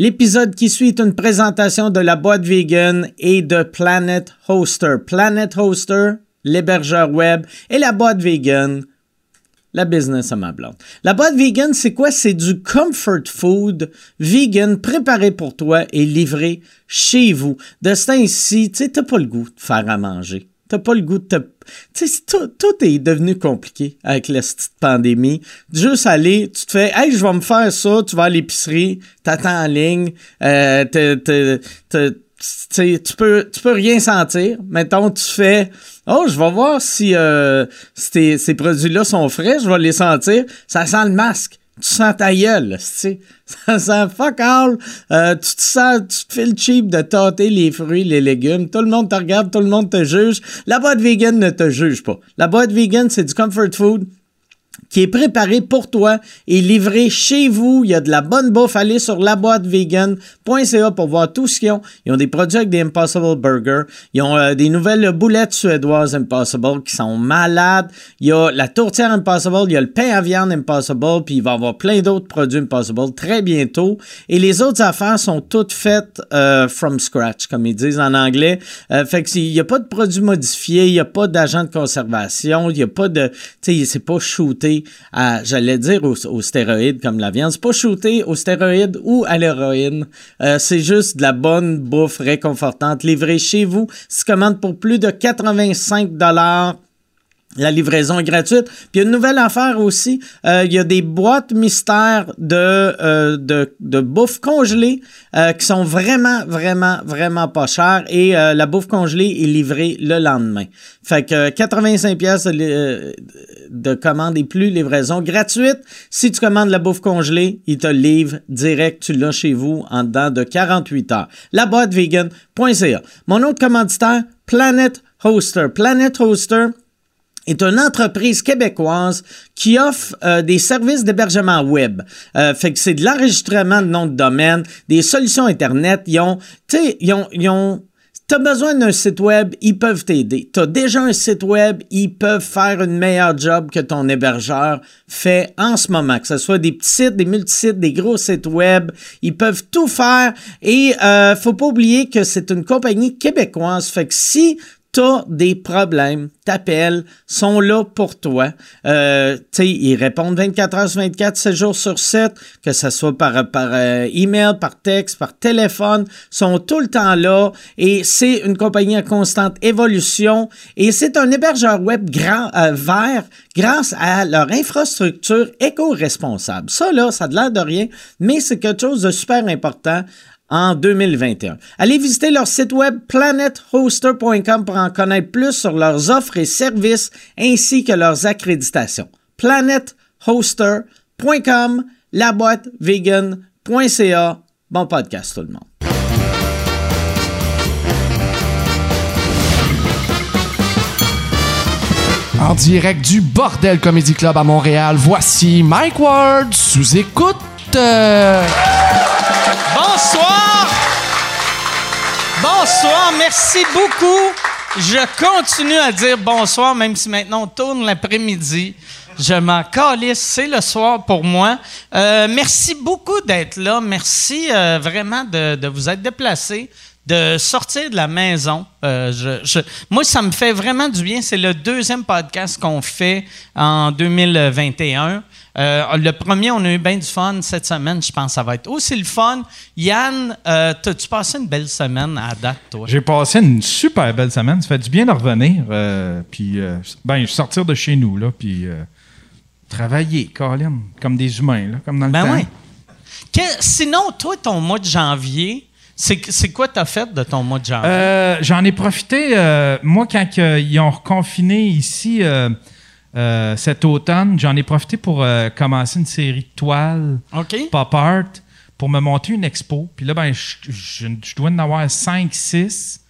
L'épisode qui suit est une présentation de la boîte vegan et de Planet Hoster. Planet Hoster, l'hébergeur web, et la boîte vegan, la business à ma blonde. La boîte vegan, c'est quoi? C'est du comfort food vegan préparé pour toi et livré chez vous. De ce temps-ci, tu sais, t'as pas le goût de faire à manger. T'as pas le goût de te... Tout, tout est devenu compliqué avec la petite pandémie. Juste aller, tu te fais, hey, je vais me faire ça, tu vas à l'épicerie, t'attends en ligne, euh, tu, peux peux rien sentir. Mettons, tu fais Oh, je vais voir si, euh, si ces produits-là sont frais, je vais les sentir. Ça sent le masque. Tu sens ta gueule, tu. Ça sent fuck all. Euh, tu te sens, tu te fais le cheap de tâter les fruits, les légumes. Tout le monde te regarde, tout le monde te juge. La boîte vegan ne te juge pas. La boîte vegan, c'est du comfort food qui est préparé pour toi et livré chez vous. Il y a de la bonne bouffe. Allez sur laboîtevegan.ca pour voir tout ce qu'ils ont. Ils ont des produits avec des Impossible Burger. Ils ont euh, des nouvelles boulettes suédoises Impossible qui sont malades. Il y a la tourtière Impossible. Il y a le pain à viande Impossible. Puis il va y avoir plein d'autres produits Impossible très bientôt. Et les autres affaires sont toutes faites euh, from scratch, comme ils disent en anglais. Euh, fait que il n'y a pas de produits modifiés. Il n'y a pas d'agent de conservation. Il n'y a pas de... Tu sais, c'est pas shooté à, j'allais dire, aux, stéroïdes comme la viande. Pas shooté aux stéroïdes ou à l'héroïne. Euh, c'est juste de la bonne bouffe réconfortante livrée chez vous. Si tu commandes pour plus de 85 dollars la livraison est gratuite. Puis il y a une nouvelle affaire aussi. Euh, il y a des boîtes mystères de, euh, de, de, bouffe congelée euh, qui sont vraiment, vraiment, vraiment pas chères. Et la bouffe congelée est livrée le lendemain. Fait que 85 pièces de, de commande et plus livraison gratuite. Si tu commandes la bouffe congelée, ils te livrent direct. Tu l'as chez vous en dedans de 48 heures. La boîte vegan.ca. Mon autre commanditaire, Planet Hoster. Planet Hoster, est une entreprise québécoise qui offre euh, des services d'hébergement web. Euh, fait que c'est de l'enregistrement de nom de domaine, des solutions Internet. Ils ont, tu sais, ils ont, ils ont T'as besoin d'un site web, ils peuvent t'aider. T'as déjà un site web, ils peuvent faire une meilleure job que ton hébergeur fait en ce moment. Que ce soit des petits sites, des multisites, des gros sites web, ils peuvent tout faire. Et euh, faut pas oublier que c'est une compagnie québécoise. Fait que si t'as des problèmes, t'appelles, sont là pour toi. Euh, tu sais, ils répondent 24 heures sur 24, 7 jours sur 7, que ce soit par, par euh, email, par texte, par téléphone, sont tout le temps là et c'est une compagnie en constante évolution et c'est un hébergeur web grand, euh, vert grâce à leur infrastructure éco-responsable. Ça, là, ça a l'air de rien, mais c'est quelque chose de super important en 2021. Allez visiter leur site web planethoster.com pour en connaître plus sur leurs offres et services ainsi que leurs accréditations. planethoster.com, la boîte vegan.ca. Bon podcast tout le monde. En direct du Bordel Comedy Club à Montréal, voici Mike Ward sous écoute. Bonsoir! Bonsoir, merci beaucoup. Je continue à dire bonsoir, même si maintenant on tourne l'après-midi. Je m'en calisse, c'est le soir pour moi. Euh, merci beaucoup d'être là. Merci euh, vraiment de, vous être déplacé, de sortir de la maison. Euh, moi, ça me fait vraiment du bien. C'est le deuxième podcast qu'on fait en 2021. Euh, le premier, on a eu bien du fun cette semaine. Je pense que ça va être aussi le fun. Yann, euh, as-tu passé une belle semaine à date, toi? J'ai passé une super belle semaine. Ça fait du bien de revenir. Euh, puis, ben, sortir de chez nous, là, puis travailler, Colin, comme des humains, là, comme dans le ben temps. sinon, toi, ton mois de janvier, c'est quoi tu as fait de ton mois de janvier? J'en ai profité. moi, quand ils ont reconfiné ici euh, cet automne, j'en ai profité pour euh, commencer une série de toiles pop art pour me monter une expo. Puis là, ben, je, dois en avoir 5, 6.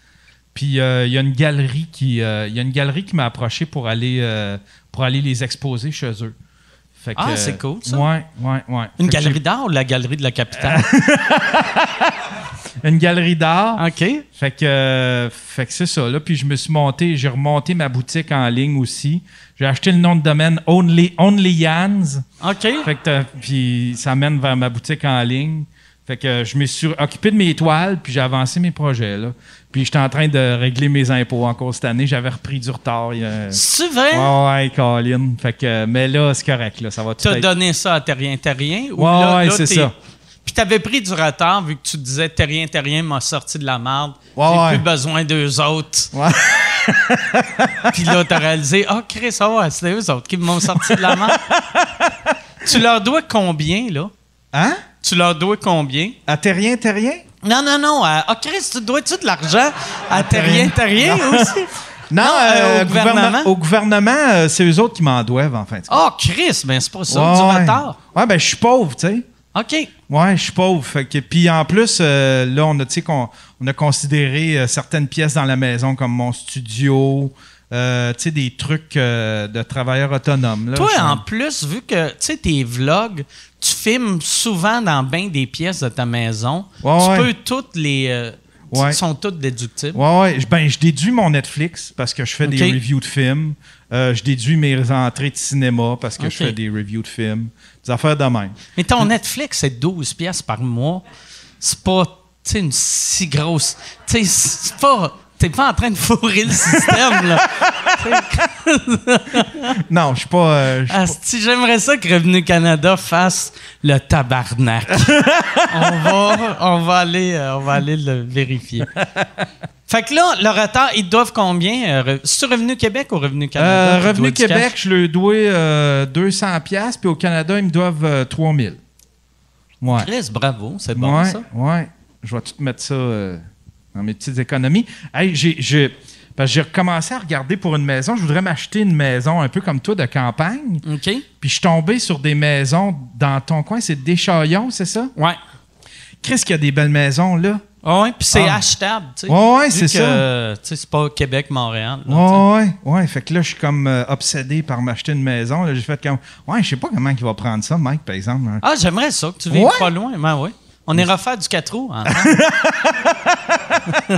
Puis euh, il y a une galerie qui, y a une galerie qui m'a approché pour aller, pour aller les exposer chez eux. ah, c'est cool, ça. Ouais, ouais, ouais. Une galerie d'art ou la galerie de la capitale? une galerie d'art. OK. Fait que, fait que c'est ça. Là. Puis je me suis monté, j'ai remonté ma boutique en ligne aussi. J'ai acheté le nom de domaine Only, Only Yans. OK. Fait que puis ça mène vers ma boutique en ligne. Fait que je me suis occupé de mes toiles, puis j'ai avancé mes projets. Là. Puis j'étais en train de régler mes impôts encore cette année. J'avais repris du retard. C'est vrai? Ouais, ouais, Colin. Fait que, mais là, c'est correct. Là, ça va Tu as donné ça à Terrien Terrien? Ouais, ouais, c'est ça. T'avais pris du retard vu que tu disais Terrien Terrien m'a sorti de la merde. Ouais, J'ai plus besoin d'eux autres. Ouais. Puis là, t'as réalisé, ah, oh, Chris, oh, ouais, c'était eux autres qui m'ont sorti de la merde. tu leur dois combien, là? Hein? Tu leur dois combien? À Terrien, Terrien? Non, non, non. Ah, oh, Chris, tu dois-tu de l'argent à Terrien, Terrien aussi? Non, euh, au, gouvernement. Au gouvernement, euh, c'est eux autres qui m'en doivent, en fait. Oh, Chris, ben c'est pas ça, du retard. Ouais, ben je suis pauvre, tu sais. OK. Ouais, je suis pauvre. Fait que, puis en plus, euh, là, on a, qu'on, on a considéré certaines pièces dans la maison comme mon studio, euh, tu sais, des trucs de travailleurs autonomes. Là, Toi, en plus, vu que, tu sais, tes vlogs, tu filmes souvent dans bien des pièces de ta maison. tu peux toutes les. Euh, ouais. sont toutes déductibles. Ouais, ouais. Ben, je déduis mon Netflix parce que je fais des reviews de films. Euh, je déduis mes entrées de cinéma parce que je fais des reviews de films. Des affaires de même. Mais ton Netflix, c'est 12 pièces par mois. C'est pas une si grosse. C'est pas T'es pas en train de fourrer le système, là. non, je suis pas. Euh, si j'aimerais ça que Revenu Canada fasse le tabarnak. on, va, on, va aller, euh, on va aller le vérifier. Fait que là, le retard, ils doivent combien? Euh, c'est Revenu Québec ou Revenu Canada? Revenu Québec, je le dois 200 pièces puis au Canada, ils me doivent 3000. Ouais. Chris, bravo, c'est bon ça. Ouais, je vais tout mettre ça dans mes petites économies. Hey, j'ai, j'ai recommencé à regarder pour une maison. Je voudrais m'acheter une maison un peu comme toi de campagne. OK. Puis je suis tombé sur des maisons dans ton coin. C'est Deschaillons, c'est ça? Ouais. Qu'est-ce qu'il y a des belles maisons là? Ah oui, puis c'est ah. achetable, tu sais. Ouais, ouais c'est ça. Tu sais, c'est pas Québec, Montréal. Oui, ouais, ouais, Fait que là, je suis comme euh, obsédé par m'acheter une maison. J'ai fait comme, ouais, je sais pas comment il va prendre ça, Mike, par exemple. Ah, j'aimerais ça, que tu viennes pas loin. Ben oui. On ira faire du 4 roues. Hein?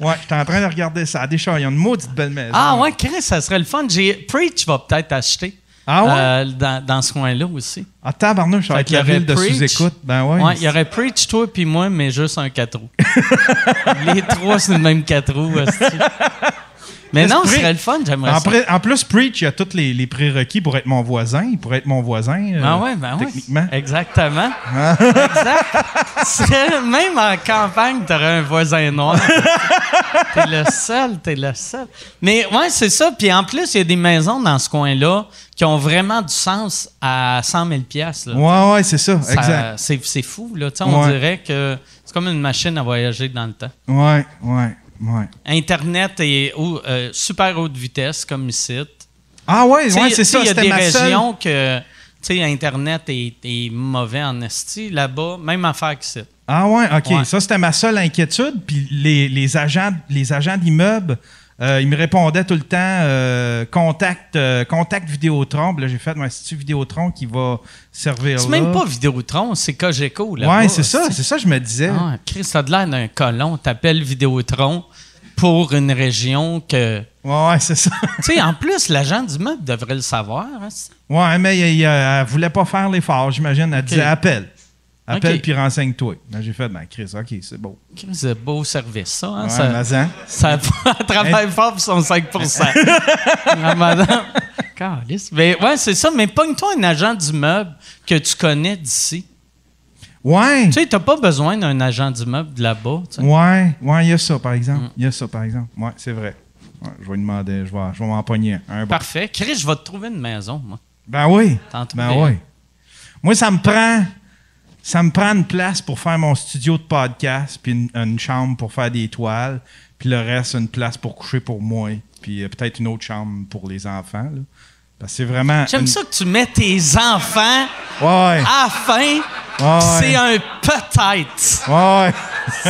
ouais, j'étais en train de regarder ça. Des a une maudite belle maison. Ah ouais, Chris, ça serait le fun. Preach va peut-être acheter. Ah ouais? Euh, dans, dans, ce coin-là aussi. Ah, tabarnouche, avec la ville de sous-écoute. Ben ouais. Ouais, il y aurait Preach, toi, puis moi, mais juste un 4 roues. Les trois, c'est le même 4 roues. Mais non, ce serait le fun, j'aimerais en, ça. En plus, Preach, il a tous les, les, prérequis pour être mon voisin. Il pourrait être mon voisin. Euh, ah ouais, ben techniquement. Exactement. exact. Même en campagne, tu aurais un voisin noir. t'es le seul, t'es le seul. Mais ouais, c'est ça. Puis en plus, il y a des maisons dans ce coin-là qui ont vraiment du sens à 100 000 pièces. Ouais, ouais, c'est ça, exact. C'est fou, là. On dirait que c'est comme une machine à voyager dans le temps. Ouais, ouais. Internet est euh, super haute vitesse, comme ici. Ah ouais, ouais c'est ça. Il y a des régions que Internet est, mauvais en esti. Là-bas, même affaire qu'ici. Ah ouais, OK. Ça, c'était ma seule inquiétude. Puis les, agents, les agents d'immeubles, euh, ils me répondaient tout le temps euh, contact, contact Vidéotron. Là, j'ai fait, moi, c'est Vidéotron qui va servir C'est même pas Vidéotron, c'est Cogeco. Là ouais, c'est ça, c'est ça, je me disais. Ah, Chris, ça a l'air d'un colon. T'appelles Vidéotron pour une région que. Ouais, c'est ça. tu sais, en plus, l'agent d'immeuble devrait le savoir. Hein, ouais, mais elle, ne voulait pas faire l'effort, j'imagine. Elle disait appelle. Appelle puis renseigne-toi. J'ai fait, ben, Chris, OK, c'est beau. C'est beau service, ça. Hein? Ouais, ça, ça, travaille fort pour son 5 Madame. Mais ouais, c'est ça. Mais pogne-toi un agent d'immeuble que tu connais d'ici. Ouais. Tu sais, t'as pas besoin d'un agent d'immeuble de là-bas. Ouais, ouais, il y a ça, par exemple. Il y a ça, par exemple. Ouais, c'est vrai. je vais lui demander, je vais, je vais m'empoigner un. Parfait. Chris, je vais te trouver une maison, moi. Ben oui. Ben oui. Moi, ça me prend ça me prend une place pour faire mon studio de podcast, puis une, chambre pour faire des toiles, puis le reste, une place pour coucher pour moi, puis euh, peut-être une autre chambre pour les enfants. Parce que c'est vraiment. J'aime ça que tu mets tes enfants ouais. à la fin. Ouais. C'est un peut-être. Ouais.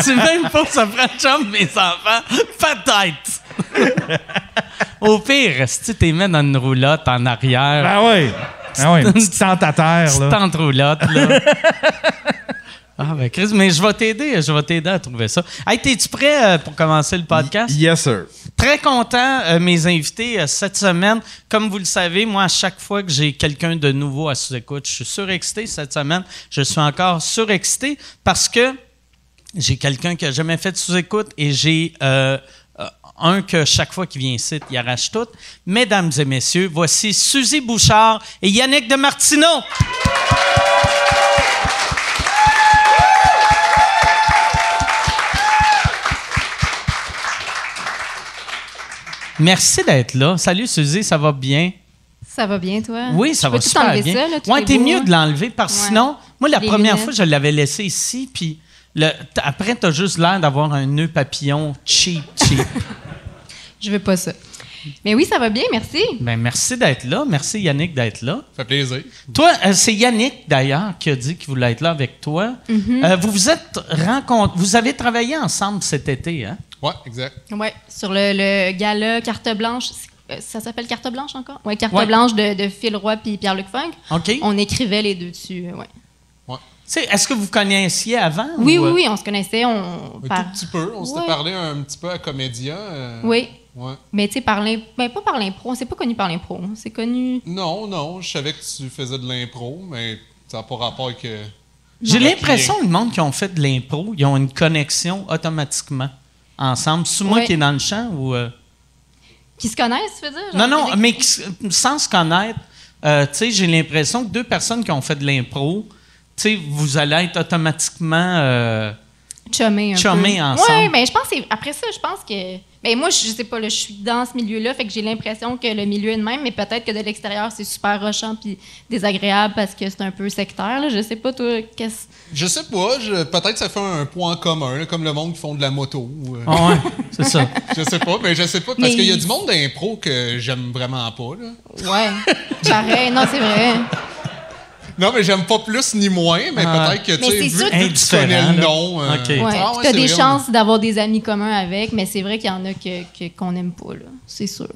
c'est même pas ça prend une chambre, mes enfants. Peut-être. Au pire, si tu t'es mets dans une roulotte en arrière. Ben oui. Ah oui, une petite tente à terre. Là. Tente roulotte, là. ah, ben, Chris, mais je vais t'aider. Je vais t'aider à trouver ça. Hey, t'es-tu prêt euh, pour commencer le podcast? yes, sir. Très content, euh, mes invités, euh, cette semaine. Comme vous le savez, moi, à chaque fois que j'ai quelqu'un de nouveau à sous-écoute, je suis surexcité. Cette semaine, je suis encore surexcité parce que j'ai quelqu'un qui n'a jamais fait de sous-écoute et j'ai euh, un que chaque fois qu'il vient ici, il arrache tout. Mesdames et messieurs, voici Suzy Bouchard et Yannick de Martineau. Merci d'être là. Salut Suzy, ça va bien? Ça va bien, toi? Oui, ça va super bien. Ça, ouais, t'es mieux de l'enlever parce que sinon, moi, la première fois, je l'avais laissé ici, puis le, après, t'as juste l'air d'avoir un nœud papillon cheap, cheap. je veux pas ça. Mais oui, ça va bien, merci. Ben, merci d'être là. Merci Yannick d'être là. Ça fait plaisir. Toi, euh, c'est Yannick d'ailleurs qui a dit qu'il voulait être là avec toi. Mm-hmm. Euh, vous vous êtes rencontrés, vous avez travaillé ensemble cet été, hein? Oui, exact. Oui, sur le, gala Carte Blanche. Euh, ça s'appelle Carte Blanche encore? Oui, Carte Blanche de, de, Phil Roy puis Pierre-Luc Funk. OK. On écrivait les deux dessus, oui. Ouais. Est-ce que vous connaissiez avant? Oui, oui, oui, on se connaissait. On un tout petit peu. On s'était parlé un petit peu à Comédia. Oui. Mais tu sais, par l'impro, ben, pas par l'impro, on s'est pas connu par l'impro. C'est connu. Non, non, je savais que tu faisais de l'impro, mais ça n'a pas rapport avec. Euh, J'ai l'impression que le monde qui ont fait de l'impro, ils ont une connexion automatiquement ensemble. C'est moi qui est dans le champ ou. Euh? Qui se connaissent, tu veux dire? non, non, mais sans se connaître, euh, tu sais, j'ai l'impression que deux personnes qui ont fait de l'impro, tu sais, vous allez être automatiquement. Euh, chummer un ensemble. Oui, mais je pense que après ça, je pense que ben moi, je sais pas, je suis dans ce milieu-là, fait que j'ai l'impression que le milieu est le même, mais peut-être que de l'extérieur, c'est super rochant puis désagréable parce que c'est un peu sectaire. Là. Je sais pas, toi, qu'est-ce. Je sais pas. Peut-être que ça fait un point commun, comme le monde qui font de la moto. Euh. Ah ouais, c'est ça. je sais pas, mais je sais pas, parce qu'il y a du monde d'impro que j'aime vraiment pas. Là. Ouais, pareil. Non, c'est vrai. Non, mais j'aime pas plus ni moins, mais ah. peut-être que tu sais, vu que tu connais le nom. Euh, tu as des chances d'avoir des amis communs avec, mais c'est vrai qu'il y en a que, qu'on n'aime pas, là. C'est sûr.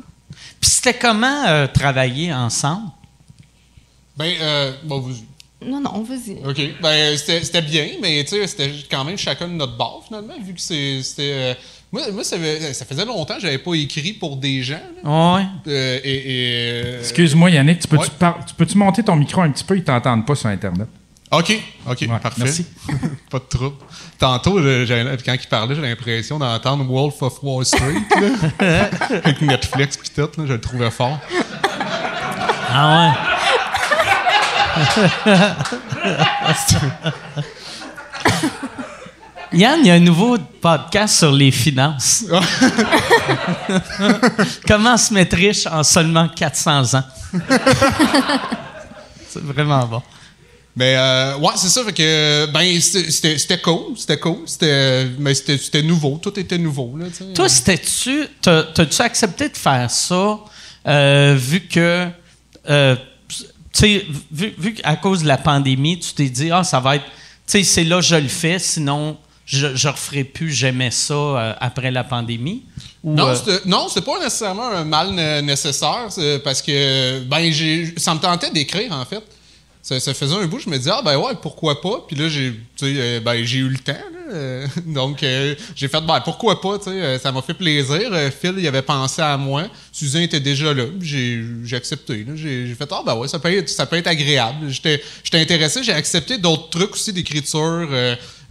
Puis c'était comment euh, travailler ensemble? Ben, euh, bon, vous. Non, non, vas-y. OK. Ben, c'était bien, mais tu sais, c'était quand même chacun de notre bord, finalement, vu que c'était. Moi, moi ça, faisait longtemps que je n'avais pas écrit pour des gens. Ouais. Euh, et, euh, Excuse-moi, Yannick, tu peux-tu peux monter ton micro un petit peu? Ils t'entendent pas sur Internet. OK, OK, parfait. Merci. pas de trouble. Tantôt, quand il parlait, j'ai l'impression d'entendre Wolf of Wall Street, avec Netflix et tout, je le trouvais fort. Ah ouais? Yann, il y a un nouveau podcast sur les finances. Comment se mettre riche en seulement 400 ans? c'est vraiment bon. Mais euh, ouais, c'est ça. Fait que ben c'était cool, c'était cool, mais c'était nouveau, tout était nouveau là. Toi, c'était-tu, t'as-tu accepté de faire ça euh, vu que euh, sais, vu, vu qu'à cause de la pandémie, tu t'es dit ah ça va être, tu sais, c'est là que je le fais, sinon je ne referai plus jamais ça euh, après la pandémie? non, euh, non, c'est pas nécessairement un mal nécessaire parce que ben ça me tentait d'écrire en fait. Ça, faisait un bout, je me disais, ah ben ouais, pourquoi pas? Puis là, j'ai euh, ben, j'ai eu le temps. donc, j'ai fait, ben pourquoi pas? ça m'a fait plaisir. Phil, il avait pensé à moi. Suzanne était déjà là. J'ai accepté. J'ai fait, ah ben ouais, ça peut être, ça peut être agréable. J'étais intéressé. J'ai accepté d'autres trucs aussi d'écriture.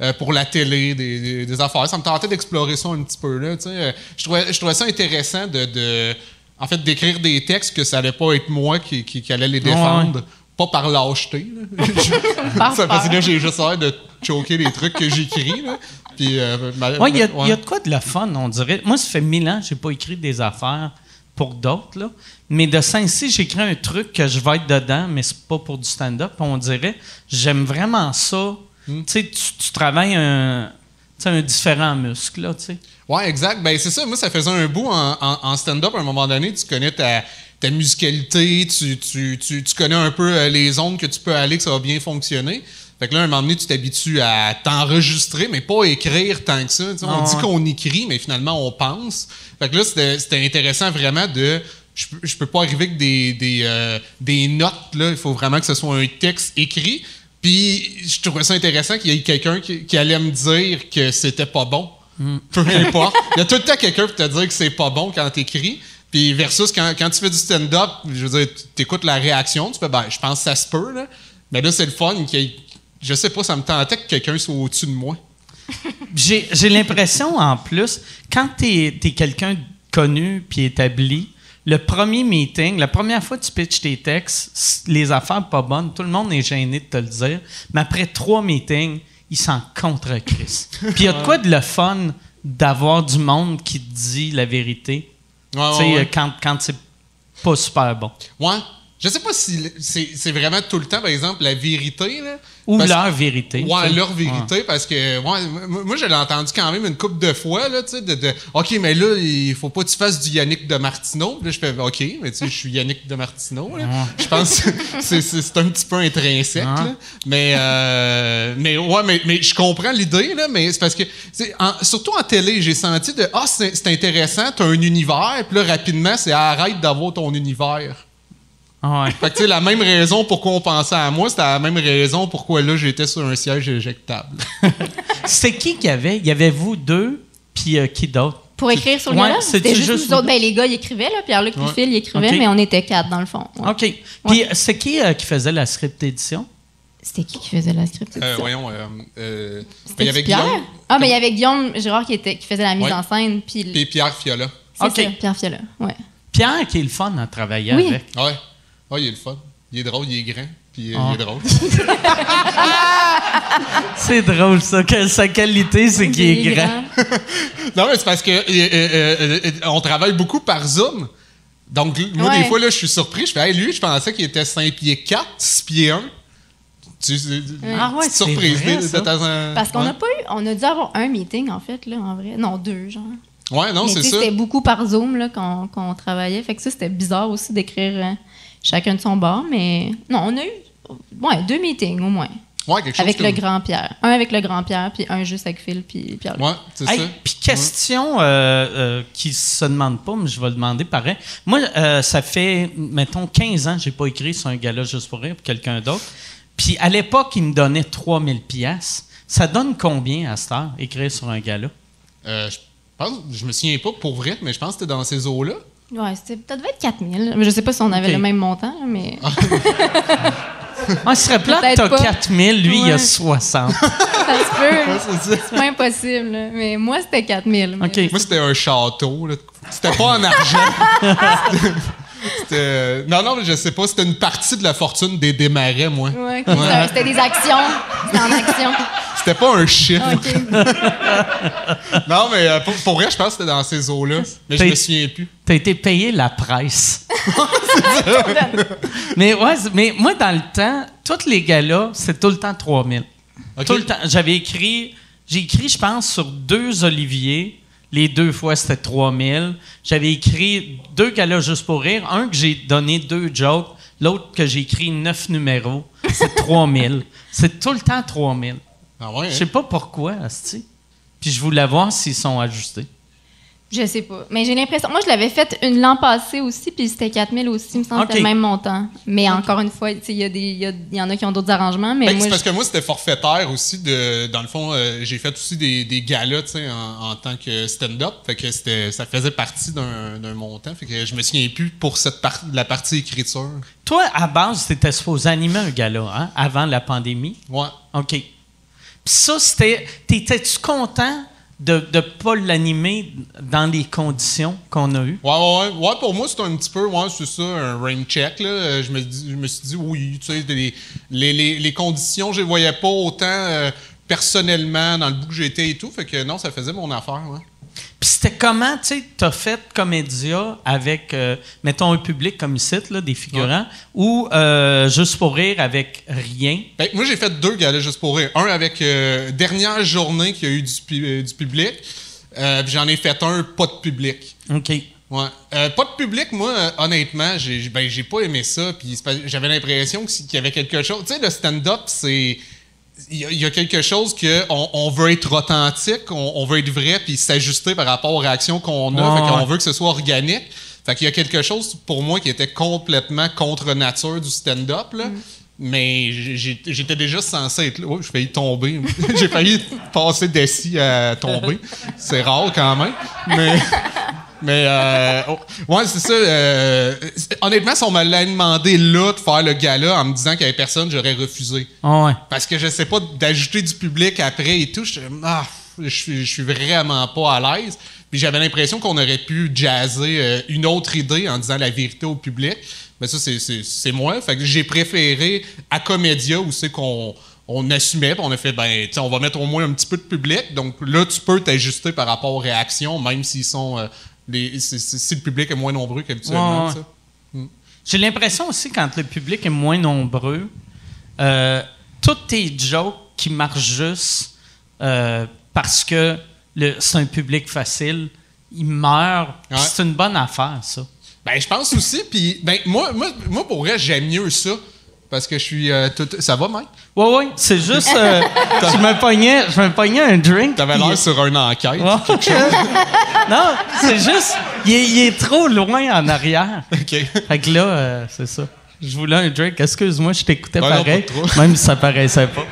Euh, pour la télé, des, affaires. Ça me tentait d'explorer ça un petit peu. Là, euh, je, trouvais, je trouvais ça intéressant de, en fait, d'écrire des textes que ça allait pas être moi qui, qui, allait les défendre. Pas par lâcheté. ça, parce que là, j'ai juste l'air de choquer les trucs que j'écris. Puis, euh, il y, a de quoi de la fun, on dirait. Moi, ça fait mille ans que j'ai pas écrit des affaires pour d'autres, Mais de Saint-Cy, j'écris un truc que je vais être dedans, mais c'est pas pour du stand-up. On dirait, j'aime vraiment ça, Hmm. Tu, tu travailles un, un différent muscle, là, tu sais. Ouais, exact. Ben, c'est ça. Moi, ça faisait un bout en, stand-up à un moment donné. Tu connais ta, ta musicalité, tu, tu, tu, connais un peu euh, les ondes que tu peux aller, que ça va bien fonctionner. Fait que là, à un moment donné, tu t'habitues à t'enregistrer, mais pas écrire tant que ça. on ah, dit qu'on écrit, mais finalement, on pense. Fait que là, c'était intéressant vraiment de. Je, je peux pas arriver avec des, des, euh, des notes, là. Il faut vraiment que ce soit un texte écrit. Puis je trouvais ça intéressant qu'il y ait quelqu'un qui, allait me dire que c'était pas bon. Peu importe. Il y a tout le temps quelqu'un pour te dire que c'est pas bon quand t'écris. Puis versus quand, quand tu fais du stand-up, je veux dire, tu écoutes la réaction, tu fais, ben, je pense que ça se peut, là. Mais là, c'est le fun. qu'il- Je sais pas, ça me tentait que quelqu'un soit au-dessus de moi. J'ai l'impression, en plus, quand tu es, quelqu'un connu puis établi, le premier meeting, la première fois que tu pitches tes textes, les affaires pas bonnes, tout le monde est gêné de te le dire, mais après trois meetings, ils s'en contre Chris. Puis il y a de quoi de le fun d'avoir du monde qui te dit la vérité, Ouais, ouais, ouais. euh, quand, quand c'est pas super bon. Ouais. Je sais pas si c'est vraiment tout le temps, par exemple, la vérité. Là, Ou leur vérité. Ouais, leur vérité, parce que ouais, moi, je l'ai entendu quand même une couple de fois, là, tu sais, de, de OK, mais là, il faut pas que tu fasses du Yannick de Martineau. Là, je fais OK, mais tu sais, je suis Yannick de Martineau. là. Je pense que c'est- un petit peu intrinsèque. là. Mais, euh, mais ouais, mais, mais je comprends l'idée, là, mais c'est parce que, en- surtout en télé, j'ai senti de Ah, c'est c'est intéressant, t'as un univers, puis là, rapidement, c'est arrête d'avoir ton univers. Ah ouais. Fait que, tu sais, la même raison pourquoi on pensait à moi, c'était la même raison pourquoi là, j'étais sur un siège éjectable. C'était qui qu'il y avait? Il y avait vous deux, puis euh, qui d'autre? Pour écrire sur le Ouais, c'était juste, juste nous autres. Ben, les gars, ils écrivaient, là. Pierre-Luc puis Ouais. Phil, ils écrivaient, mais on était quatre, dans le fond. Ouais. OK. Puis c'est qui euh, qui faisait la script édition? C'était qui qui faisait la script? Euh, édition? voyons, euh, euh, ben, C'était il y avait Pierre? Guillaume Ah, mais il y avait Guillaume Girard qui, était, qui faisait la mise Ouais. en scène. Puis Pierre Fiola. c'est Ok. ça, Pierre Fiola. Ouais. Pierre, qui est le fun à travailler Oui. avec. Ouais. Ouais, il est le fun. Il est drôle, il est grand, puis euh, Ah. il est drôle. C'est drôle, ça. Que sa qualité, c'est qu'il est grand. non, mais c'est parce que euh, euh, euh, on travaille beaucoup par Zoom. Donc, moi, Ouais. des fois, là, je suis surpris. Je fais, hey, lui, je pensais qu'il était 5 pieds 4, 6 pieds 1. Tu, Ah ouais, surprise. vrai, de- de ça. Parce qu'on ouais. n'a pas eu. On a dû avoir un meeting, en fait, là, en vrai. Non, deux, genre. Ouais, non, c'est ça. C'était beaucoup par Zoom, là, qu'on qu'on travaillait. Fait que ça, c'était bizarre aussi d'écrire euh, chacun de son bord. Mais non, on a eu. Ouais, deux meetings au moins. Ouais, quelque chose Avec le comme- grand Pierre. Un avec le grand Pierre, puis un juste avec Phil, puis Pierre. Ouais, c'est Hey, ça. Puis question euh, euh, qui se demande pas, mais je vais le demander pareil. Moi, euh, ça fait, mettons, 15 ans que j'ai pas écrit sur un gala juste pour rire pour quelqu'un d'autre. Puis à l'époque, il me donnait 3000 pièces. Ça donne combien à cette heure, écrire sur un gala? Euh, je pense, je me souviens pas pour vrai, mais je pense que c'était dans ces eaux-là. Ouais, c'était, ça devait être 4000. Je sais pas si on avait Ok. le même montant, mais. Ah, ce serait plate, Peut-être t'as pas. 4000, lui, il a Ouais. 60. ça se peut. c'est pas impossible. là. Mais moi, c'était 4000. mais- OK. Moi, c'était un château. là. C'était pas en argent. C'était- Non, non, je sais pas. C'était une partie de la fortune des démarrais, moi. Ouais, C'était des actions. C'était en action. C'était pas un chiffre. Non, mais euh, pour, pour vrai, je pense que c'était dans ces eaux-là. Mais je me souviens plus. T'as été payé la presse. mais ouais, mais moi, dans le temps, tous les galas, c'est tout le temps 3000. Ok. Tout le temps. J'avais écrit, j'ai écrit, je pense, sur deux Olivier. Les deux fois, c'était 3000. J'avais écrit deux galas juste pour rire. Un que j'ai donné deux jokes. L'autre que j'ai écrit neuf numéros. C'est 3000. C'est tout le temps 3000. Ah ouais, Je hein? sais pas pourquoi, asti. Puis je voulais voir s'ils sont ajustés. Je sais pas. Mais j'ai l'impression. Moi, je l'avais fait une l'an passé aussi, puis c'était 4000 aussi. Il me semble que Ok. c'était le même montant. Mais encore une fois, tu sais, il y, a des- il y, a- il y en a qui ont d'autres arrangements. Mais Ben, moi, c'est parce je- que moi, c'était forfaitaire aussi. De, dans le fond, euh, j'ai fait aussi des, des galas tu sais, en, en tant que stand-up. Fait que c'était, ça faisait partie d'un, d'un montant. Fait que je me souviens plus pour cette par- la partie écriture. Toi, à base, t'étais supposé animer un gala, hein, avant la pandémie? Ouais. OK. Puis ça, c'était. T'étais-tu content de ne pas l'animer dans les conditions qu'on a eues? Ouais, ouais, ouais. Pour moi, c'est un petit peu, ouais, c'est ça, un rain check, là. Euh, Je me, je me suis dit, oui, tu sais, les, les, les, conditions, je les voyais pas autant euh, personnellement dans le bout que j'étais et tout. Fait que non, ça faisait mon affaire. Puis c'était comment, tu sais, t'as fait comédia avec, euh, mettons, un public comme ici, là, des figurants, ou euh, juste pour rire avec rien? Ben, moi, j'ai fait deux galas juste pour rire. Un avec euh, dernière journée qu'il y a eu du, pu- du public. Euh, puis j'en ai fait un pas de public. OK. Ouais. Euh, pas de public, moi, euh, honnêtement, j'ai ben, j'ai pas aimé ça. Puis c'est pas- j'avais l'impression que si- qu'il y avait quelque chose. Tu sais, le stand-up, c'est. Il y, a- il y a quelque chose que on, on veut être authentique, on, on veut être vrai, puis s'ajuster par rapport aux réactions qu'on a. Ouais, fait qu'on ouais. veut que ce soit organique. Fait qu'il y a quelque chose pour moi qui était complètement contre nature du stand-up. Là. Mais j'étais déjà censé être là. Oh, j'ai failli tomber. j'ai failli passer d'assis à tomber. C'est rare quand même. Mais, mais euh, oh, ouais, c'est ça. Euh, honnêtement, si on me l'avait demandé là de faire le gala en me disant qu'il n'y avait personne, j'aurais refusé. Ah ouais. Parce que je sais pas d'ajouter du public après et tout. Je, ah, je, suis vraiment pas à l'aise. Puis j'avais l'impression qu'on aurait pu jazzer euh, une autre idée en disant la vérité au public. Mais ça, c'est moi. Fait que j'ai préféré à Comédia où c'est qu'on on assumait, on a fait, ben, on va mettre au moins un petit peu de public. Donc là, tu peux t'ajuster par rapport aux réactions, même s'ils sont. Euh, les, si, le public est moins nombreux qu'habituellement. Hmm. J'ai l'impression aussi, quand le public est moins nombreux, euh, tous tes jokes qui marchent juste euh, parce que c'est un public facile, ils meurent. C'est une bonne affaire, ça. Ben, je pense aussi. Puis, ben, moi, moi, moi, pour vrai, j'aime mieux ça. Parce que je suis. Euh, ça va, Mike? Oui, oui. C'est juste. Euh, je, me pognais, je me pognais un drink. T'avais l'air sur un enquête. non, c'est juste. Il est, trop loin en arrière. OK. Fait que là, euh, c'est ça. Je voulais un drink. Excuse-moi, je t'écoutais pareil. même si ça paraissait pas.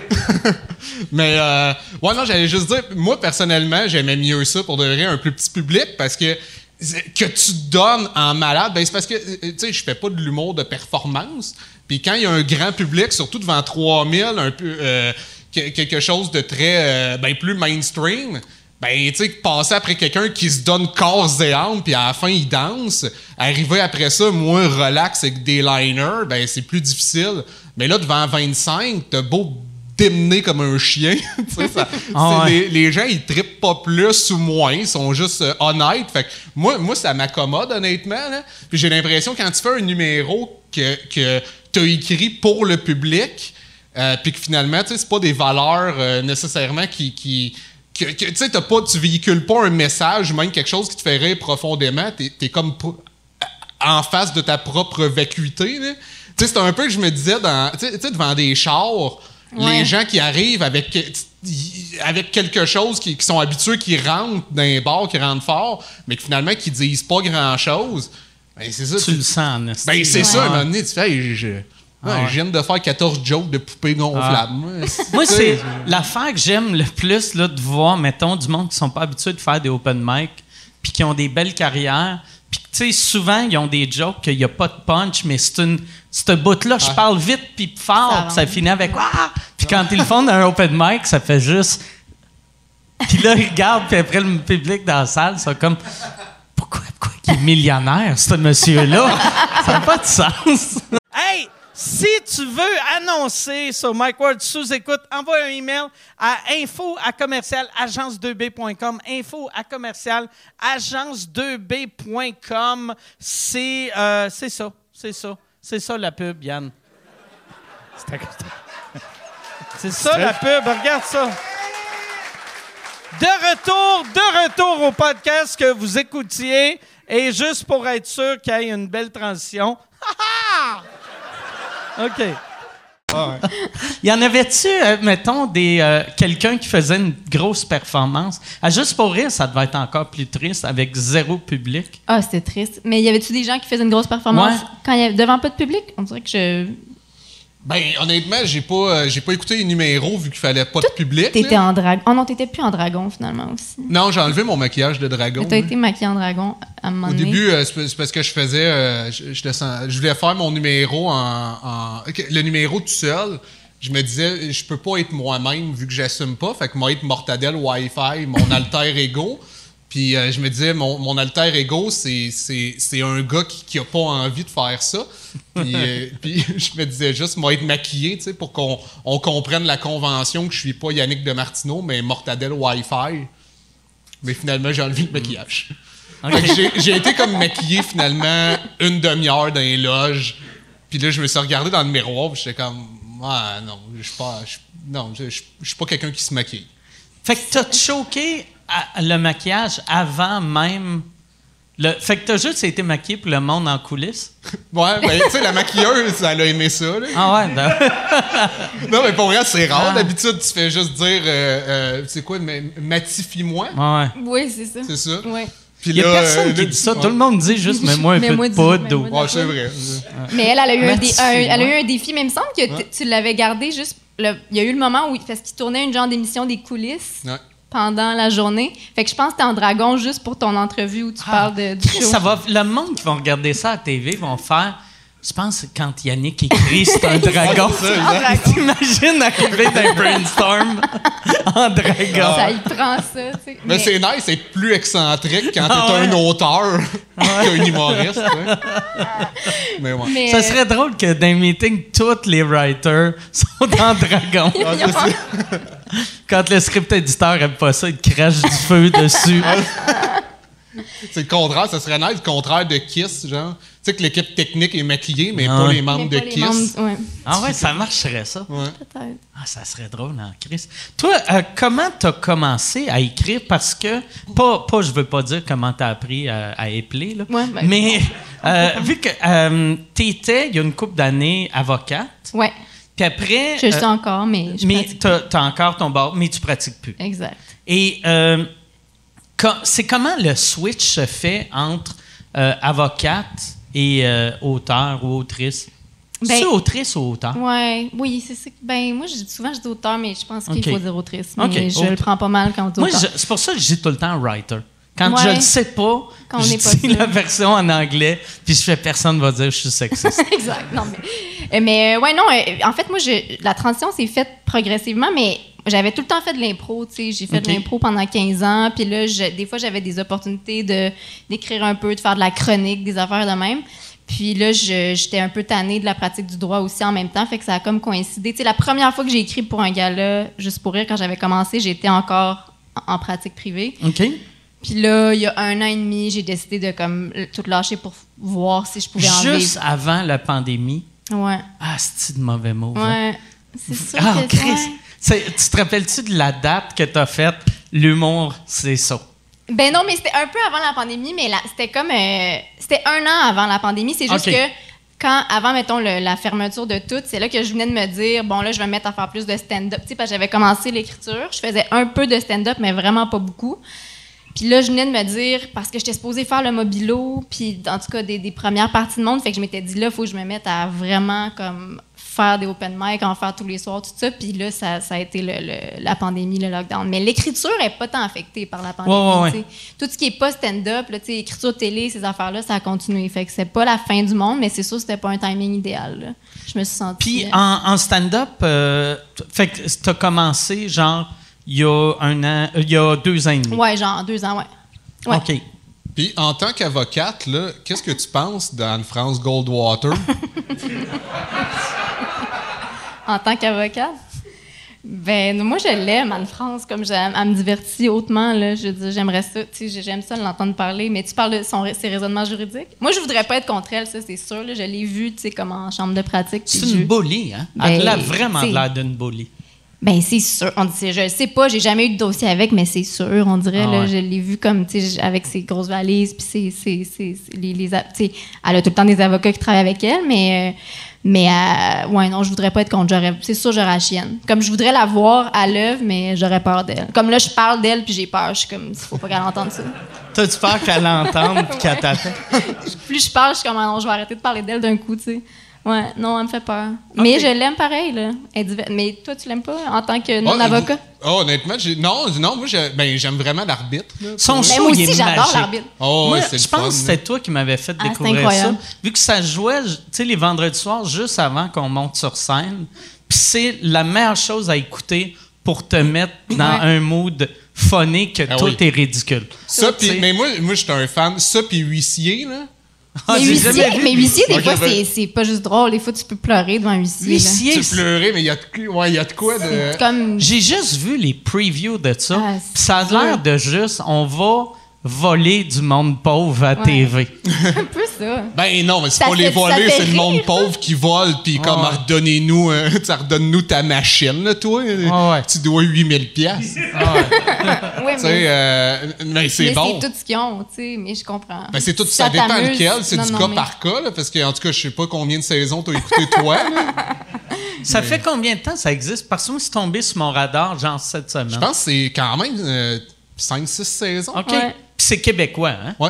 Mais, euh, ouais, non, j'allais juste dire, moi, personnellement, j'aimais mieux ça pour devenir un plus petit public parce que que tu donnes en malade, ben c'est parce que, tu sais, je fais pas de l'humour de performance. Puis quand il y a un grand public, surtout devant 3000, un peu, euh, quelque chose de très, euh, ben plus mainstream, ben, tu sais, passer après quelqu'un qui se donne corps et âme, puis à la fin, il danse, arriver après ça, moins relax avec des liners, ben, c'est plus difficile. Mais là, devant 25, t'as beau démener comme un chien. Ah les, gens, ils trippent pas plus ou moins, ils sont juste euh, honnêtes. Fait moi, moi, ça m'accommode, honnêtement. Puis j'ai l'impression, quand tu fais un numéro que, que tu as écrit pour le public, euh, puis que finalement, tu sais, c'est pas des valeurs euh, nécessairement qui. qui que, tu sais, pas, tu véhicules pas un message, même quelque chose qui te fait rire profondément. Tu es, comme en face de ta propre vacuité. Tu sais, c'est un peu que je me disais dans, devant des chars les gens qui arrivent avec, avec quelque chose qui, sont habitués, qui rentrent dans un bar, qui rentrent fort, mais qui finalement qui disent pas grand-chose. Ben, c'est ça. Tu, le sens, Ben, c'est ça, à un moment donné, tu fais, je, ah viens de faire 14 jokes de poupées gonflables. Ah. Moi, c'est l'affaire que j'aime le plus là, de voir, mettons, du monde qui sont pas habitués de faire des open mic, puis qui ont des belles carrières, puis tu sais, souvent, ils ont des jokes qu'il n'y a pas de punch, mais c'est une ce bout-là, je parle vite puis fort, ça, ça finit avec ah! Puis quand ils le font dans un open mic, ça fait juste. Puis là, ils regardent, puis après, le public dans la salle, c'est comme Pourquoi, pourquoi il est millionnaire, ce monsieur-là? Ça n'a pas de sens. hey! Si tu veux annoncer sur Mike Ward sous écoute, envoie un email à info à commercial agence2b.com. Info à commercial agence2b.com. C'est euh, c'est ça, c'est ça. C'est ça la pub, Yann. C'est ça la pub, regarde ça. De retour, de retour au podcast que vous écoutiez. Et juste pour être sûr qu'il y ait une belle transition. OK. Il y en avait-tu, euh, mettons, des euh, quelqu'un qui faisait une grosse performance? À Juste pour rire, ça devait être encore plus triste avec zéro public. Ah, c'était triste. Mais y avait-tu des gens qui faisaient une grosse performance quand il y avait, devant pas de public? On dirait que je ben, honnêtement, j'ai pas, euh, j'ai pas écouté les numéros vu qu'il fallait pas de public. T'étais en dragon. Oh non, t'étais plus en dragon finalement aussi. Non, j'ai enlevé mon maquillage de dragon. T'as été maquillé en dragon à un moment Au début, euh, c'est parce que je faisais. Euh, je, je, voulais faire mon numéro en, Le numéro tout seul. Je me disais, je peux pas être moi-même vu que j'assume pas. Fait que moi, être mortadelle Wi-Fi, mon alter ego. Puis euh, je me disais, mon, mon alter ego, c'est, un gars qui, n'a pas envie de faire ça. Puis, euh, je me disais juste, moi, être maquillé, tu sais, pour qu'on comprenne la convention que je suis pas Yannick de Martineau, mais Mortadelle Wi-Fi. Mais finalement, j'ai enlevé le maquillage. J'ai, été comme maquillé finalement une demi-heure dans les loges. Puis là, je me suis regardé dans le miroir, puis j'étais comme, ah non, je suis pas, non, je suis pas quelqu'un qui se maquille. Fait que t'as choqué le maquillage avant même. Le, fait que t'as juste été maquillé pour le monde en coulisses? ouais, ben, tu sais, la maquilleuse, elle a aimé ça. Ah ouais, non. non, mais pour vrai, c'est rare. Ah. D'habitude, tu fais juste dire, euh, euh, c'est quoi, matifie-moi? Ouais. Oui, c'est ça. C'est ça. Ouais. Il n'y a là, personne euh, qui là, dit ça. ouais. Tout le monde dit juste, mets-moi un peu Mets-moi de poudre. ou- Ouais, c'est vrai. Mais elle, elle a eu, un, dé- un- elle a eu un défi, mais il me semble que tu l'avais gardé juste. le- il y a eu le moment où. Parce qu'il tournait une genre d'émission des coulisses Ouais. Pendant la journée. Fait que je pense que t'es en dragon juste pour ton entrevue où tu parles de, du Chris, show. ça va, le monde qui va regarder ça à la TV vont faire. Je pense que quand Yannick écrit, c'est un dragon. c'est ça, exact. T'imagines arriver d'un brainstorm en dragon. Ça y prend ça, tu sais. Mais, c'est nice, c'est plus excentrique quand t'es Ah ouais. un auteur qu'un humoriste. Mais ouais. mais, Ça serait drôle que dans les meetings, tous les writers sont en dragon. Ah. Quand le script éditeur aime pas ça, il crache du feu dessus. C'est le contraire, ça serait nice, le contraire de Kiss, genre. Tu sais que l'équipe technique est maquillée, mais Ah pas ouais. les membres mais de Kiss. membres- ouais, Ah ouais, ça marcherait ça. Ouais. peut-être. Ah, ça serait drôle, hein, Chris. Toi, euh, comment t'as commencé à écrire? Parce que, pas, pas je veux pas dire comment t'as appris à, à épeler, là. Ouais, ben, mais euh, vu que euh, t'étais, il y a une couple d'années, avocate, Ouais, puis après... je le euh, encore, mais je mais t'as encore ton bar, mais tu pratiques plus. Exact. Et euh, c'est comment le switch se fait entre euh, avocate et auteur ou autrice? Ben- c'est autrice ou auteur? Ouais, oui, c'est ça. Ben, moi, je dis souvent, je dis auteur, mais je pense qu'il Ok. faut dire autrice. Mais je le prends pas mal quand on dit Moi, auteur. je- c'est pour ça que je dis tout le temps writer. Quand Ouais. je ne sais pas, Quand on je pas dis sûr. la version en anglais, puis je fais personne va dire que je suis sexiste. exact. Non, mais, euh, mais euh, ouais, non. euh, en fait, moi, je, la transition s'est faite progressivement, mais j'avais tout le temps fait de l'impro. Tu sais, j'ai fait de l'impro pendant 15 ans. Puis là, je- des fois, j'avais des opportunités de d'écrire un peu, de faire de la chronique, des affaires de même. Puis là, j'étais un peu tannée de la pratique du droit aussi en même temps, fait que ça a comme coïncidé. Tu sais, la première fois que j'ai écrit pour un gala, juste pour rire, quand j'avais commencé, j'étais encore en- en pratique privée. OK? Puis là, il y a un an et demi, j'ai décidé de comme tout lâcher pour voir si je pouvais en Juste vivre. avant la pandémie? Ouais. Ah, c'est de mauvais mots. hein? Ouais. C'est sûr Ah, que Chris! Tu te rappelles-tu de la date que tu as faite? L'humour, c'est ça. Ben non, mais c'était un peu avant la pandémie, mais c'était comme. euh, c'était un an avant la pandémie. C'est juste que quand, avant, mettons, le- la fermeture de tout, c'est là que je venais de me dire, bon, là, je vais me mettre à faire plus de stand-up. Tu sais, parce que j'avais commencé l'écriture. Je faisais un peu de stand-up, mais vraiment pas beaucoup. Puis là, je venais de me dire, parce que j'étais supposée faire le mobilo, puis en tout cas des, des premières parties de monde, fait que je m'étais dit, là, il faut que je me mette à vraiment comme faire des open mic, en faire tous les soirs, tout ça. Puis là, ça, ça a été le- le- la pandémie, le lockdown. Mais l'écriture est pas tant affectée par la pandémie. Ouais, ouais, ouais. Tout ce qui est pas stand-up, écriture télé, ces affaires-là, ça a continué. Fait que c'est pas la fin du monde, mais c'est sûr que c'était pas un timing idéal. là. Je me suis sentie... Puis euh, en, en stand-up, euh, fait que tu as commencé genre il y a un an, euh, il y a deux ans et demi. Ouais, genre deux ans, ouais. Ouais. OK. Puis, en tant qu'avocate, là, qu'est-ce que tu penses d'Anne-France Goldwater? En tant qu'avocate? Ben, moi, je l'aime, Anne-France, comme j'aime. Elle me divertit hautement, là. Je veux dire, j'aimerais ça. Tu sais, j'aime ça l'entendre parler. Mais tu parles de son, ses raisonnements juridiques? Moi, je voudrais pas être contre elle, ça, c'est sûr. là. Je l'ai vue, tu sais, comme en chambre de pratique. C'est je- une bully, hein? Elle Ben, a vraiment t'sais. de l'air d'une bully. Ben, c'est sûr. On dit, je sais pas, j'ai jamais eu de dossier avec, mais c'est sûr. On dirait, Ah là, je l'ai vu comme, tu sais, avec ses grosses valises, puis c'est, c'est, c'est, c'est- les, elle a tout le temps des avocats qui travaillent avec elle, mais, euh, mais, euh, ouais, non, je voudrais pas être contre. J'aurais, c'est sûr, j'aurais la chienne. Comme je voudrais la voir à l'œuvre, mais j'aurais peur d'elle. Comme là, je parle d'elle, puis j'ai peur. Je suis comme, il faut pas qu'elle entende ça. T'as-tu peur qu'elle l'entende et qu'elle t'appelle? Plus je parle, je suis comme, ah non, je vais arrêter de parler d'elle d'un coup, tu sais. Ouais, non, elle me fait peur. Mais je l'aime pareil, là. Elle dit- mais toi, tu l'aimes pas en tant que non-avocat? Oh, honnêtement, j'ai- non, non, moi, j'ai- ben, j'aime vraiment l'arbitre. Son show, moi il aussi, est j'adore magique. l'arbitre. Oh, Moi, ouais, c'est je le pense fun, que c'était toi qui m'avais fait Ah, découvrir ça. incroyable. Vu que ça jouait, tu sais, les vendredis soirs, juste avant qu'on monte sur scène. Puis c'est la meilleure chose à écouter pour te mettre dans Ouais. un mood funny que Ah tout oui. est ridicule. Ça, puis, mais moi, moi j'étais un fan. Ça, puis huissier, là. Ah, mais huissier, mais des fois, c'est, c'est pas juste drôle. Des fois, tu peux pleurer devant un huissier. Tu pleurais, mais il y, a de- ouais, il y a de quoi de. Comme. J'ai juste vu les previews de ça. Ah, puis ça a l'air de juste, on va voler du monde pauvre à Ouais. TV. un peu ça. Ben non, mais c'est Ça pas les ça voler, c'est le monde ça. pauvre qui vole, puis comme Ouais. redonnez-nous, euh, tu sais, redonne-nous ta machine, là, toi. ouais. Tu dois 8000 pièces. Sais, mais, euh, mais c'est mais bon. c'est tout ce qu'ils ont, tu sais. Mais je comprends. Ben c'est tout, Si ça, dépend lequel, c'est du non, cas mais- par cas, là, parce que en tout cas, je sais pas combien de saisons t'as écouté toi, là. Ça fait combien de temps ça existe? Parce que moi, c'est tombé sur mon radar, genre cette semaine. Je pense que c'est quand même 5-6 saisons. OK. Ouais. Puis c'est québécois, hein? Ouais.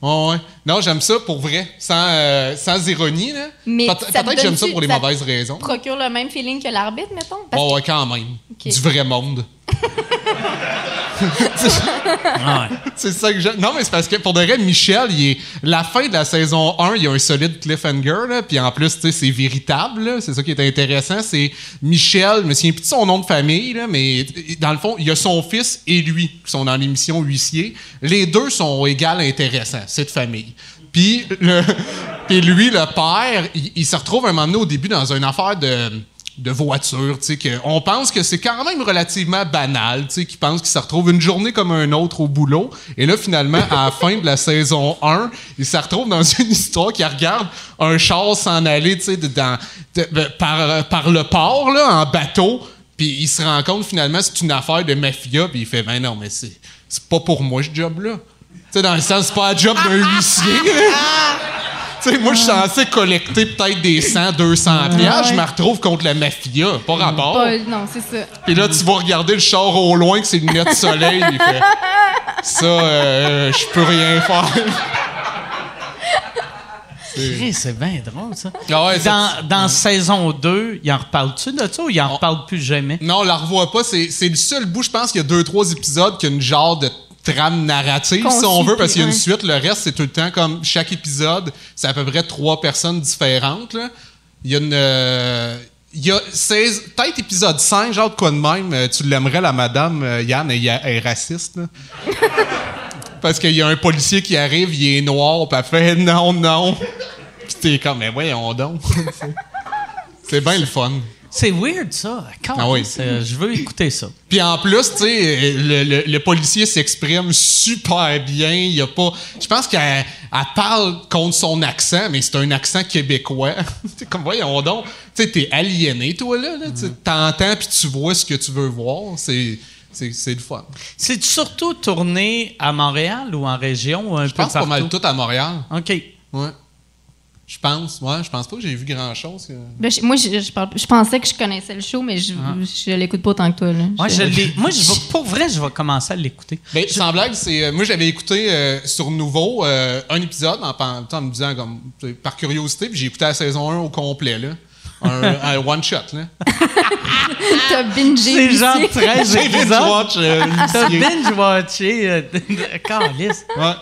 Ouais, ouais. Non, j'aime ça pour vrai, sans, euh, sans ironie. Là. Mais Peut-être que j'aime ça pour les ça- mauvaises raisons. Procure le même feeling que l'arbitre, mettons? Parce Ouais, ouais, quand même. Du vrai monde. C'est ça que j'aime. Non, mais c'est parce que pour de vrai, Michel, il est... la fin de la saison 1, il y a un solide cliffhanger, là, puis en plus, c'est véritable, c'est ça qui est intéressant. C'est Michel, je me souviens plus de son nom de famille, mais dans le fond, il y a son fils et lui qui sont dans l'émission Huissier. Les deux sont égal intéressants, cette famille. Puis, puis lui, le père, il, il se retrouve un moment donné au début dans une affaire de de voiture, tu sais, on pense que c'est quand même relativement banal, tu sais, qu'il pense qu'il se retrouve une journée comme un autre au boulot, et là, finalement, à la fin de la saison 1, il se retrouve dans une histoire qui regarde un char s'en aller, tu sais, dans- de- de- par, par le port, là, en bateau, puis il se rend compte, finalement, c'est une affaire de mafia, puis il fait, ben non, mais c'est c'est pas pour moi, ce job-là. Tu sais, dans le sens, c'est pas un job d'un huissier, là. Tu sais, moi, je suis censé collecter peut-être des 100, 200 piastres. Je me retrouve contre la mafia. Pas rapport. Pas- non, c'est ça. Puis là, tu vas regarder le char au loin que c'est une lunettes de soleil. il fait, ça, euh, je peux rien faire. Chris, C'est bien drôle, ça. Ah ouais, dans saison 2, il en reparle-tu de ça ou il en reparle plus jamais? Non, on la revoit pas. C'est c'est le seul bout, je pense qu'il y a deux, trois épisodes qui a une genre de trame narrative, si on veut, parce qu'il y a une suite. Le reste, c'est tout le temps comme chaque épisode, c'est à peu près trois personnes différentes. là. Il y a une. euh, il y a 16, peut-être épisode 5, genre de quoi de même, euh, tu l'aimerais, la madame euh, Yann, elle, elle est raciste. là. Parce qu'il y a un policier qui arrive, il est noir, puis elle fait non, non. Puis t'es comme, mais voyons donc. c'est bien le fun. C'est weird, ça. Ah oui. C'est- Je veux écouter ça. Puis en plus, tu sais, le, le- le policier s'exprime super bien. Il y a pas. Je pense qu'elle elle parle contre son accent, mais c'est un accent québécois. Comme voyons donc. Tu sais, t'es aliéné, toi là. là. Tu t'entends puis tu vois ce que tu veux voir. C'est c'est le fun. C'est surtout tourné à Montréal ou en région ou un Je peu pense pas mal tout à Montréal. OK. Ouais. Je pense. Ouais, je pense pas que j'ai vu grand chose. Ben, je- moi, je, je parle- je pensais que je connaissais le show, mais je, je l'écoute pas autant que toi. Là. Moi, je moi je vais- pour vrai, je vais commencer à l'écouter. Ben, sans blague, c'est. euh, moi, j'avais écouté euh, sur Nouveau euh, un épisode en, me disant, comme, par curiosité, puis j'ai écouté la saison 1 au complet, là. Un, un one-shot, là. T'as bingé. C'est genre 13 J'ai épisodes. binge-watch, euh, T'as Lucier. binge-watché. Calisse. Ouais.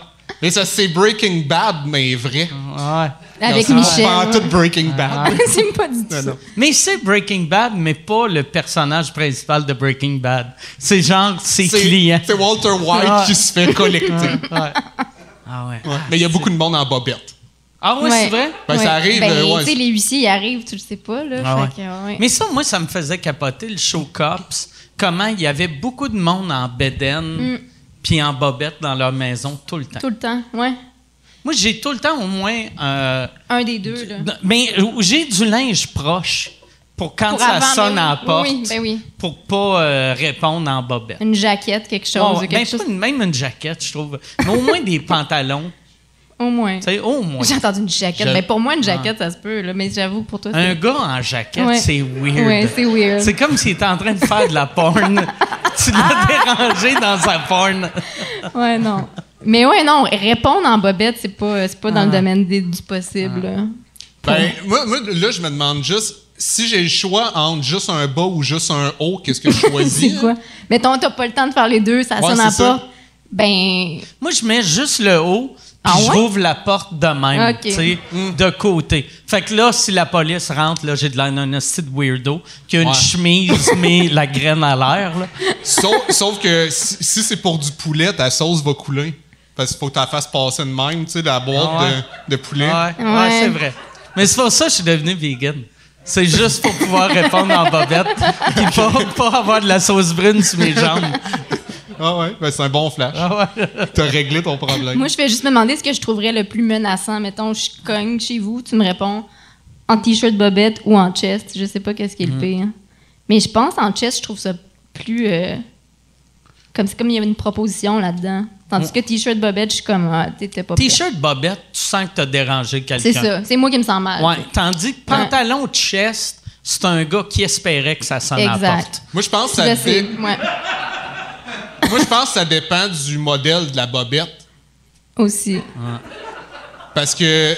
Mais ça, c'est Breaking Bad, mais vrai. Ouais. Avec C'est Michel. Pas en tout Breaking. Bad. c'est pas du tout ça. Mais c'est Breaking Bad, mais pas le personnage principal de Breaking Bad. C'est genre ses C'est clients. c'est Walter White Ah. qui se fait collecter. Ouais. Ah ouais. Ouais. Mais il y a beaucoup de monde en bobette. Ah ouais, c'est vrai? Ben, ça arrive, Ben, euh, ouais. tu sais, les huissiers, ils arrivent, tu le sais pas. Là, Ah Fait que, ouais. Mais ça, moi, ça me faisait capoter le show Cops. Comment il y avait beaucoup de monde en bedaine puis en bobette dans leur maison tout le temps. Tout le temps, ouais. Moi, j'ai tout le temps au moins... euh, Un des deux, là. mais euh, j'ai du linge proche pour quand Pour ça avant, sonne ben à la porte Oui, ben oui. pour pas euh, répondre en bobette. Une jaquette, quelque chose. Quelque ben, chose. pas une- même une jaquette, je trouve. Mais au moins des pantalons. Au moins. Tu sais, au moins. J'ai entendu une jaquette. Je- Ben, pour moi, une jaquette, ça se peut, là, mais j'avoue, pour toi, Un c'est. gars en jaquette, Ouais. c'est weird. Ouais, c'est weird. C'est comme s'il était en train de faire de la porn. tu l'as dérangé dans sa porn. Ouais, non. Mais ouais, non, répondre en bobette, c'est pas, c'est pas dans le domaine des- du possible. là. Ben, moi, moi, là, je me demande juste, si j'ai le choix entre juste un bas ou juste un haut, qu'est-ce que je choisis? c'est quoi? Mettons, t'as pas le temps de faire les deux, ça Ouais, sonne pas. Ben, Moi, je mets juste le haut, Ah ouais? rouvre la porte de même, tu sais, de côté. Fait que là, si la police rentre, là, j'ai de l'air d'un hostie de weirdo qui a une Ouais. chemise, mais la graine à l'air, là. Sauf, sauf que si, si c'est pour du poulet, ta sauce va couler. Parce qu'il faut que tu la fasses passer de même, tu sais, la boîte Ah ouais. de, de poulet. Ouais, ouais, Ouais. c'est vrai. Mais c'est pour ça que je suis devenu vegan. C'est juste pour pouvoir répondre en bobette puis pas, pas avoir de la sauce brune sur mes jambes. Ah ouais, ben, c'est un bon flash. T'as réglé ton problème. moi, je vais juste me demander ce que je trouverais le plus menaçant. Mettons, je cogne chez vous, tu me réponds en t-shirt bobette ou en chest. Je sais pas qu'est-ce qui est le pire. Mais je pense en chest, je trouve ça plus. euh, comme c'est comme il y avait une proposition là-dedans. Tandis que t-shirt bobette, je suis comme. Ah, t'étais pas. T-shirt bobette, tu sens que t'as dérangé quelqu'un. C'est ça. C'est moi qui me sens mal. Ouais. Tandis que pantalon de chest, c'est un gars qui espérait que ça sonne à la Exact. porte. Moi, je pense que ça devait, Ouais. Moi, je pense que ça dépend du modèle de la bobette. Aussi. Parce que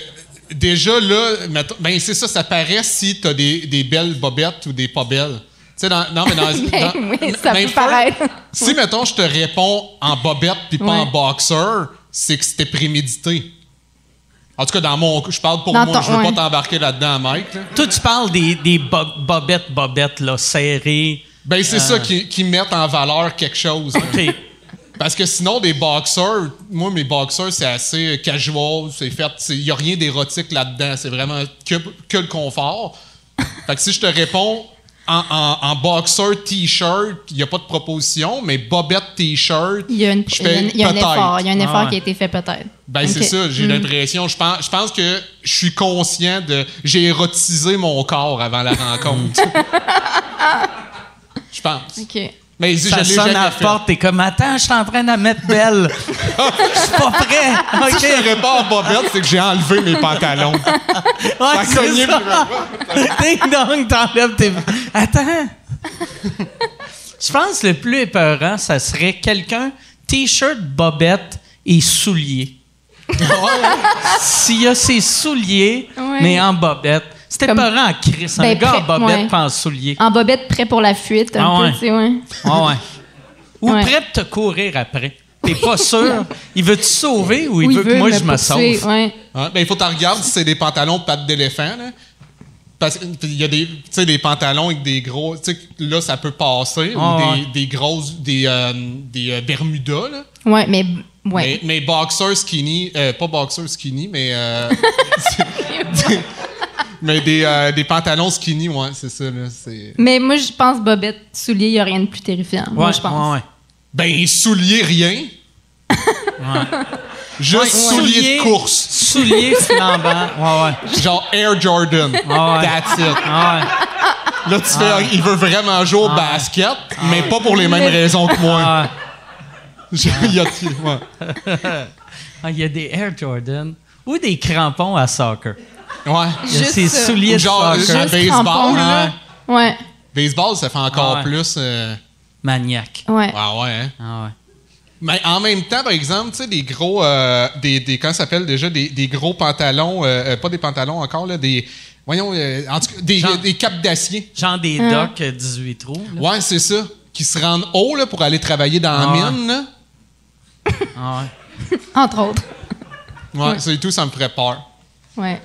déjà là, mettons- ben c'est ça, ça paraît si t'as des, des belles bobettes ou des pas belles. Tu sais, dans, non, mais dans, Ben dans- oui, ça mais peut paraître. Si, mettons, je te réponds en bobette puis pas Ouais. en boxer, c'est que c'était prémédité. En tout cas, dans mon je parle pour Dans moi, ton- je veux ouais. pas t'embarquer là-dedans, Mike. là. Toi, tu parles des, des bo- bobettes, bobettes, là, serrées. Ben, c'est ça qui, qui mettent en valeur quelque chose. OK. Parce que sinon, des boxers, moi, mes boxers, c'est assez casual, c'est fait, il n'y a rien d'érotique là-dedans, c'est vraiment que, que le confort. Fait que si je te réponds en, en, en boxer t-shirt, il n'y a pas de proposition, mais bobette t-shirt, Il y a, y y un effort. Il y a un Ah effort ouais. qui a été fait peut-être. Ben, c'est ça, j'ai Mm. l'impression. Je pense, je pense que je suis conscient de. J'ai érotisé mon corps avant la rencontre. je pense. OK. Mais je Ça l'ai sonne à la porte, t'es comme, attends, je suis en train de la mettre belle. Je suis pas prêt. Si je OK. te réponds en bobette, c'est que j'ai enlevé mes pantalons. Ouais, c'est ça. Ding dong, t'enlèves tes. Attends. Je pense que le plus épeurant, ça serait quelqu'un, t-shirt, bobette et souliers. S'il y a ses souliers, Ouais. mais en bobette. C'était Comme- épeurant en Chris. Un Ben, gars en prêt- bobette ouais. pas en souliers. En bobette, prêt pour la fuite, un Ah peu, ouais. tu sais, ouais. Ah ouais. Ou Ouais. prêt de te courir après. T'es pas sûr. Il veut te sauver ou il Ou veut que moi je me sauve? ouais. Hein? Ben, il faut que tu regardes si c'est des pantalons pattes d'éléphant. Là. Parce qu'il y a des, tu sais, des pantalons avec des gros. tu sais, Là, ça peut passer. Ah ou des, ouais. des grosses. Des, euh, des euh, Bermudas. Là. Ouais, mais. Ouais. Mais, mais boxer skinny. euh, pas boxer skinny, mais. euh, mais des, euh, des pantalons skinny, ouais, c'est ça. Là, c'est... Mais moi, je pense bobette, soulier, il n'y a rien de plus terrifiant. moi, je pense. ouais, ouais. Ben, souliers, rien. Juste Ouais, souliers souliers- de course. Souliers flambants. Ouais, ouais. Genre Air Jordan. Ouais. That's it. Ouais. Là, tu fais, il veut vraiment jouer au basket, mais pas pour les mêmes raisons que moi. Il y a- ouais. Ah, il y a des Air Jordan ou des crampons à soccer. Ouais. Il y a Juste ces ça. souliers genre, soccer. baseball, crampons. là. Ouais. Baseball, ça fait encore Ouais. plus. euh, Maniaque. Ouais. Ah ouais, hein? Ah ouais. Mais en même temps, par exemple, tu sais, des gros. euh, des, des, comment ça s'appelle déjà? Des, des gros pantalons. euh, euh, pas des pantalons encore, là. Des. Voyons, euh, en tout cas, des, Genre- des capes d'acier. Genre des Ah. docks euh, 18 trous. là. Ouais, c'est ça. Qui se rendent haut, là, pour aller travailler dans la Ah ouais. mine, là. Ah ouais. Entre autres. Ouais, c'est tout, ça me ferait peur. Ouais.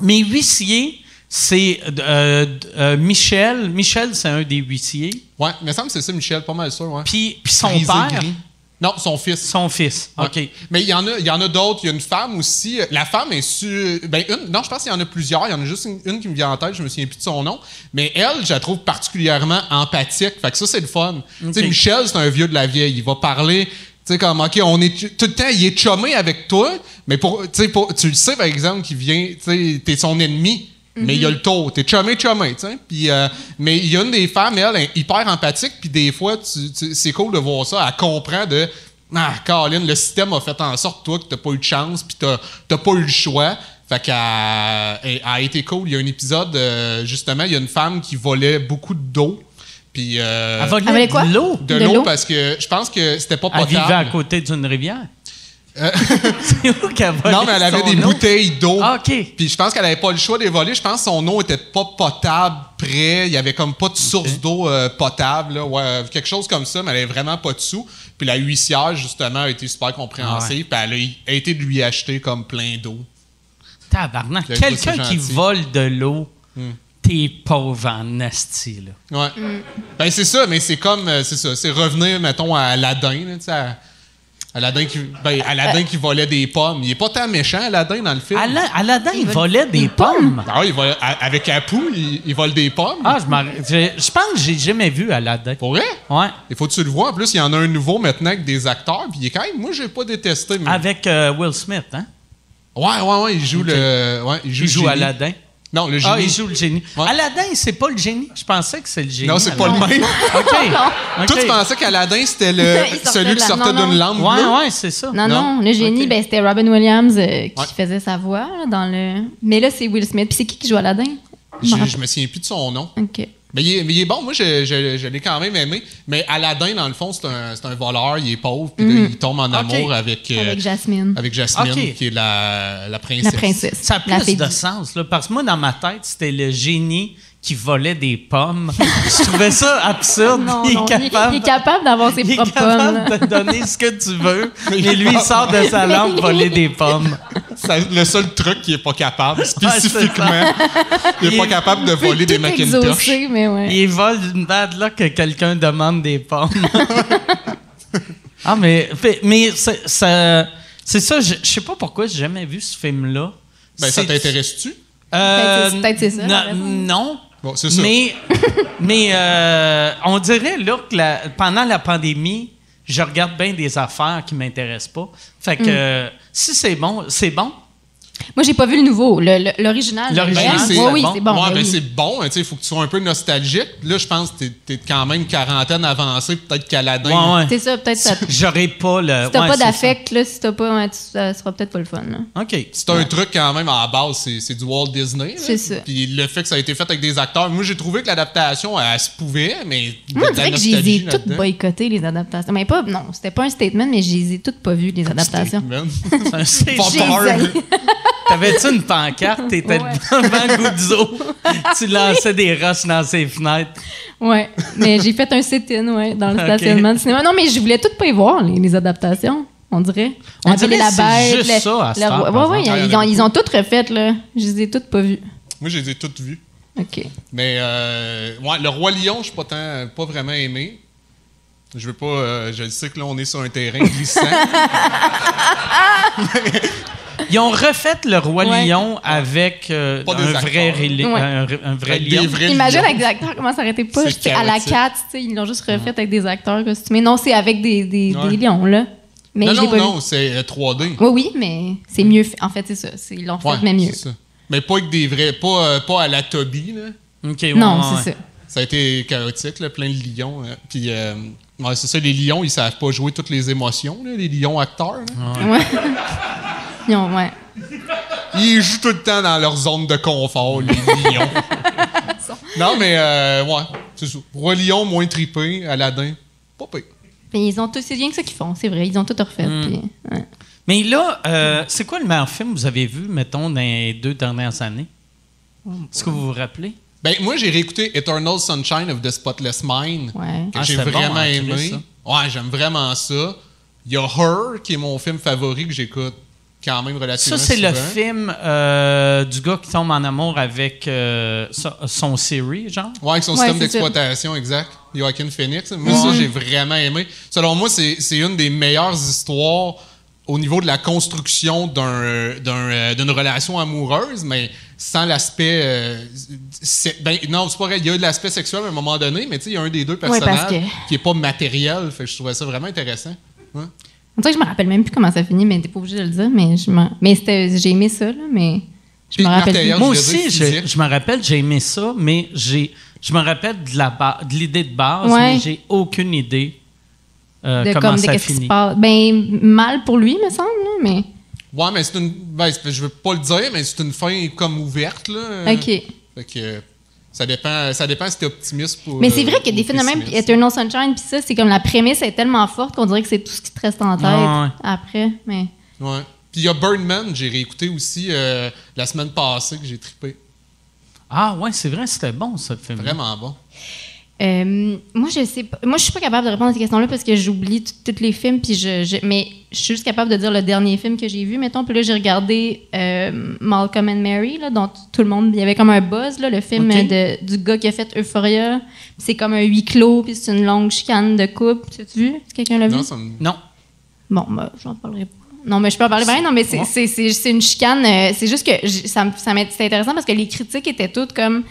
Mes huissiers, c'est euh, euh, Michel. Michel, c'est un des huissiers. Ouais, mais ça me semble que c'est ça, Michel, pas mal sûr, ouais. Puis, puis son père, gris. Non, son fils. son fils. Ouais. OK. Mais il y en a, il y en a d'autres. Il y a une femme aussi. La femme est su. Ben une, non, je pense qu'il y en a plusieurs. Il y en a juste une, une qui me vient en tête. Je me souviens plus de son nom. Mais elle, je la trouve particulièrement empathique. Fait que ça, c'est le fun. Tu sais. Michel, c'est un vieux de la vieille. Il va parler. Tu sais, comme, OK, on est tout le temps, il est chumé avec toi, mais pour, pour- tu le sais, par exemple, qu'il vient, tu sais, t'es son ennemi, mais il y a le taux. T'es chumé, chumé, tu sais. Puis, euh, mais il y a une des femmes, elle, est hyper empathique, puis des fois, tu- tu- c'est cool de voir ça. Elle comprend de, ah, Caroline, le système a fait en sorte, toi, que t'as pas eu de chance, puis t'as t'as pas eu le choix. Fait qu'elle elle a été cool. Il y a un épisode, euh, justement, il y a une femme qui volait beaucoup d'eau. Puis, euh, Elle volait de l'eau. de, De l'eau parce que je pense que c'était pas Elle vivait à potable. côté d'une rivière. c'est où qu'elle volait Non, mais elle avait des eau? bouteilles d'eau. Ah, OK. Puis je pense qu'elle avait pas le choix de les voler. Je pense que son eau était pas potable, prêt. Il y avait comme pas de source d'eau euh, potable, là. Ouais, quelque chose comme ça, mais elle avait vraiment pas de sous. Puis la huissière, justement, a été super compréhensive. Puis elle a, été de lui acheter comme plein d'eau. Tabarnak. Quelqu'un qui vole de l'eau, t'es pauvre en asti, là. Ouais. Ben c'est ça, mais c'est comme, euh, c'est ça, c'est revenir, mettons, à Aladdin, là, tu sais, à- Aladdin qui, ben, Aladdin qui volait des pommes. Il est pas tant méchant, Aladdin, dans le film. Ala- Aladdin, il, volait des des pommes. Ah oui, il vole- avec Apu, il, il vole des pommes. Ah, je, m'en- je, je pense que j'ai jamais vu Aladdin. Pour vrai? Ouais. Il faut que tu le vois. En plus, il y en a un nouveau maintenant avec des acteurs. Puis il est quand même, moi, j'ai pas détesté. Mais... Avec euh, Will Smith, hein? Ouais, ouais, ouais. Il joue le. Ouais, il joue, Il joue. Aladdin. Non, le génie. Ah, il joue le génie. Ouais. Aladdin, c'est pas le génie. Je pensais que c'est le génie. Non, c'est pas le même. OK. Toi, tu pensais qu'Aladin, c'était le... Celui qui sortait d'une lampe Ouais, bleue? ouais, c'est ça. Non, Non? non, le génie, ben, c'était Robin Williams euh, qui Ouais. faisait sa voix là, dans le. Mais là, c'est Will Smith. Puis c'est qui qui joue Aladdin? Je je me souviens plus de son nom. Ok. Mais il, est, mais il est bon. Moi, je, je- je l'ai quand même aimé. Mais Aladdin, dans le fond, c'est un, c'est un voleur. Il est pauvre. Puis là, il tombe en amour avec, euh, Avec Jasmine. avec Jasmine, Ok. qui est la, la princesse. La princesse. Ça a La plus de du- sens, là, parce que moi, dans ma tête, c'était le génie qui volait des pommes. Je trouvais ça absurde. Non, il, est non, il, capable, il est capable d'avoir ses il est propres capable pommes. là. de te donner ce que tu veux, mais lui, il sort de sa lampe voler des pommes. C'est le seul truc qui est pas capable, spécifiquement. il est Il pas est- capable de voler des Macintosh. exaucé, mais ouais. Il vole d'une bad là que quelqu'un demande des pommes. ah, mais, mais c'est ça, c'est ça, je, sais pas pourquoi j'ai jamais vu ce film-là. Ben, ça t'intéresse-tu? Euh, Peut-être c'est- ça. Non. Bon, c'est ça. Mais, mais euh, on dirait là que la- pendant la pandémie, je regarde bien des affaires qui m'intéressent pas. Fait que Mm. euh, si c'est bon, c'est bon. Moi, j'ai pas vu le nouveau. Le- le- L'original. L'original, c'est oui, bon. c'est bon. ouais, ben ben oui. c'est bon. hein, tu sais, Il faut que tu sois un peu nostalgique. Là, je pense que t'es, t'es quand même quarantaine avancée, peut-être qu'Aladin. Ouais, ouais. C'est ça, peut-être. Si J'aurais pas le. t'as ouais, pas d'affect, là, si t'as pas, tu- ça sera peut-être pas le fun. Là. OK. C'est un truc quand même à la base, c'est, c'est du Walt Disney. C'est ça. Puis le fait que ça a été fait avec des acteurs, moi j'ai trouvé que l'adaptation, elle, se pouvait, mais. Moi, dirait que j'ai toutes boycottées, les adaptations. Mais pas, non, c'était pas un statement, mais je les ai toutes pas vues, les adaptations. Statement. C'est un Pas statement. T'avais-tu une pancarte? T'étais Ouais. devant Guzzo. tu lançais des roches dans ses fenêtres. Ouais, mais j'ai fait un sit-in, ouais, dans le stationnement de cinéma. Non, mais je voulais toutes pas y voir, les, les adaptations, on dirait. On La dirait la Bête, juste le- ça, à par Ouais, ouais, exemple. ils, ont, ils ont toutes refaites, là. Je les ai toutes pas vues. Moi, je les ai toutes vues. OK. Mais euh, ouais, le Roi Lion, je suis pas, tant- pas vraiment aimé. Je veux pas. euh, je sais que là, on est sur un terrain glissant. Ils ont refait le Roi Ouais. Lion avec euh, un, vrai Ouais. un, un vrai Avec lion. vrais Imagine lions. avec des acteurs comment ça aurait été sais, à la chaotique. 4, tu sais, ils l'ont juste refait avec des acteurs costumés. Non, c'est avec des, des, Ouais. des lions, là. Mais non, non, non, c'est euh, 3D. Oui, oui, mais c'est mieux fait. En fait, c'est ça. Ils l'ont fait, Ouais, mais mieux. ça. Mais pas avec des vrais. Pas, euh, pas à la Toby, là. Ouais, Non, ouais, c'est ça. Ça a été chaotique, là, plein de lions. Puis, euh, ouais, c'est ça, les lions, ils savent pas jouer toutes les émotions, là, les lions acteurs. Ouais. Ils jouent tout le temps dans leur zone de confort, les lions. non, mais, euh, ouais, c'est ça. Roi Lion, moins tripé, Aladdin, pas pire. Mais ils ont tous, c'est rien que ça qu'ils font, c'est vrai. Ils ont tout refait. Hmm. puis, ouais. Mais là, euh, c'est quoi le meilleur film que vous avez vu, mettons, dans les deux dernières années? Est-ce que vous vous rappelez? Ben, moi, j'ai réécouté Eternal Sunshine of the Spotless Mind. Ouais. que Ah, j'ai bon, vraiment hein, aimé. Ça. Ouais, j'aime vraiment ça. Il y a Her, qui est mon film favori que j'écoute quand même Ça, relativement c'est le film euh, du gars qui tombe en amour avec euh, son, Siri, genre? Ouais, avec son Ouais, système ça. d'exploitation, exact. Joaquin Phoenix. Moi, ça, j'ai vraiment aimé. Selon moi, c'est une des meilleures histoires au niveau de la construction euh, d'une relation amoureuse, mais sans l'aspect. euh, ben, non, c'est pas vrai. Il y a de l'aspect sexuel à un moment donné, mais tu sais, il y a un des deux personnages que- qui est pas matériel. Fait je trouvais ça vraiment intéressant. On dirait que je me rappelle même plus comment ça finit, mais t'es pas obligé de le dire. Mais, je m'en- mais c'était- j'ai aimé ça, là, mais je me rappelle plus. Moi aussi, je, me rappelle, j'ai aimé ça, mais j'ai, je me rappelle de, la ba- de l'idée de base, Ouais. mais j'ai aucune idée euh, de comment comme de ça qu'est-ce qui se finit. passe. Ben, mal pour lui, me semble, là, mais. Ouais, mais c'est une. Ben, c'est- je veux pas le dire, mais c'est une fin comme ouverte, là. OK. Fait que ça dépend, ça dépend si t'es optimiste pour. Mais c'est euh, vrai qu'il y a des films de même, puis. Eternal Sunshine, puis ça, c'est comme la prémisse est tellement forte qu'on dirait que c'est tout ce qui te reste en tête Ouais, ouais. après. Mais Ouais. Puis il y a Birdman, j'ai réécouté aussi euh, la semaine passée que j'ai trippé. Ah ouais, c'est vrai, c'était bon ce film. Vraiment bon. Euh, moi, je sais pas. Moi, je suis pas capable de répondre à ces questions-là parce que j'oublie tous les films. Puis je, je- mais je suis juste capable de dire le dernier film que j'ai vu, mettons. Puis là, j'ai regardé euh, Malcolm and Mary, là, dont tout le monde. Il y avait comme un buzz, là, le film de, du gars qui a fait Euphoria. C'est comme un huis clos, puis c'est une longue chicane de couple. Tu as vu? Est-ce que quelqu'un l'a vu? Non, ça me- Non. Bon, ben, j'en parlerai pas. Non, mais je peux en parler. Ben, non, mais c'est, une chicane. euh, c'est juste que ça, me- ça m'est- c'est intéressant parce que les critiques étaient toutes comme.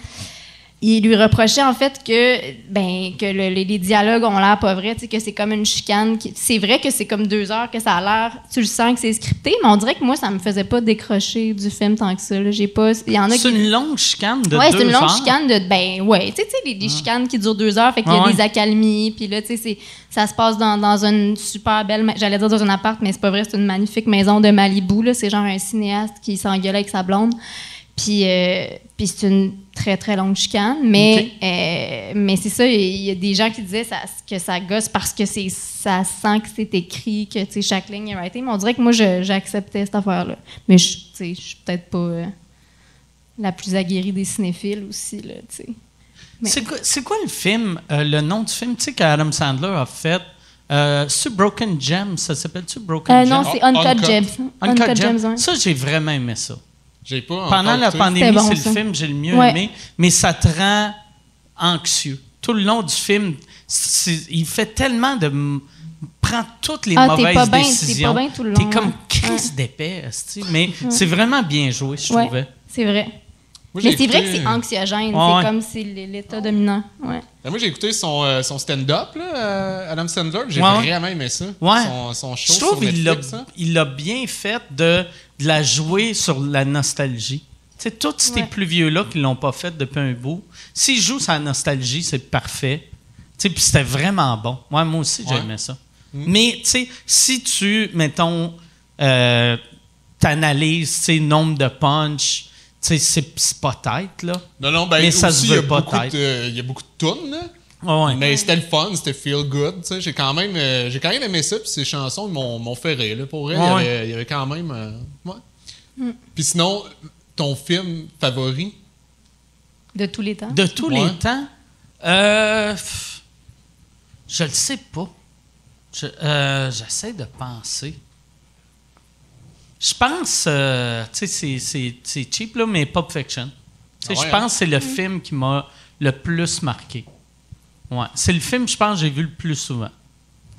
Il lui reprochait en fait que ben que le- les, dialogues ont l'air pas vrais, que c'est comme une chicane. c'est vrai que c'est comme deux heures que ça a l'air, tu le sens que c'est scripté, mais on dirait que moi ça me faisait pas décrocher du film tant que ça. là. J'ai pas, il y en a C'est qui. une longue chicane de Ouais, deux c'est une longue heures. chicane de ben ouais, tu sais tu sais les, les chicanes qui durent deux heures, fait qu'il y a Ah ouais. des accalmies, puis là tu sais c'est ça se passe dans, dans une super belle, j'allais dire dans un appart, mais c'est pas vrai, c'est une magnifique maison de Malibu là, c'est genre un cinéaste qui s'engueule avec sa blonde. Puis, euh, puis c'est une très, très longue chicane. Mais, euh, mais c'est ça, il y a des gens qui disaient ça, que ça gosse parce que c'est, ça sent que c'est écrit, que tu sais, chaque ligne est writing. Mais on dirait que moi, j'acceptais cette affaire-là. Mais je suis peut-être pas euh, la plus aguerrie des cinéphiles aussi, là, tu sais. Mais- C'est quoi, quoi le film, euh, le nom du film, tu sais, qu'Adam Sandler a fait? Euh, c'est Broken Gems, ça s'appelle-tu Broken Euh, Gems? non, c'est Uncut, Uncut. Gems. Uncut Uncut Gems. Gems. Ça, j'ai vraiment aimé ça. J'ai pas Pendant la pandémie, bon, c'est le film que j'ai le mieux Ouais. aimé, mais ça te rend anxieux. Tout le long du film, il fait tellement de prend toutes les Ah, t'es mauvaises pas décisions. pas bien tout le T'es long, comme ouais. crise d'épais, esti, mais c'est vraiment bien joué, je Ouais, trouvais. c'est vrai. Moi, Mais c'est vrai que c'est anxiogène. Ouais, ouais. C'est comme c'est l'état dominant. Ouais. Ben, moi, j'ai écouté son, euh, son stand-up, là, euh, Adam Sandler. J'ai Ouais, vraiment aimé ça. Ouais. Son, son show Je trouve sur qu'il l'a hein. il l'a bien fait de, de la jouer sur la nostalgie. Tu sais, tous ces Ouais. plus vieux-là qui l'ont pas fait depuis un bout, s'ils jouent sur la nostalgie, c'est parfait. Tu sais, puis c'était vraiment bon. Ouais, moi aussi, Ouais. j'aimais ça. Mais, tu sais, si tu, mettons, euh, t'analyses, tu sais, nombre de punch, sais, c'est pas tête, là. Non, non, ben, Mais ça se aussi, il y a veut pas beaucoup tête. de- Il y a beaucoup de tunes. Ouais, ouais. Mais c'était le fun, c'était feel good. J'ai quand même, euh, j'ai quand même aimé ça, puis ces chansons ils m'ont, m'ont fait rire. Là. Pour vrai, il y Ouais. avait- il y avait quand même. euh, ouais. Mm. Puis sinon, ton film favori? De tous les temps? De tous Ouais. les temps, euh, pff, je le sais pas. Je- euh, J'essaie de penser. Je pense, euh, tu sais, c'est- c'est- c'est cheap, là, mais Pulp Fiction. Tu sais, Ah ouais, je pense que c'est le film qui m'a le plus marqué. Ouais. C'est le film, je pense, que j'ai vu le plus souvent.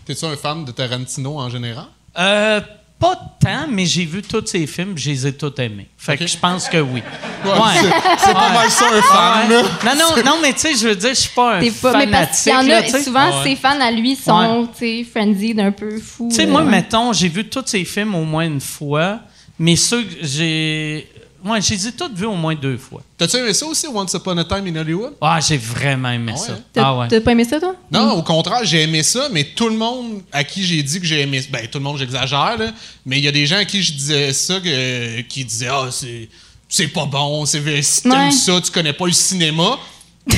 T'es-tu un fan de Tarantino en général? Euh, pas tant, mais j'ai vu tous ses films, je les ai tous aimés. Fait que je pense que oui. Ouais, c'est- c'est pas mal ça, un fan, Ouais. Non, non, non, mais tu sais, je veux dire, je suis pas un T'es pas, mais parce fanatique. y en a, souvent, Ouais. ses fans à lui sont, tu sais, frenzied, un peu fous. Tu sais, moi, ouais. mettons, j'ai vu tous ces films au moins une fois, mais ceux que j'ai. Ouais, je les ai tous vus au moins deux fois. T'as-tu aimé ça aussi, Once Upon a Time in Hollywood? Ah, j'ai vraiment aimé Ah ouais, ça. hein? T'as Ah ouais. t'as pas aimé ça, toi? Non, au contraire, j'ai aimé ça, mais tout le monde à qui j'ai dit que j'ai aimé ben tout le monde, j'exagère, là, mais il y a des gens à qui je disais ça que- qui disaient Ah, c'est, c'est pas bon, c'est, si t'aimes Ouais. ça, tu connais pas le cinéma.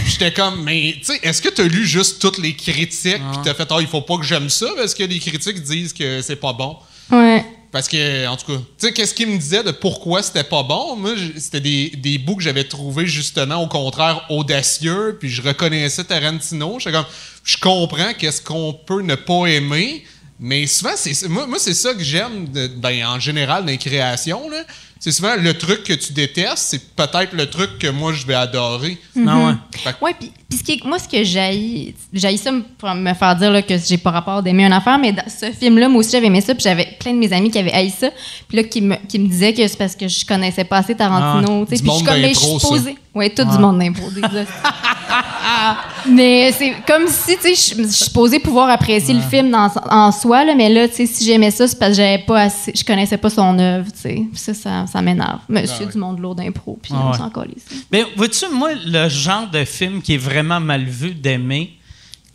J'étais comme, mais tu sais, est-ce que t'as lu juste toutes les critiques puis t'as fait Ah, il faut pas que j'aime ça parce que les critiques disent que c'est pas bon? Ouais. Parce que, en tout cas, tu sais, qu'est-ce qu'il me disait de pourquoi c'était pas bon? Moi, c'était des, des bouts que j'avais trouvés justement, au contraire, audacieux, puis je reconnaissais Tarantino. Comme, je comprends qu'est-ce qu'on peut ne pas aimer, mais souvent, c'est moi, moi c'est ça que j'aime, ben, en général, dans les créations, là. C'est souvent le truc que tu détestes, c'est peut-être le truc que moi, je vais adorer. Ah ouais. Que- Ouais, puis, puis ce qui est- moi, ce que j'ai j'ai ça pour me faire dire là, que j'ai pas rapport d'aimer une affaire, mais dans ce film-là, moi aussi, j'avais aimé ça, puis j'avais plein de mes amis qui avaient haï ça, puis là, qui me, qui me disaient que c'est parce que je connaissais pas assez Tarantino, tu sais, Du puis je suis comme, mais je suis posée. Ouais, tout du monde d'impro. Mais c'est comme si, tu sais, je suis posée pouvoir apprécier le film dans, en soi, là, mais là, tu sais, si j'aimais ça, c'est parce que j'avais pas assez, je connaissais pas son œuvre, tu sais. Ça, ça, ça m'énerve. Monsieur Ah ouais. du monde lourd d'impro, puis Ah on s'en calisse. Mais vois-tu, moi, le genre de film qui est vraiment mal vu d'aimer,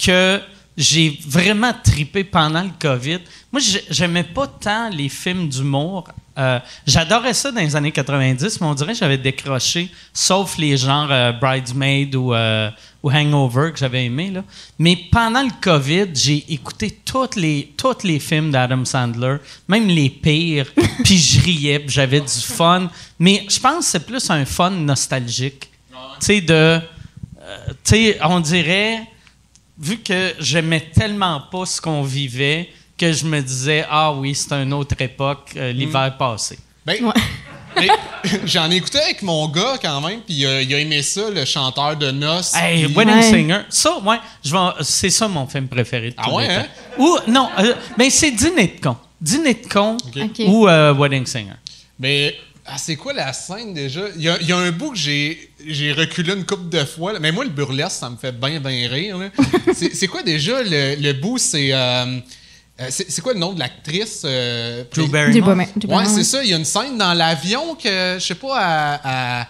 que j'ai vraiment tripé pendant le COVID. Moi, j'ai- j'aimais pas tant les films d'humour. Euh, J'adorais ça dans les années 90, mais on dirait que j'avais décroché, sauf les genres euh, Bridesmaid ou, euh, ou Hangover que j'avais aimé. Là. Mais pendant le COVID, j'ai écouté tous les, tous les films d'Adam Sandler, même les pires, puis je riais, puis j'avais du fun. Mais je pense que c'est plus un fun nostalgique. Tu sais, de. tu sais, on dirait, vu que j'aimais tellement pas ce qu'on vivait, que je me disais, ah oui, c'est une autre époque, euh, l'hiver passé. Ben, j'en ai écouté avec mon gars quand même, puis il a, il a aimé ça, le chanteur de noces. Hey, Wedding Ouais. Singer, ça, ouais, c'est ça mon film préféré de Ah tous ouais, les hein? temps. Ou, non, euh, ben c'est Dîner de con. Dîner de con ou euh, Wedding Singer. Mais ah, c'est quoi la scène déjà? Il y a, il y a un bout que j'ai, j'ai reculé une couple de fois. là. Mais moi, le burlesque, ça me fait bien, bien rire. c'est quoi déjà le, le bout? C'est, euh, euh, c'est, c'est quoi le nom de l'actrice? euh, Drew Barrymore. Ouais, c'est ça. Il y a une scène dans l'avion que, je sais pas, elle-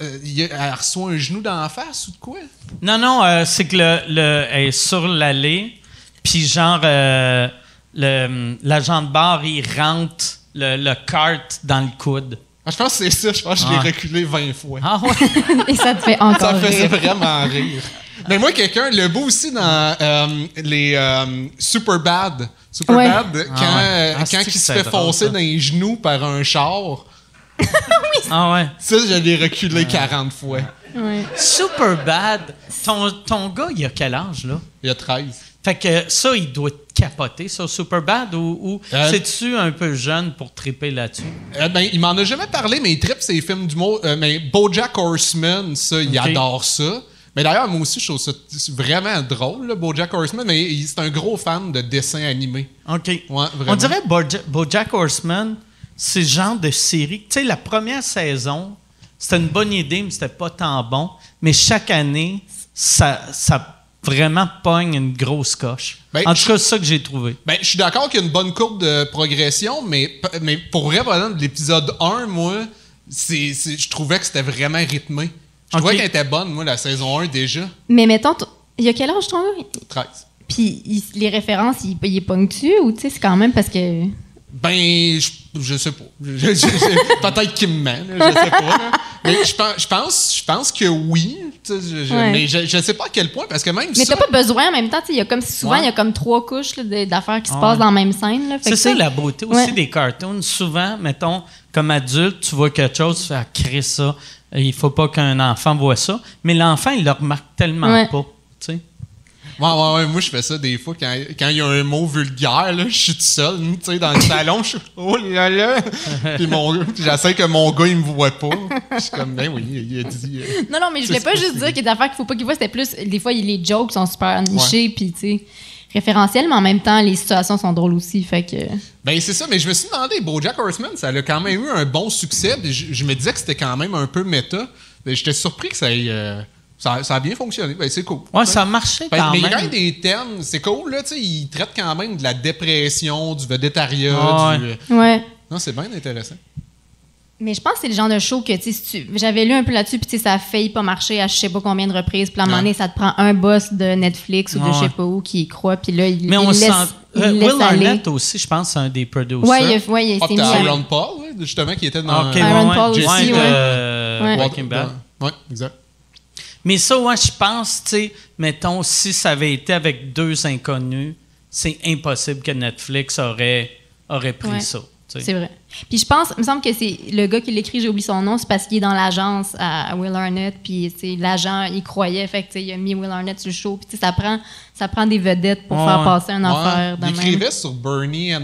euh, elle reçoit un genou dans la face ou de quoi? Non, non, euh, c'est que le, le elle est sur l'allée, puis genre, euh, le, l'agent de bar, il rentre le, le cart dans le coude. Ah, je pense que c'est ça. Je pense que je l'ai reculé 20 fois. Ah ouais? Et ça te fait encore Ça me faisait rire. vraiment rire. Mais moi, quelqu'un, le beau aussi dans euh, les euh, Super Bad. Super Ouais. Bad, quand, Ah ouais. euh, Ah, quand il se fait drôle, foncer ça. dans les genoux par un char, Ah ouais. ça, je l'ai reculé 40 fois. Ouais. Super bad. Ton, ton gars, il a quel âge, là? Il a 13. Fait que ça, il doit te capoter, ça, super bad, ou, ou Euh, c'est-tu un peu jeune pour triper là-dessus? Euh, ben, il m'en a jamais parlé, mais il tripe ses films d'humour. Euh, mais Bojack Horseman, ça, il adore ça. Mais d'ailleurs, moi aussi, je trouve ça vraiment drôle, là, Bojack Horseman, mais il- c'est un gros fan de dessins animés. OK. Ouais. On dirait Boja- Bojack Horseman, c'est le genre de série. Tu sais, la première saison, c'était une bonne idée, mais c'était pas tant bon. Mais chaque année, ça, ça vraiment pogne une grosse coche. Ben, en tout cas, c'est ça que j'ai trouvé. Ben, je suis d'accord qu'il y a une bonne courbe de progression, mais, mais pour vrai, par exemple, l'épisode 1, moi, je trouvais que c'était vraiment rythmé. Je trouvais Ok. qu'elle était bonne, moi, la saison 1 déjà. Mais mettons, il y a quel âge ton gars? 13. Puis il- les références, il, il est ponctué ou tu sais, c'est quand même parce que. Ben, je, je sais pas. Peut-être qu'il me ment, là, je sais pas. là. Mais je pense, je pense, je pense que oui. tu sais, je- je- Ouais. Mais je, je sais pas à quel point, parce que même Mais ça... t'as pas besoin en même temps, tu sais, il y a comme souvent, Ouais. il y a comme trois couches d'affaires qui se Ouais. passent dans la même scène. C'est ça la beauté aussi Ouais. des cartoons. Souvent, mettons, comme adulte, tu vois quelque chose, tu fais ah, créer ça. Il faut pas qu'un enfant voit ça. Mais l'enfant, il le remarque tellement Ouais. pas. Tu sais. Ouais, ouais, ouais, moi je fais ça des fois quand, quand il y a un mot vulgaire, là, je suis tout seul, tu sais, dans le salon, je suis oh là là. Puis mon, puis j'essaie que mon gars il me voit pas. Je suis comme ben oui, il a dit. euh, Non, non, mais je voulais pas juste dire qu'il y a des affaires qu'il faut pas qu'il voit, c'était plus. Des fois, les jokes sont super nichés, puis tu sais, référentiels, mais en même temps, les situations sont drôles aussi. Fait que. Ben c'est ça, mais je me suis demandé, BoJack Horseman, ça a quand même eu un bon succès. je, je me disais que c'était quand même un peu méta. Mais J'étais surpris que ça ait, euh, ça, ça a bien fonctionné. Ben c'est cool. Ouais, ça a marché Ben, quand mais il y a même. quand même des thèmes, c'est cool, là, tu sais, ils traitent quand même de la dépression, du vedettariat, Ah du... ouais. Ouais. Non, c'est bien intéressant. Mais je pense que c'est le genre de show que, tu sais, si tu- j'avais lu un peu là-dessus, puis tu sais, ça a failli pas marcher à je sais pas combien de reprises. Puis à un moment donné, ça te prend un boss de Netflix ou de Ouais. je sais pas où qui y croit, puis là, il, Mais il on laisse, sent. il euh, laisse Will aller. Arnett aussi, je pense, c'est un des producers. Ouais, il, a- ouais, il Ah, s'est mis à- Aaron Paul, justement, qui était dans... Ok, Aaron ouais, Paul aussi, de ouais. Ouais. Breaking Bad. Ouais, exact. Mais ça, ouais, je pense, tu sais, mettons, si ça avait été avec deux inconnus, c'est impossible que Netflix aurait, aurait pris Ouais. ça. C'est vrai. Puis je pense, il me semble que c'est le gars qui l'écrit, j'ai oublié son nom, c'est parce qu'il est dans l'agence à Will Arnett, puis l'agent, il croyait, fait que il a mis Will Arnett sur le show, puis tu sais, ça prend, ça prend des vedettes pour Ouais, faire passer une Ouais, affaire il écrivait sur Bernie and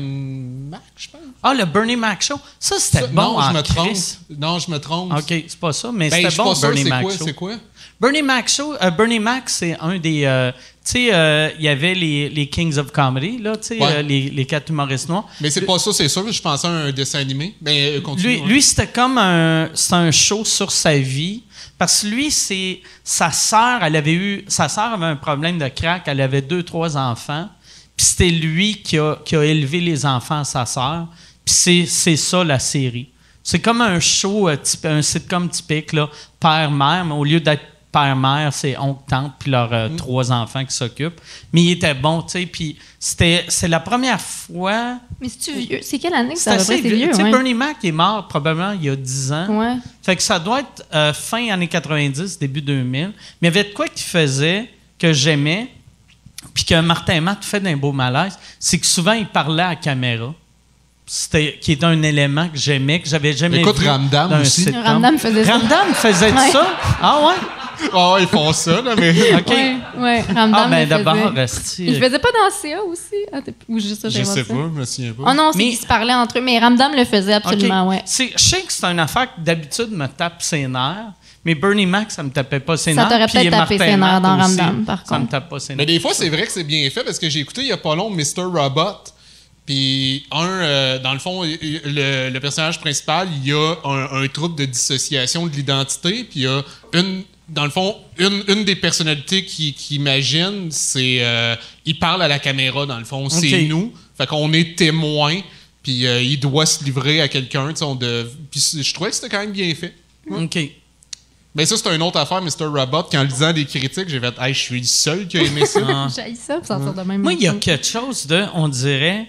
Mac, je pense. Ah, le Bernie Mac Show, ça, c'était bon non, en je me trompe. Non, je me trompe. OK, c'est pas ça, mais Ben, c'était bon, pas Bernie c'est Mac quoi, Show. c'est quoi? Bernie Mac Show, euh, Bernie Mac, c'est un des. euh, tu sais, euh, il y avait les, les Kings of Comedy, là, tu sais, Ouais. euh, les, les quatre humoristes noirs. Mais c'est pas ça, c'est sûr. Je pensais à un dessin animé. Mais euh, continue. Lui, ouais. lui c'était comme un, c'est un show sur sa vie. Parce que lui, c'est sa sœur, elle avait eu, sa sœur avait un problème de crack, elle avait deux, trois enfants. Puis c'était lui qui a, qui a élevé les enfants à sa sœur. Puis c'est, ça la série. C'est comme un show, euh, un sitcom typique, là, père-mère, mais au lieu d'être père-mère, c'est oncle-tante, puis leurs euh, Mm. trois enfants qui s'occupent. Mais il était bon, tu sais. Puis c'était, c'est la première fois. Mais c'est-tu vieux? C'est quelle année que C'est ça assez c'est vieux. vieux? Tu sais, ouais? Bernie Mac est mort probablement il y a 10 ans. Ouais. Fait que ça doit être euh, fin années 90, début 2000. Mais il y avait de quoi qu'il faisait que j'aimais, puis que Martin Matt fait d'un beau malaise, c'est que souvent il parlait à la caméra. C'était, qui est un élément que j'aimais, que j'avais jamais Écoute, vu. Ramdam d'un aussi. Ramdam faisait ça. Ramdam faisait Ouais. ça? Ah ouais? Ah ouais, ils font ça, là, mais. OK. Ouais, ouais. Ramdam Ah, ben d'abord, resti. Il faisait pas dans CA aussi? Ah, ou juste ça, Je sais ça? pas, je me souviens pas. Oh non, c'est Mais- qu'ils se parlaient entre eux, mais Ramdam le faisait absolument, OK. ouais. C'est- Je sais que c'est une affaire qui d'habitude me tape ses nerfs, mais Bernie Mac, ça me tapait pas ses Ça nerfs. t'aurait puis peut-être tapé ses nerfs dans Ramdam, par Ça me contre. tape pas ses Mais des fois, c'est vrai que c'est bien fait parce que j'ai écouté il y a pas long Mr. Robot. Puis, un, euh, dans le fond, le, le personnage principal, il y a un, un trouble de dissociation de l'identité. Puis, il y a une. Dans le fond, une, une des personnalités qui, qui imagine, c'est. euh, il parle à la caméra, dans le fond. C'est nous. Fait qu'on est témoin. Puis, euh, il doit se livrer à quelqu'un. de- Puis, je trouvais que c'était quand même bien fait. OK. Mais ça, c'est une autre affaire, Mr. Robot. Qu'en lisant des critiques, j'ai fait, hey, je suis le seul qui a aimé ça. Ah. J'ai ça pour sortir de même. Moi, il y a quelque chose de, on dirait,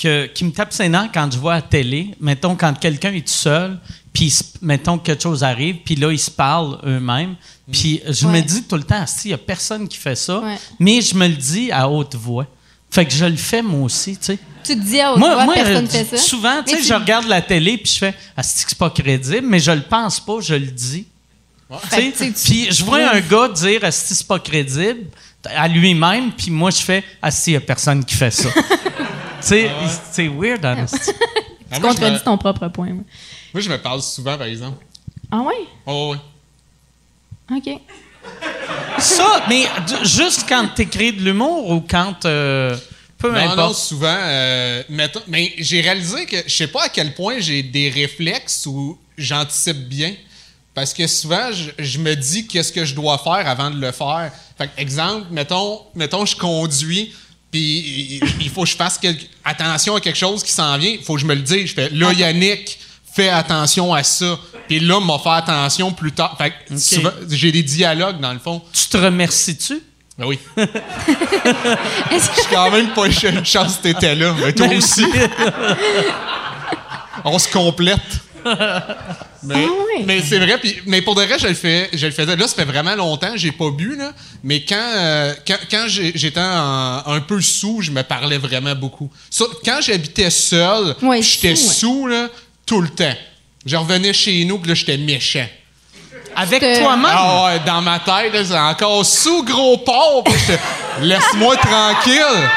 que, qui me tape ses nerfs quand je vois à la télé, mettons, quand quelqu'un est tout seul, puis mettons que quelque chose arrive, puis là, ils se parlent eux-mêmes. Puis je me dis tout le temps, il n'y a personne qui fait ça, Ouais. mais je me le dis à haute voix. Fait que je le fais moi aussi, tu sais. Tu te dis à haute Moi, voix, moi, personne euh, fait ça? souvent, tu sais, je regarde la télé puis je fais Ah, c'est que c'est pas crédible, mais je le pense pas, je le dis. Puis je vois un gars dire Ah, c'est pas crédible? À lui-même, puis moi je fais Ah, si, y a personne qui fait ça. tu sais, c'est weird, honesty. Ah, Tu moi, je me- contredis ton propre point. ouais. moi, je me parle souvent, par exemple. Ah ouais? Oh, ouais. OK. Ça, mais juste quand t'écris de l'humour ou quand. euh, peu Non, non, importe. souvent. euh, mettons- mais j'ai réalisé que je sais pas à quel point j'ai des réflexes où j'anticipe bien. Parce que souvent, je, je me dis qu'est-ce que je dois faire avant de le faire. Fait que, exemple, mettons, mettons je conduis, puis il- faut que je fasse quelque- attention à quelque chose qui s'en vient. Il faut que je me le dise. Je fais, là, Yannick, fais attention à ça. Puis là, m'a faire attention plus tard. Fait que souvent, j'ai des dialogues, dans le fond. Tu te remercies-tu? Ben oui. Je suis quand même pas une chance que t'étais là, mais toi aussi. On se complète. Mais, Ah ouais. mais c'est vrai, puis- mais pour de vrai, je le, fais, je le faisais. Là, ça fait vraiment longtemps, j'ai pas bu, là, mais quand, euh, quand, quand j'étais un peu sous, je me parlais vraiment beaucoup. Quand j'habitais seul, Ouais, j'étais sous, ouais. là, tout le temps. Je revenais chez nous, puis là, j'étais méchant. Avec toi-même? Ah ouais, dans ma tête, c'est encore sous gros j'étais, Laisse-moi tranquille.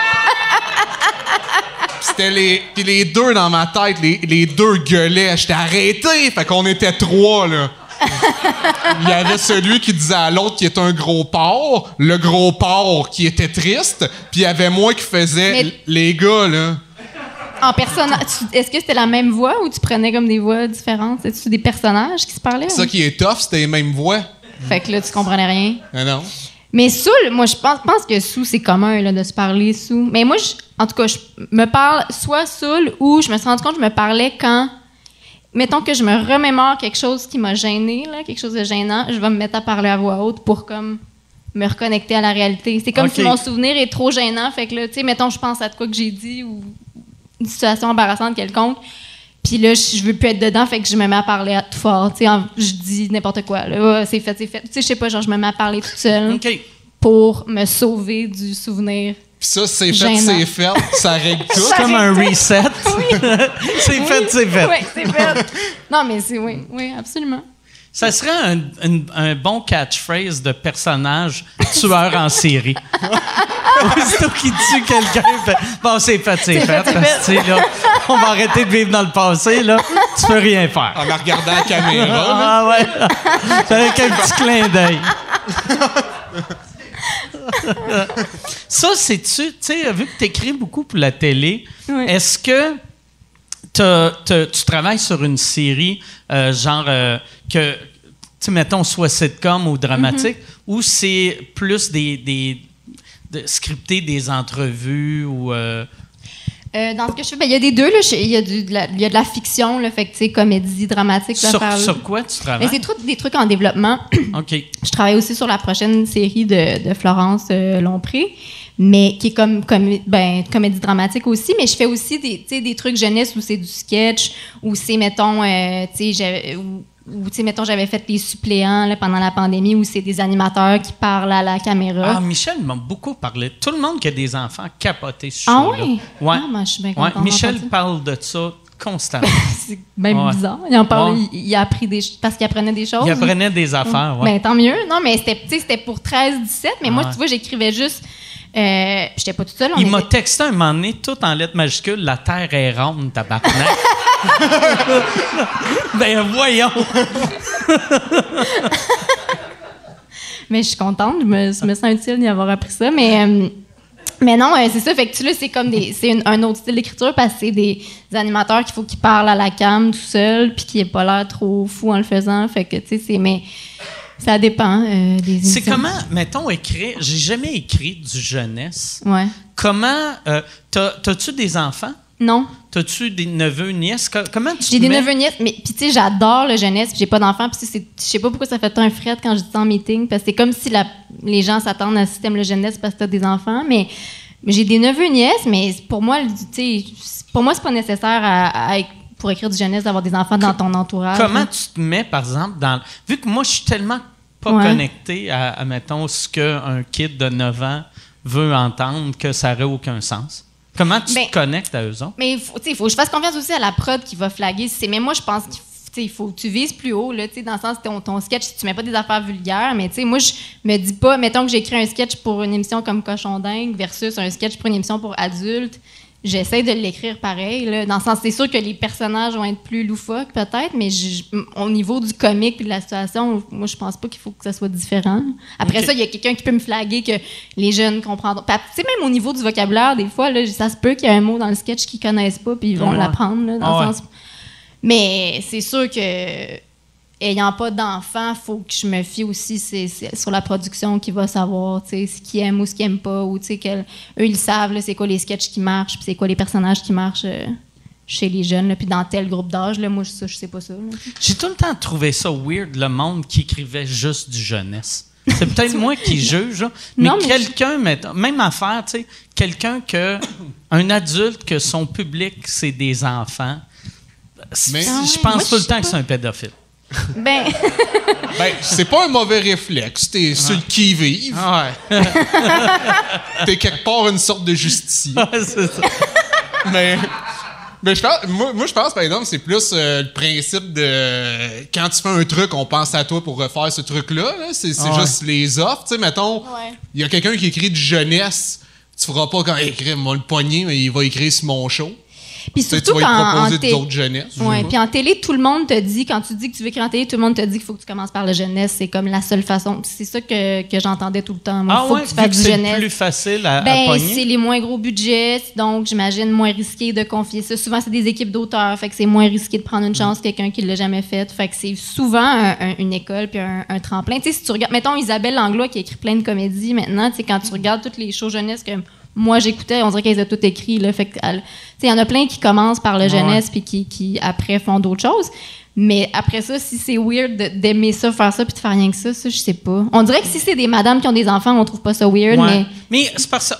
C'était les, puis les deux dans ma tête, les, les deux gueulaient. J'étais arrêté. Fait qu'on était trois, là. Il y avait celui qui disait à l'autre qui était un gros porc, le gros porc qui était triste, puis il y avait moi qui faisais Mais- les gars, là. En personnage, tu- est-ce que c'était la même voix ou tu prenais comme des voix différentes? C'est-tu des personnages qui se parlaient? Ça ou- qui est tough, c'était les mêmes voix. Fait que là, tu comprenais rien. Ah non. Mais sous, moi, je pense, pense que sous, c'est commun là, de se parler sous. Mais moi, je- en tout cas, je me parle soit saoul ou je me suis rendu compte que je me parlais quand. Mettons que je me remémore quelque chose qui m'a gêné, là, quelque chose de gênant, je vais me mettre à parler à voix haute pour comme me reconnecter à la réalité. C'est comme si mon souvenir est trop gênant, fait que là, tu sais, mettons, je pense à de quoi que j'ai dit ou une situation embarrassante quelconque. Puis là, je veux plus être dedans, fait que je me mets à parler à tout fort. Tu sais, je dis n'importe quoi. Là, c'est fait, c'est fait. Tu sais, je sais pas, genre, je me mets à parler toute seule pour me sauver du souvenir. Puis ça, c'est fait, c'est fait. Ça règle tout. C'est comme un reset. c'est fait, c'est fait. Oui, c'est fait. non, mais c'est, oui, oui, absolument. Ça serait un, un- un bon catchphrase de personnage tueur en série. Aussitôt qu'il tue quelqu'un, fait Bon, c'est fait, c'est fait. fait, parce que, tu sais, là, on va arrêter de vivre dans le passé, là. Tu peux rien faire. En me regardant la caméra. là. Ah ouais. Avec un petit clin d'œil. Ça, c'est-tu, tu sais, vu que tu écris beaucoup pour la télé, Oui. est-ce que t'as- t'as- tu travailles sur une série, euh, genre, euh, que, tu mettons, soit sitcom ou dramatique, ou c'est plus des, des de scripter des entrevues ou. euh, Euh, dans ce que je fais, ben, il y a des deux. Il y, a du- de la- il y a de la fiction, là, fait que, comédie, dramatique, sur, quoi tu Mais travailles? c'est tout des trucs en développement. OK. Je travaille aussi sur la prochaine série de, de Florence euh, Lompré, mais qui est comme, comme ben, comédie dramatique aussi. Mais je fais aussi des, des trucs jeunesse où c'est du sketch, où c'est, mettons, euh, tu sais, j'avais- où- où, tu sais, mettons, j'avais fait les suppléants là, pendant la pandémie, où c'est des animateurs qui parlent à la caméra. Ah, Michel m'a beaucoup parlé. Tout le monde qui a des enfants capoté ce Ah oui? Ouais? Ah, ben, je suis bien Ouais, Michel parle de ça constamment. C'est même Ouais. bizarre. Il en parle, Ouais. il, il a appris des parce qu'il apprenait des choses. Il apprenait des affaires, ouais. Ben, tant mieux. Non, mais c'était, pour 13-17, mais moi, tu vois, j'écrivais juste. Euh, j'étais pas toute seule. on Il m'a texté un moment donné, tout en lettres majuscules, la Terre est ronde, tabarnak. ben voyons. Mais je suis contente, je me, je me sens utile d'y avoir appris ça. Mais, euh, mais non, euh, c'est ça. Fait que tu là, c'est comme des, c'est un autre style d'écriture parce que c'est des, des animateurs qu'il faut qu'ils parlent à la cam tout seul puis qu'ils aient pas l'air trop fou en le faisant. Fait que, tu sais, c'est. Mais ça dépend euh, des C'est comment, mettons, écrire. J'ai jamais écrit du jeunesse. Ouais. Comment. euh, t'as- T'as-tu des enfants? Non. T'as-tu des neveux, nièces? Co- Comment tu J'ai des mets- neveux nièces, mais puis tu sais, j'adore le jeunesse, puis j'ai pas d'enfants, puis je sais pas pourquoi ça fait tant un fret quand je dis ça en meeting, parce que c'est comme si la- les gens s'attendent à t'aimes le jeunesse parce que t'as des enfants, mais J'ai des neveux nièces, mais pour moi, tu sais, pour moi, c'est pas nécessaire à, pour écrire du jeunesse d'avoir des enfants dans ton entourage. Comment tu te mets, par exemple, dans. Vu que moi, je suis tellement pas connecté à, mettons, ce qu'un kid de 9 ans veut entendre que ça n'aurait aucun sens. Comment tu ben, te connectes à eux autres? Mais il faut, faut, que je fasse confiance aussi à la prod qui va flaguer. Mais moi, je pense qu'il faut que tu vises plus haut, là, dans le sens ton, ton sketch, tu mets pas des affaires vulgaires, mais moi, je me dis pas, mettons que j'écris un sketch pour une émission comme Cochon Dingue versus un sketch pour une émission pour adultes j'essaie de l'écrire pareil. Là, dans le sens, c'est sûr que les personnages vont être plus loufoques, peut-être, mais au niveau du comique et de la situation, moi, je pense pas qu'il faut que ça soit différent. Après ça, il y a quelqu'un qui peut me flaguer que les jeunes comprendront. Tu sais, même au niveau du vocabulaire, des fois, là, ça se peut qu'il y ait un mot dans le sketch qu'ils connaissent pas, puis ils vont l'apprendre. Dans le sens... Mais c'est sûr que ayant pas d'enfant, faut que je me fie aussi sur la production qui va savoir ce qu'ils aiment ou ce qu'ils n'aiment pas. Ou, eux, ils savent c'est quoi les sketchs qui marchent, puis c'est quoi les personnages qui marchent euh, chez les jeunes. puis dans tel groupe d'âge, moi, je, je sais pas ça. J'ai tout le temps trouvé ça weird, le monde qui écrivait juste du jeunesse. C'est peut-être moi qui juge, mais, quelqu'un, même affaire, tu sais, quelqu'un que, un adulte que son public, c'est des enfants, mais, je pense tout le temps que c'est un pédophile. Ben. ben, c'est pas un mauvais réflexe. T'es sur le qui-vive. Ah ouais. T'es quelque part une sorte de justicier. c'est ça. Mais. Mais je pense, moi, je pense, par exemple, c'est plus euh, le principe de quand tu fais un truc, on pense à toi pour refaire ce truc-là. c'est juste les offres. Tu sais, mettons, il y a quelqu'un qui écrit du jeunesse. Tu feras pas quand écrire mon le poignet, mais il va écrire sur mon show. Puis surtout tu quand en, d'autres jeunesse. Ouais, puis en télé, tout le monde te dit, quand tu dis que tu veux écrire en télé, tout le monde te dit qu'il faut que tu commences par la jeunesse. C'est comme la seule façon. C'est ça que, que j'entendais tout le temps. Moi, ah faut que tu fasses du jeunesse. C'est plus facile à, ben, c'est les moins gros budgets, donc j'imagine moins risqué de confier ça. Souvent, c'est des équipes d'auteurs, fait que c'est moins risqué de prendre une chance que quelqu'un qui l'a jamais fait. Fait que c'est souvent une école puis un, tremplin. Tu sais, si tu regardes, mettons Isabelle Langlois qui a écrit plein de comédies maintenant, tu sais, quand tu regardes toutes les shows jeunesse que moi j'écoutais, on dirait qu'elles ont tout écrit. Là, fait il y en a plein qui commencent par le jeunesse puis qui, qui, après font d'autres choses. Mais après ça, si c'est weird d'aimer ça, faire ça, puis de faire rien que ça, ça, je sais pas. On dirait que si c'est des madames qui ont des enfants, on trouve pas ça weird, mais... Mais c'est parce que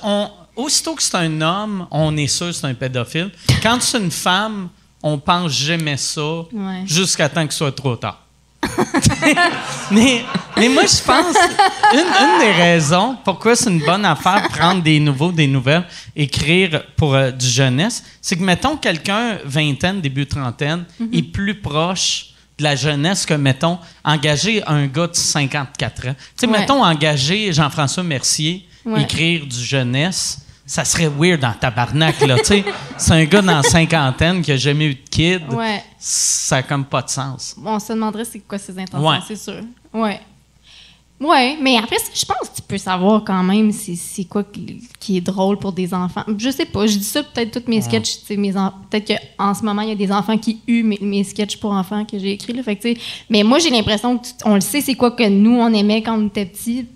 aussitôt que c'est un homme, on est sûr que c'est un pédophile. Quand c'est une femme, on pense j'aimais ça jusqu'à temps que ce soit trop tard. Mais, mais moi, je pense, une, des raisons pourquoi c'est une bonne affaire prendre des nouveaux, des nouvelles, écrire pour euh, du jeunesse, c'est que, mettons, quelqu'un, vingtaine, début trentaine, mm-hmm. est plus proche de la jeunesse que, mettons, engager un gars de 54 ans. Tu sais, mettons, engager Jean-François Mercier, écrire du jeunesse ça serait weird dans tabarnak, là. tu c'est un gars dans la cinquantaine qui a jamais eu de kid. Ouais. Ça n'a comme pas de sens. on se demanderait c'est quoi ses intentions, c'est sûr. Ouais. Ouais, mais après, je pense que tu peux savoir quand même c'est quoi qui est drôle pour des enfants. Je sais pas, je dis ça peut-être tous mes sketchs, mes peut-être qu'en ce moment, il y a des enfants qui eu mes, mes sketchs pour enfants que j'ai écrits. Fait mais moi, j'ai l'impression qu'on le sait, c'est quoi que nous, on aimait quand on était petits.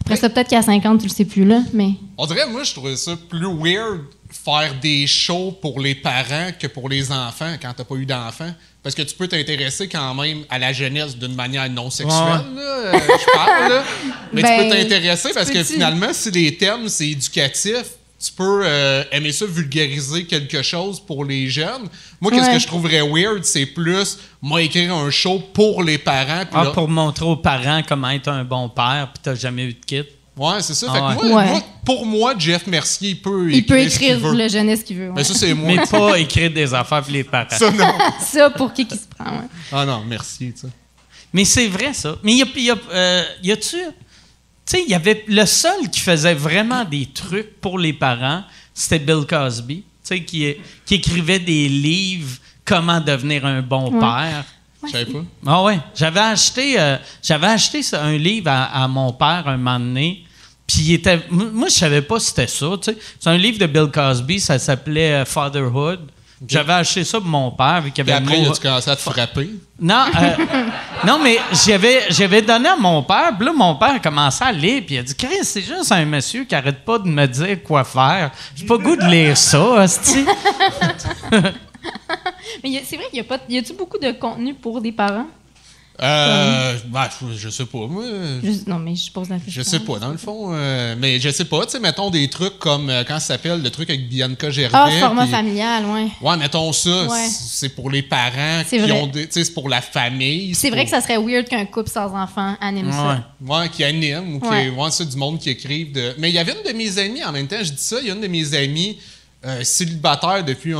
Après ça, peut-être qu'à 50, tu le sais plus, là, mais... On dirait, moi, je trouvais ça plus weird faire des shows pour les parents que pour les enfants quand t'as pas eu d'enfants. Parce que tu peux t'intéresser quand même à la jeunesse d'une manière non sexuelle, euh, je parle, là. Mais tu peux ben, t'intéresser parce que finalement, si les thèmes, c'est éducatif, tu peux euh, aimer ça vulgariser quelque chose pour les jeunes. Moi, qu'est-ce que je trouverais weird, c'est plus moi écrire un show pour les parents. Ah, pour montrer aux parents comment être un bon père, puis t'as jamais eu de kit. Ouais, c'est ça. Ah moi, pour moi, Jeff Mercier, il peut il peut écrire le jeunesse qu'il veut. Mais ça, c'est moi. Mais pas écrire des affaires pour les parents. Ça, non. ça, pour qui qui se prend, Ah non, merci, tu sais. Mais c'est vrai, ça. Mais y a, y a, euh, y a-tu tu sais, il y avait le seul qui faisait vraiment des trucs pour les parents, c'était Bill Cosby, tu sais, qui, qui écrivait des livres comment devenir un bon père. Je savais pas? Ah ouais, j'avais acheté, euh, j'avais acheté un livre à, mon père un moment donné. Puis il était, moi je savais pas si c'était ça. Tu sais. C'est un livre de Bill Cosby, ça s'appelait euh, Fatherhood. J'avais acheté ça pour mon père. Vu avait après, tu commencé à te frapper? Non, euh, non mais j'avais, j'avais donné à mon père. Puis là, mon père a commencé à lire. Puis il a dit Chris, c'est juste un monsieur qui arrête pas de me dire quoi faire. J'ai pas goût de lire ça, hostie. mais c'est vrai qu'il y a pas. Y a-tu beaucoup de contenu pour des parents? Euh, ben, je, je sais pas, moi. Juste- non, mais je pose la question. Je sais pas, dans le fond. euh, mais je sais pas, tu sais, mettons des trucs comme, euh, quand ça s'appelle, le truc avec Bianca Gervais. Ah, format familial, ouais. Ouais, mettons ça, Ouais. c'est pour les parents C'est qui vrai. ont des. Tu sais, c'est pour la famille. C'est vrai que ça serait weird qu'un couple sans enfants anime Ouais. ça. Ouais, qui anime ou qui Ouais. ouais, c'est du monde qui écrivent. De... Mais il y avait une de mes amies, en même temps, je dis ça, il y a une de mes amies euh, célibataire depuis un,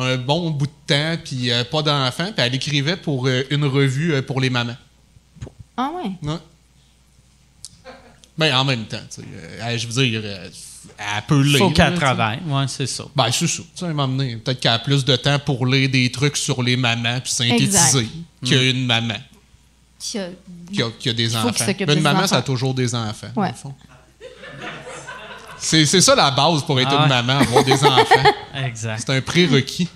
un bon bout de temps, puis euh, pas d'enfant, puis elle écrivait pour euh, une revue euh, pour les mamans. Ah ouais? Ouais. Ben, en même temps, tu sais, euh, je veux dire, euh, elle peut lire. Faut qu'elle travaille. Ouais, c'est ça. Ben, c'est ça. Tu sais, peut-être qu'elle a plus de temps pour lire des trucs sur les mamans puis synthétiser qu'une maman Qui a- qui a, qui a des faut enfants. Ben, des une maman, enfants. ça a toujours des enfants. dans Ouais. le fond. C'est c'est ça la base pour être Ah ouais. une maman, avoir des enfants. Exact. C'est un prérequis.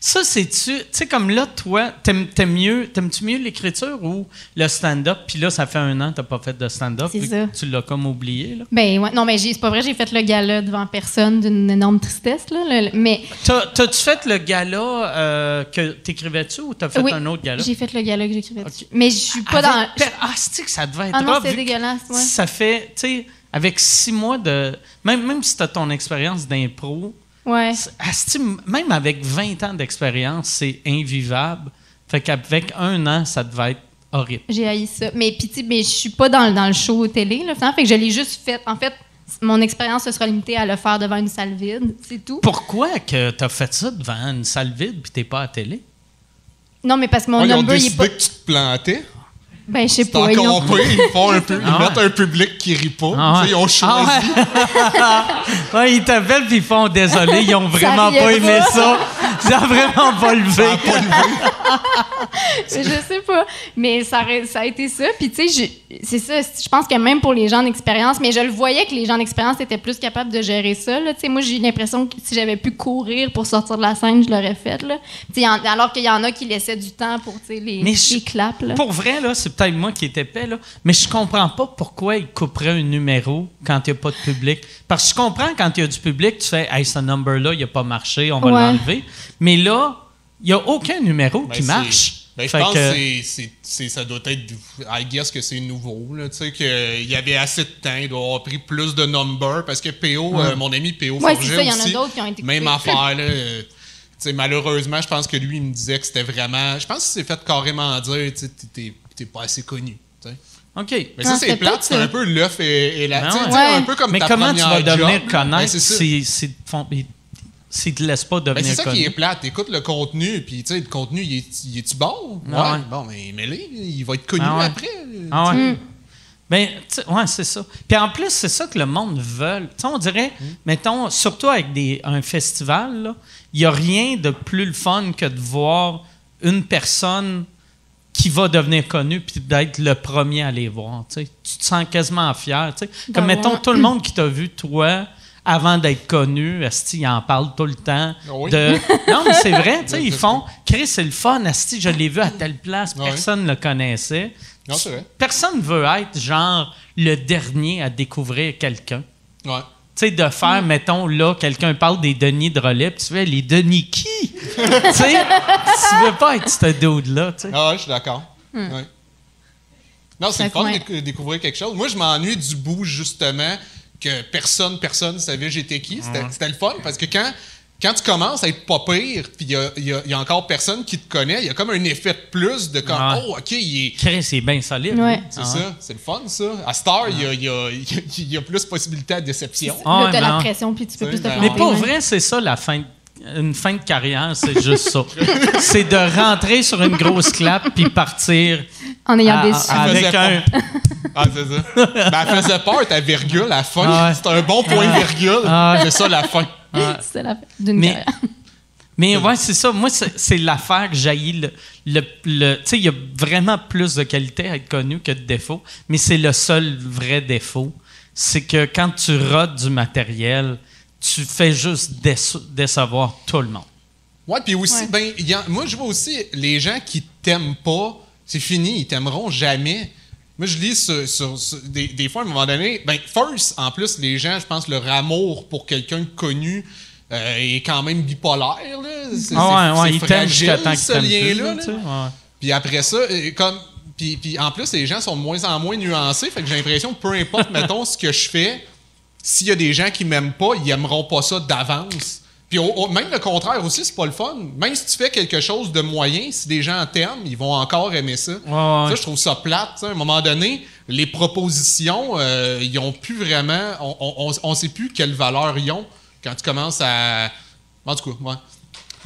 Ça, c'est-tu. Tu sais, comme là, toi, t'aimes t'aimes mieux, t'aimes-tu mieux l'écriture ou le stand-up? Puis là, ça fait un an que t'as pas fait de stand-up. C'est ça. Tu l'as comme oublié, là. Ben ouais, non, mais j'ai- c'est pas vrai, j'ai fait le gala devant personne d'une énorme tristesse, là. le- mais T'as- T'as-tu fait le gala euh, que t'écrivais-tu ou t'as fait oui, un autre gala? j'ai fait le gala que j'écrivais Ok. dessus. Mais je suis pas Avec dans. per- Ah, c'est que ça devait être Ah non, c'est dégueulasse, ouais. Ça fait, tu sais, avec six mois de. Même, même si t'as ton expérience d'impro, Ouais. même avec 20 ans d'expérience, c'est invivable. Fait qu'avec un an, ça devait être horrible. J'ai haï ça. Mais puis, tu sais, mais je suis pas dans, dans le show télé, là, finalement. Fait que je l'ai juste fait. En fait, mon expérience se sera limitée à le faire devant une salle vide. C'est tout. Pourquoi que t'as fait ça devant une salle vide puis t'es pas à télé? Non, mais parce que mon Ouais, ils ont number, il est décidé pas. que tu te plantais. Ben, je sais pas. ils encore ont- pire. Ils, font un peu, ils Ah ouais. mettent un public qui rit pas. Ah Tu sais, Ils ont choisi. Ah ouais. ouais, ils t'appellent puis ils font désolé, ils ont vraiment pas aimé pas. ça. Ça a vraiment pas levé. Ça a pas levé. je sais pas. Mais ça, a été ça. Puis, tu sais, je- c'est ça. Je pense que même pour les gens d'expérience, mais je le voyais que les gens d'expérience étaient plus capables de gérer ça. là. Tu sais, moi, j'ai l'impression que si j'avais pu courir pour sortir de la scène, je l'aurais fait. Là. En- alors qu'il y en a qui laissaient du temps pour les, Mais je- les claps. Là. Pour vrai, là, c'est peut-être moi qui étais épais, là, mais je comprends pas pourquoi ils couperaient un numéro quand il n'y a pas de public. Parce que je comprends quand il y a du public, tu fais Hey, ce number-là, il n'a pas marché, on va Ouais. l'enlever. Mais là, il n'y a aucun numéro Ben, qui marche. Ben, je Fait pense que- que c'est- c'est- c'est- ça doit être. I guess que c'est nouveau. là. Tu sais, qu'il y avait assez de temps. Il doit avoir pris plus de numbers parce que PO, euh, mon ami PO Ouais, Forget ça, il y en a d'autres qui ont été Même affaire. Là, euh, tu sais, malheureusement, je pense que lui, il me disait que c'était vraiment. Je pense qu'il s'est fait carrément dire tu sais, t'es- pas assez connu. tu sais. OK. Mais Ah, ça, c'est plate. C'est un peu l'œuf et, et la. Ben sais, ouais. tu sais, Un peu comme mais ta comment tu vas devenir job. connaître Ben, si, te laissent pas Ben, devenir c'est ça connu? qui est plate. Écoute le contenu, puis tu sais, le contenu, il est- il est-tu bon? Ah ouais. Bon, mais mets-le, il va être connu Ah ouais. après. Ah ouais. Mm. Ben, tu sais, ouais, c'est ça. Puis en plus, c'est ça que le monde veut. Tu sais, on dirait, mettons, surtout avec des, un festival, là, il n'y a rien de plus le fun que de voir une personne qui va devenir connue puis d'être le premier à les voir. Tu te sens quasiment fier. tu sais. Comme, D'avoir- mettons, tout le monde qui t'a vu, toi, avant d'être connu, Asti, ils en parlent tout le temps. Ah oui. De... Non, mais c'est vrai, tu sais, Ouais, ils font Chris, c'est le fun, Asti, je l'ai vu à telle place, Ah personne ne le connaissait. Non, c'est vrai. Personne veut être genre le dernier à découvrir quelqu'un. Ouais. Tu sais, de faire, Mm. mettons, là, quelqu'un parle des Denis de relais, puis tu fais les Denis qui? tu sais, tu veux pas être ce dude-là, tu sais. Ah ouais, je suis d'accord. Ouais. Non, c'est fun de déc- découvrir quelque chose. Moi, je m'ennuie du bout, justement, que personne, personne savait j'étais qui. C'était c'était le fun parce que quand, quand tu commences à être pas pire, puis il y a, y y encore personne qui te connaît, il y a comme un effet de plus de comme, Ouais. oh, OK, il est. Chris, c'est bien solide. Ouais. lui. C'est Ah ça, c'est le fun, ça. À Star, il y a, y, plus de possibilités à déception. Ah t'as ben la pression, puis tu peux C'est- plus te ben Mais planter. pour ouais. vrai, c'est ça, la fin. de- Une fin de carrière, c'est juste ça. c'est de rentrer sur une grosse clap puis partir En ayant à- des à- avec faisait un. Ah, c'est ça. Ben, elle faisait peur, ta virgule, à la fin. Ah ouais. C'était un bon point virgule. Ah. C'est ça, la fin. C'est la fin d'une Mais- carrière. Mais ouais, c'est ça. Moi, c'est c'est l'affaire que jaillit le. le, le- tu sais, il y a vraiment plus de qualité à être connu que de défauts, mais c'est le seul vrai défaut. C'est que quand tu rodes du matériel, tu fais juste déce- décevoir tout le monde. Ouais, puis aussi, Ouais. ben, il y a- moi, je vois aussi les gens qui t'aiment pas, c'est fini, ils t'aimeront jamais. Moi, je lis sur, sur- sur- des, des fois, à un moment donné, ben, first, en plus, les gens, je pense, leur amour pour quelqu'un connu euh, est quand même bipolaire. Là. C'est, Ah ouais, ouais, jusqu'à fragile, temps ce lien-là. là, ouais. Puis après ça, euh, comme Puis, puis en plus, les gens sont de moins en moins nuancés. Fait que j'ai l'impression que peu importe, mettons, ce que je fais, s'il y a des gens qui m'aiment pas, ils aimeront pas ça d'avance. Puis même le contraire aussi, c'est pas le fun. Même si tu fais quelque chose de moyen, si des gens t'aiment, ils vont encore aimer ça. Ça, je trouve ça plate. À un moment donné, les propositions, euh, ils ont plus vraiment. On, on, sait plus quelle valeur ils ont quand tu commences à. En tout cas, ouais.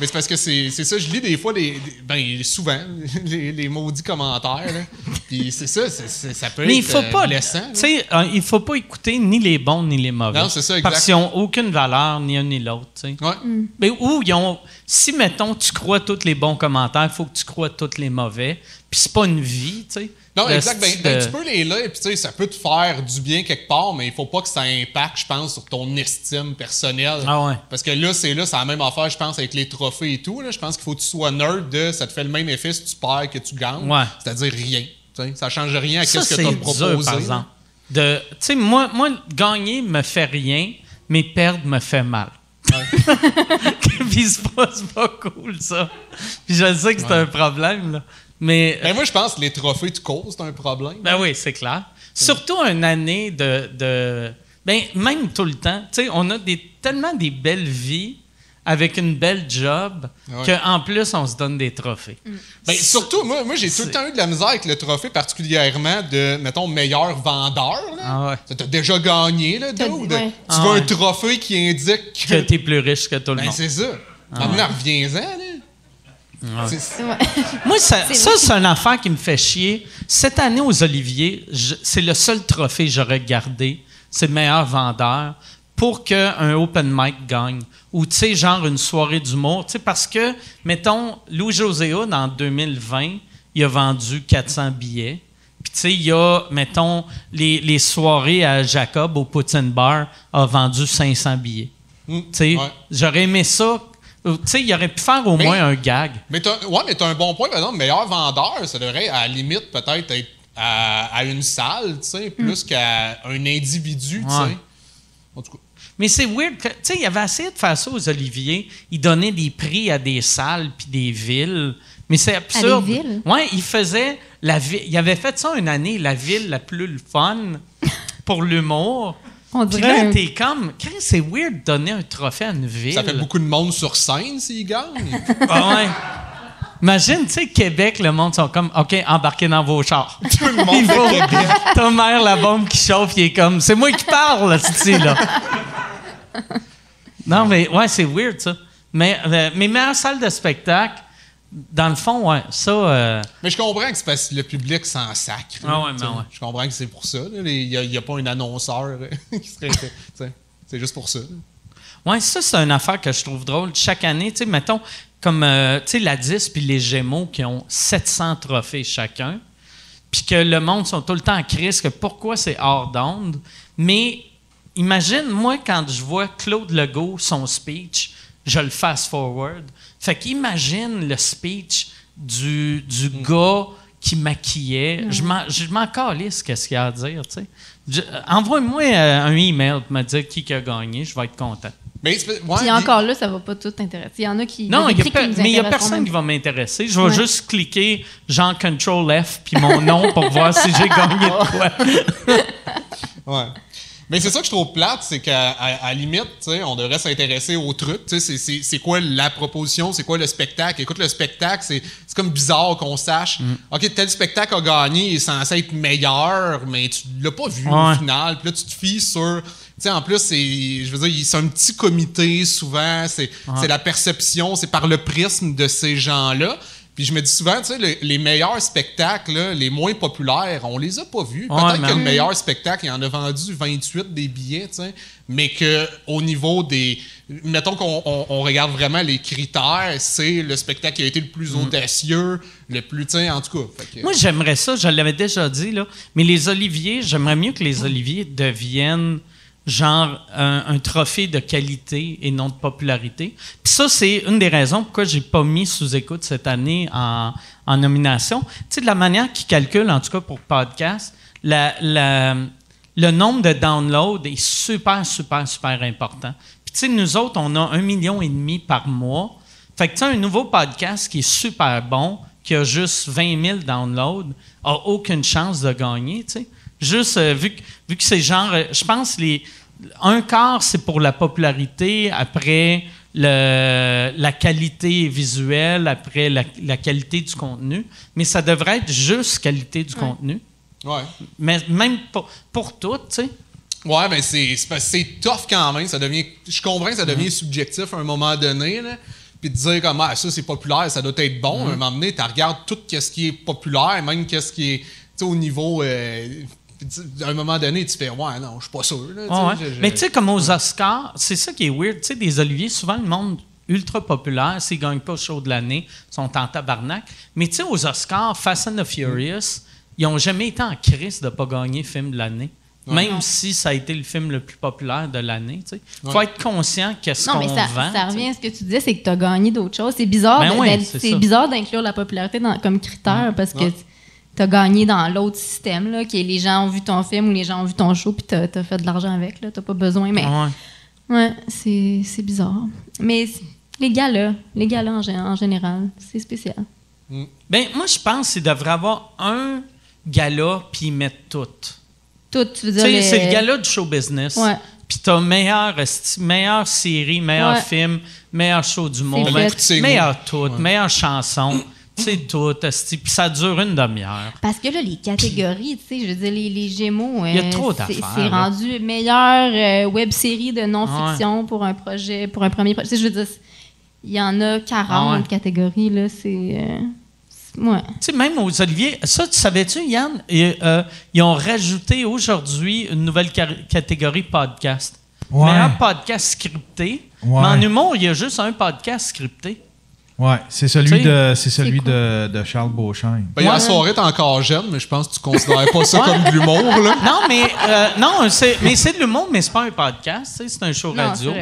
Mais c'est parce que c'est ça, je lis des fois, les, ben, souvent, les, maudits commentaires. Puis c'est ça, ça peut Mais être il faut pas, blessant. Euh, il faut pas écouter ni les bons ni les mauvais. Non, c'est ça, Parce qu'ils n'ont aucune valeur, ni un ni l'autre. Ouais. Mm. Mais où ils ont. Si, mettons, tu crois tous les bons commentaires, il faut que tu crois tous les mauvais. Puis c'est pas une vie, tu sais. Non, exact. Ben, ben, tu peux les là, et puis ça peut te faire du bien quelque part, mais il faut pas que ça impacte, je pense, sur ton estime personnelle. Ah ouais. Parce que là, c'est là, c'est la même affaire, je pense, avec les trophées et tout. Là. Je pense qu'il faut que tu sois nerd de ça te fait le même effet si tu perds que tu gagnes. Ouais. C'est-à-dire rien. sais ça change rien à ce que tu as proposé. par exemple. De, tu sais, moi, moi, gagner me fait rien, mais perdre me fait mal. Puis c'est pas, pas, cool, ça. Puis je sais que c'est un problème, là. Mais, ben moi, je pense que les trophées tu causes, c'est un problème. Ben oui, c'est clair. Surtout une année de, de. ben, même tout le temps. Tu sais, on a des, tellement des belles vies avec une belle job qu'en plus, on se donne des trophées. Mm. Ben, surtout, moi, moi j'ai tout le temps eu de la misère avec le trophée, particulièrement de, mettons, meilleur vendeur. Là. Ah ouais. Ça t'a déjà gagné, là, Tu veux ah un trophée qui indique que, que tu es plus riche que tout le ben, monde. c'est ça. Ah Maintenant, reviens-en, là. Moi, ça, c'est une affaire qui me fait chier. Cette année aux Oliviers, c'est le seul trophée que j'aurais gardé. C'est le meilleur vendeur pour qu'un open mic gagne. Ou, tu sais, genre une soirée d'humour. Tu sais, parce que, mettons, Louis José dans 2020, il a vendu 400 billets. Puis, tu sais, il y a, mettons, les, les, soirées à Jacob au Poutine Bar a vendu 500 billets. Hmm. tu sais, j'aurais aimé ça tu sais, il aurait pu faire au moins un gag. Mais ouais, mais tu as un bon point, par exemple, meilleur vendeur, ça devrait, à la limite, peut-être être à, une salle, tu sais, plus mm. qu'à un individu, tu sais. En tout cas. Mais c'est weird. Tu sais, il avait essayé de faire ça aux Oliviers. Il donnait des prix à des salles puis des villes. Mais c'est absurde. À des villes? Ouais, il faisait la ville. Il avait fait ça une année, la ville la plus fun pour l'humour. On dirait. Puis t'es comme. C'est weird de donner un trophée à une ville. Ça fait beaucoup de monde sur scène s'ils gagnent. ah ouais. Imagine, tu sais, Québec, le monde sont comme, OK, embarquez dans vos chars. Tout le monde Québec. Ta mère, la bombe qui chauffe, il est comme, c'est moi qui parle, là, là. Non, mais ouais, c'est weird, ça. Mais euh, mes meilleures salles de spectacle, dans le fond, ouais, ça. Euh, mais je comprends que c'est parce que le public s'en sacre. Ah ouais, mais ouais. Je comprends que c'est pour ça. Il n'y a, pas un annonceur qui serait. c'est juste pour ça. Oui, ça, c'est une affaire que je trouve drôle. Chaque année, tu sais, mettons, comme euh, tu sais, la 10 puis les Gémeaux qui ont 700 trophées chacun, puis que le monde sont tout le temps en crise, que pourquoi c'est hors d'onde. Mais imagine, moi, quand je vois Claude Legault, son speech, je le fast-forward. Fait qu'imagine le speech du, du mm. gars qui maquillait. Mm. Je m'en calisse qu'est-ce qu'il y a à dire, tu sais. Envoie-moi euh, un email pour me dire qui a gagné, je vais être content. Mais Puis encore là, ça va pas tout t'intéresser. Il y en a qui. Non, mais il n'y a personne qui va m'intéresser. Je vais juste cliquer Jean Control F puis mon nom pour voir si j'ai gagné de quoi. ouais. Mais c'est ça que je trouve plate, c'est qu'à à, limite, on devrait s'intéresser au truc. C'est quoi la proposition, c'est quoi le spectacle? Écoute, le spectacle, c'est comme bizarre qu'on sache, mm. OK, tel spectacle a gagné, il est censé être meilleur, mais tu l'as pas vu au final. Puis là, tu te fies sur... en plus, c'est, je veux dire, c'est un petit comité souvent, c'est la perception, c'est par le prisme de ces gens-là. Puis je me dis souvent, tu sais, les meilleurs spectacles, les moins populaires, on les a pas vus. Peut-être que le meilleur spectacle, il en a vendu 28 des billets, tu sais, mais qu'au niveau des... Mettons qu'on regarde vraiment les critères, c'est le spectacle qui a été le plus mm. audacieux, le plus, tu sais, en tout cas. Moi, j'aimerais ça, je l'avais déjà dit, là, mais les Oliviers, j'aimerais mieux que les Oliviers deviennent genre un, trophée de qualité et non de popularité. Puis ça, c'est une des raisons pourquoi j'ai pas mis sous-écoute cette année en, nomination. Tu sais, de la manière qu'ils calculent, en tout cas pour podcast, le nombre de downloads est super, super, super important. Puis tu sais, nous autres, on a un million et demi par mois. Fait que tu sais, un nouveau podcast qui est super bon, qui a juste 20 000 downloads a aucune chance de gagner, tu sais. Juste, euh, vu, que, vu que c'est genre, euh, je pense les un quart, c'est pour la popularité, après le, la qualité visuelle, après la, qualité du contenu, mais ça devrait être juste qualité du contenu. Ouais. Mais même pour, pour tout, tu sais. Ouais, mais c'est, c'est, tough quand même. Ça devient, je comprends que ça devient subjectif à un moment donné. Là. Puis de dire comme ah, ça c'est populaire, ça doit être bon. À un moment donné, tu regardes tout ce qui est populaire, même qu'est-ce qui est au niveau euh, à un moment donné, tu fais Ouais, non, je suis pas sûr. Mais tu sais, comme aux Oscars, c'est ça qui est weird. Tu sais, des Oliviers, souvent le monde ultra populaire, s'ils ne gagnent pas le show de l'année, sont en tabarnak. Mais tu sais, aux Oscars, Fast and the Furious, ils n'ont jamais été en crise de ne pas gagner film de l'année. Même si ça a été le film le plus populaire de l'année. Il faut être conscient qu'est-ce qu'on vend. Non, mais ça, revient à ce que tu disais, c'est que tu as gagné d'autres choses. C'est bizarre, ben c'est bizarre d'inclure la popularité comme critère parce que tu as gagné dans l'autre système, là, qui est les gens ont vu ton film ou les gens ont vu ton show, puis tu as, fait de l'argent avec. Tu n'as pas besoin. Mais ouais, c'est bizarre. Mais les gars-là, les gars-là en, général, c'est spécial. Mm. Ben, moi, je pense qu'il devrait avoir un gala, puis ils mettent tout. Tout, tu veux dire. C'est le gala du show business. Ouais. Puis t'as meilleure, meilleure série, meilleur film, meilleur show du monde, meilleur tout, meilleure chanson. C'est tout, puis ça dure une demi-heure. Parce que là, les catégories, tu sais, je veux dire, les, les Gémeaux, Il y a euh, trop d'affaires. C'est rendu meilleure euh, web série de non-fiction pour un projet, pour un premier projet. je veux dire, il y en a 40 ah catégories, là, c'est... Euh, ouais. Tu sais, même aux Olivier, ça, tu savais-tu, Yann, ils ont rajouté aujourd'hui une nouvelle catégorie podcast. Ouais. Meilleur podcast scripté. Mais en humour, il y a juste un podcast scripté. Ouais, c'est celui, de, c'est celui de, de, Charles Beauchamp. Ben, la soirée, t'es encore jeune, mais je pense que tu considères pas ça comme de l'humour, là. Non, mais, euh, non, c'est, mais c'est de l'humour, mais c'est pas un podcast, c'est un show radio.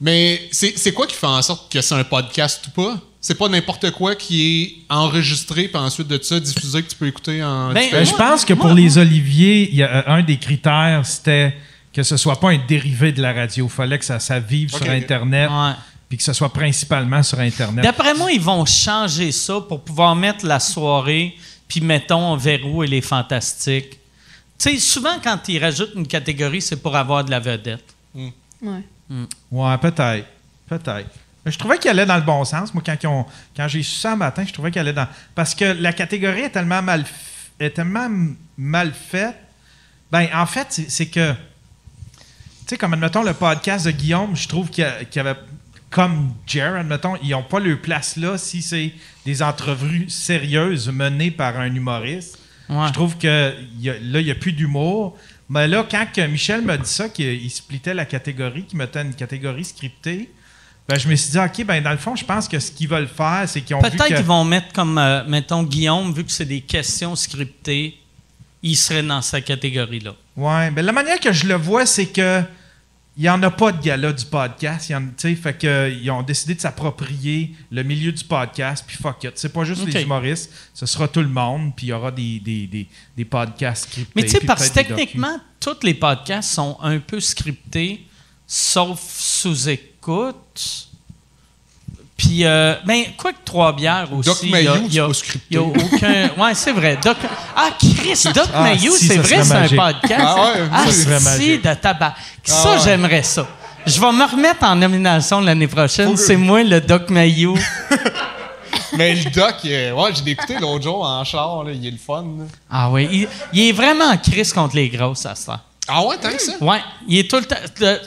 Mais c'est, c'est quoi qui fait en sorte que c'est un podcast ou pas? C'est pas n'importe quoi qui est enregistré, puis ensuite de ça, diffusé, que tu peux écouter en. Ben, ben je pense que pour les Oliviers, y a, euh, un des critères, c'était que ce soit pas un dérivé de la radio. Il fallait que ça, ça vive sur Internet. Ouais puis que ce soit principalement sur Internet. D'après moi, ils vont changer ça pour pouvoir mettre la soirée, puis mettons Verrou et les Fantastiques. Tu sais, souvent, quand ils rajoutent une catégorie, c'est pour avoir de la vedette. Mm. Ouais. Mm. Ouais, peut-être. Peut-être. Je trouvais qu'il allait dans le bon sens. Moi, quand, quand j'ai su ça un matin, je trouvais qu'il allait dans. Parce que la catégorie est tellement mal, est tellement mal faite. Ben, en fait, c'est que. Tu sais, comme admettons le podcast de Guillaume, je trouve qu'il y avait comme Jer, admettons, ils n'ont pas leur place là si c'est des entrevues sérieuses menées par un humoriste. Je trouve que là, il n'y a plus d'humour. Mais là, quand Michel m'a dit ça, qu'il splitait la catégorie, qu'il mettait une catégorie scriptée, ben, je me suis dit, OK, ben, dans le fond, je pense que ce qu'ils veulent faire, c'est qu'ils ont Peut-être qu'ils vont mettre comme, euh, mettons, Guillaume, vu que c'est des questions scriptées, il serait dans sa catégorie-là. Oui, ben, la manière que je le vois, c'est que il n'y en a pas de gala du podcast. Ils fait que, ils ont décidé de s'approprier le milieu du podcast, puis fuck it. C'est pas juste les humoristes, ce sera tout le monde, puis il y aura des, des, des, podcasts scriptés. Mais tu sais, parce que techniquement, tous les podcasts sont un peu scriptés, sauf sous-écoute. Puis, euh, ben, quoi que trois bières aussi. Doc Mayou, c'est pas scripté. Y a aucun. Ouais, c'est vrai. Doc... Ah, Chris, Doc ah, Mayou, c'est vrai, c'est un podcast. Ah, ouais, ah si, de tabac. Ça, ah, j'aimerais ça. Je vais me remettre en nomination l'année prochaine. C'est moi, le Doc Mayou. Mais le doc, ouais, j'ai écouté l'autre jour en char, là, il est le fun. Ah oui, il, est vraiment Chris contre les grosses à ça. Ah ouais, tant que ça? Ouais, il est tout le temps.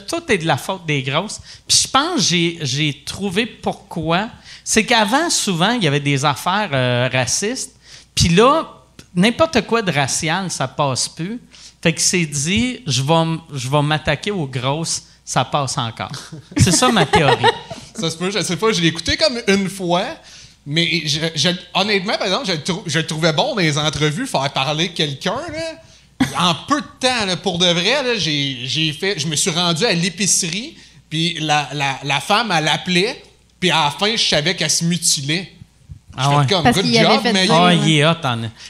tout est de la faute des grosses. Puis je pense que j'ai trouvé pourquoi. C'est qu'avant, souvent, il y avait des affaires euh, racistes. Puis là, n'importe quoi de racial, ça passe plus. Fait que c'est dit, je vais, je vais m'attaquer aux grosses, ça passe encore. C'est ça ma théorie. ça se peut, je sais pas, je l'ai écouté comme une fois. Mais honnêtement, par exemple, je, je, le trouvais bon dans les entrevues, faire parler quelqu'un. Là en peu de temps, pour de vrai, j'ai fait, je me suis rendu à l'épicerie, puis la, la, femme, elle appelait, puis à la fin, je savais qu'elle se mutilait. Ah ouais. comme, good job, mais ah, il est hot,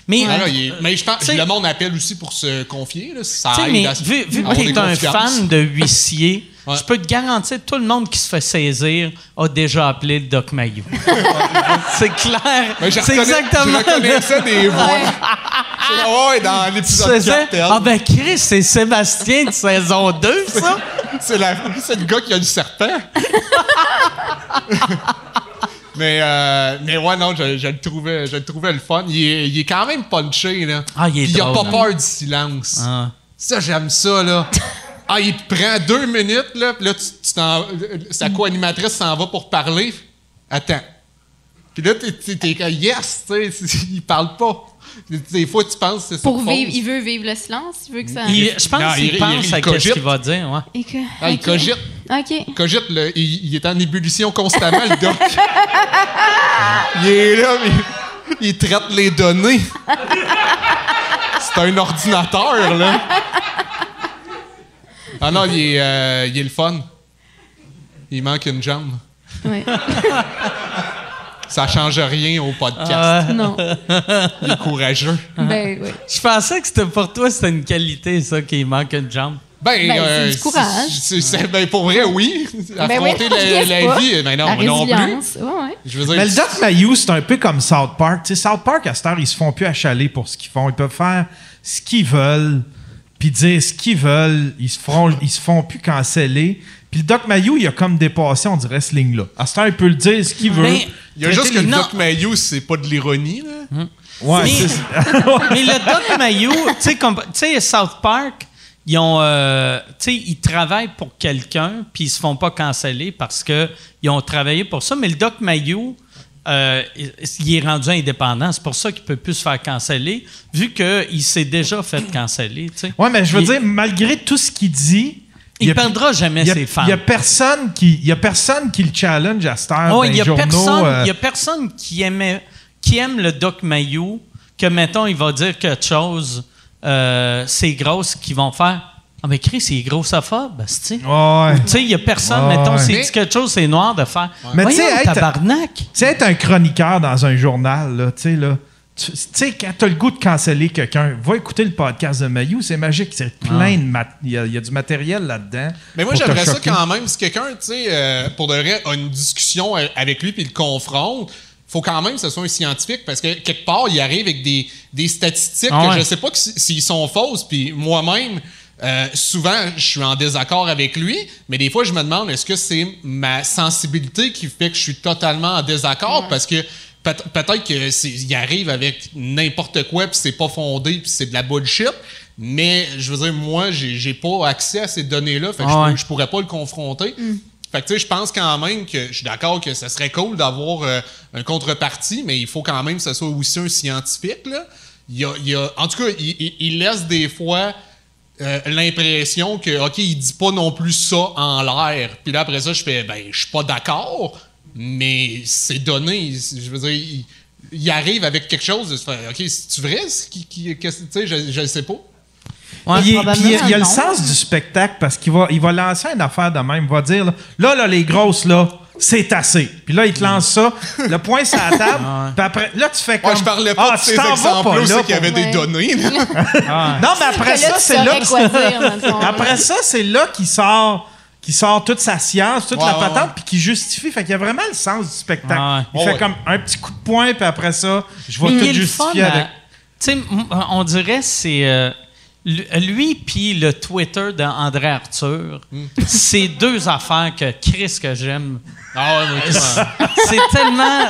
Mais, ah, mais je pense le monde appelle aussi pour se confier. Là, ça mais vu, vu que tu es un fan de huissier, Je peux te garantir, tout le monde qui se fait saisir a déjà appelé le Doc Mayou. c'est clair. C'est reconnais- exactement. Je reconnaissais des voix. Ouais, ouais, dans l'épisode faisais, 4. ah ben Chris, c'est Sébastien de saison 2, ça? C'est, le gars qui a du serpent. mais, euh, mais ouais, non, je, je le trouvais, je le trouvais le fun. Il est, il est quand même punché, là. Ah, il est Puis il a pas hein. peur du silence. Ah. Ça, j'aime ça, là. Ah, il te prend deux minutes, là, puis là, tu, tu t'en- sa co-animatrice s'en va pour parler. Attends. Puis là, t'es, t'es, t'es comme, yes, tu sais, il parle pas. Des fois, tu penses que c'est ça. Pour qu'il vivre, il veut vivre le silence, il veut que ça. Il- je pense Non, qu'il il- pense il- il à cogite. qu'il va dire, ouais. Et que- Ah, il cogite. OK. Cogite, le- il, il est en ébullition constamment, le doc. il est là, mais il traite les données. C'est un ordinateur, là. Ah non, il est, euh, il est le fun. Il manque une jambe. Ouais. Ça change rien au podcast. Ah, non. Il est courageux. Ben oui. je pensais que c'était pour toi, c'était une qualité, ça, qu'il manque une jambe. Ben, Ben, euh, c'est du courage. c'est- c'est- ben, pour vrai, oui. Ben oui, Affronter non, la, vie, ben non, La non plus. résilience. Ouais, ouais. Je veux dire, Mais le Doc Mayou, c'est un peu comme South Park. Tu sais, South Park, à cette heure, ils se font plus achaler pour ce qu'ils font. Ils peuvent faire ce qu'ils veulent, puis dire ce qu'ils veulent. Ils se, feront, ils se font plus canceller. Puis le Doc Mayou, il a comme dépassé, on dirait, ce ligne-là. À cette heure, il peut le dire ce qu'il veut. Mais- il y a juste que le Non. Doc Mayou, c'est pas de l'ironie, là. ouais, Mais, le Doc Mayou, tu sais, comme- tu sais, South Park, ils ont, euh, tu sais, ils travaillent pour quelqu'un, puis ils se font pas canceller parce que ils ont travaillé pour ça. Mais le Doc Mayou, euh, il est rendu indépendant. C'est pour ça qu'il peut plus se faire canceller, vu qu'il s'est déjà fait canceller. tu sais. Ouais, mais je veux Il- dire, malgré tout ce qu'il dit. Il a- perdra jamais y a- ses fans. Il y a personne qui, le challenge à cette heure il les y a journaux. personne, euh, a personne qui aimait, qui aime le Doc Mayou, que mettons il va dire quelque chose, euh, c'est grosse qui vont faire. Ah mais Chris, il est grossophobe, tu Ouais. Tu sais, il y a personne, Ouais, mettons, ouais. s'il Mais- dit quelque chose, c'est noir de faire. Mais tu sais, être- tabarnak. Tu sais, être un chroniqueur dans un journal, là, tu sais, là. Tu sais, quand t'as le goût de canceller quelqu'un, va écouter le podcast de Mayou, c'est magique. C'est plein de mat- Il y, a- il y a du matériel là-dedans. Mais moi, j'aimerais ça quand même. Si quelqu'un, tu sais, euh, pour de vrai, a une discussion euh, avec lui puis le confronte, faut quand même que ce soit un scientifique parce que quelque part, il arrive avec des, des statistiques Ah ouais. que je sais pas si- s'ils sont fausses. Puis moi-même, euh, souvent, je suis en désaccord avec lui, mais des fois, je me demande est-ce que c'est ma sensibilité qui fait que je suis totalement en désaccord? Parce que peut- peut-être qu'il arrive avec n'importe quoi puis c'est pas fondé puis c'est de la bullshit. Mais je veux dire, moi, j'ai pas accès à ces données-là, fait que je, pourrais pas le confronter. Fait que tu sais, je pense quand même que je suis d'accord que ça serait cool d'avoir euh, un contrepartie, mais il faut quand même que ce soit aussi un scientifique. Là. Il, y a, il y a- en tout cas, il, il- il laisse des fois euh, l'impression que, OK, il dit pas non plus ça en l'air. Puis là, après ça, je fais, ben, je suis pas d'accord, mais c'est donné. Je veux dire, il, il arrive avec quelque chose de se faire, OK, c'est-tu vrai? ce qui- qui- Tu sais, je, je le sais pas. Ouais, Puis il- il, il a le sens du spectacle parce qu'il va, il va lancer une affaire de même. Il va dire là, là, là, les grosses, là, c'est assez. Puis là, il te lance ça, le point sur la table. Puis après, là, tu fais comme. Ouais, je parlais pas ah, de tu ces t'en vas exemples-là pas aussi là qu'il y avait des données. là. Non, mais après ça, c'est là. Après ça, c'est là qu'il sort, qu'il sort toute sa science, toute Ouais, la patente, ouais. puis qu'il justifie. Fait qu'il y a vraiment le sens du spectacle. Ouais. Il fait ouais. comme un petit coup de poing, puis après ça, je vais il tout justifier avec. Tu sais, on dirait c'est euh, lui- puis le Twitter d'André Arthur, Hmm. c'est deux affaires que Chris que j'aime. Ah ouais, C'est tellement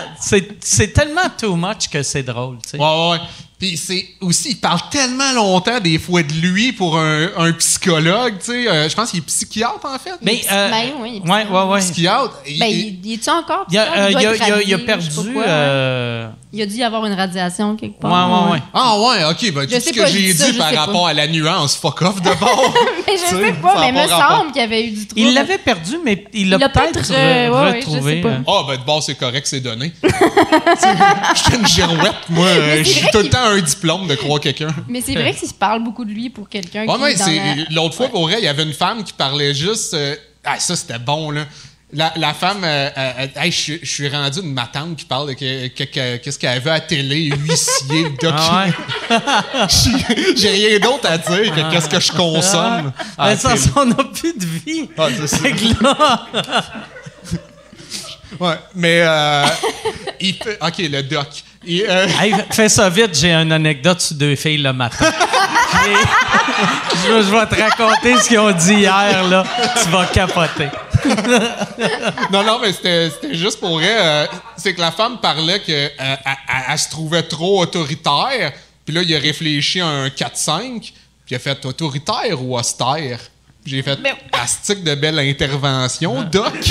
c'est tellement too much que c'est drôle, tu sais. Ouais, ouais, ouais. Puis c'est aussi, il parle tellement longtemps des fois de lui pour un, un psychologue, tu sais. euh, je pense qu'il est psychiatre, en fait. Mais euh, Ben oui, il est ouais, ouais, ouais. Psychiatre. il- Ben, il- est-tu encore? Il a, psychiatre? euh, Il a- perdu. ouais. Il a dû y avoir une radiation quelque Ouais, part. ouais, ouais. Ah ouais, ok. Ben, Je tout sais ce que je j'ai ça, dit je par pas. rapport à la nuance, fuck off de bord. Mais je sais, pas, mais il me semble qu'il y avait eu du trouble. Il l'avait perdu, mais il l'a peut-être peut-être, re- euh, ouais, ouais, je retrouvé. euh. Ah, ben de bord, c'est correct, c'est donné. Sais, J'étais une girouette, moi. euh, J'ai tout le temps un diplôme de croire quelqu'un. Mais c'est vrai qu'il se parle beaucoup de lui pour quelqu'un Ouais, qui la- l'autre fois pour vrai, il y avait une femme qui parlait juste euh, ah ça c'était bon là. La, la femme, euh, euh, euh, hey, je suis- je suis rendu une ma tante qui parle de que- que- que- qu'est-ce qu'elle veut à télé, huissier, le doc. Ah ouais? J'ai- J'ai rien d'autre à dire que qu'est-ce que je consomme. Mais la ça, on n'a plus de vie. Ah, c'est ça. Là, Ouais, mais euh, il fait. Ok, le doc. Il, hey, fais ça vite, j'ai une anecdote sur deux filles le matin. Je, je vais te raconter ce qu'ils ont dit hier, là. Tu vas capoter. non, non, mais c'était juste pour vrai. euh, c'est que la femme parlait que euh, se trouvait trop autoritaire. Puis là, il a réfléchi à un 4-5. Puis il a fait autoritaire ou austère? J'ai fait Ben- astique de belle intervention, Doc.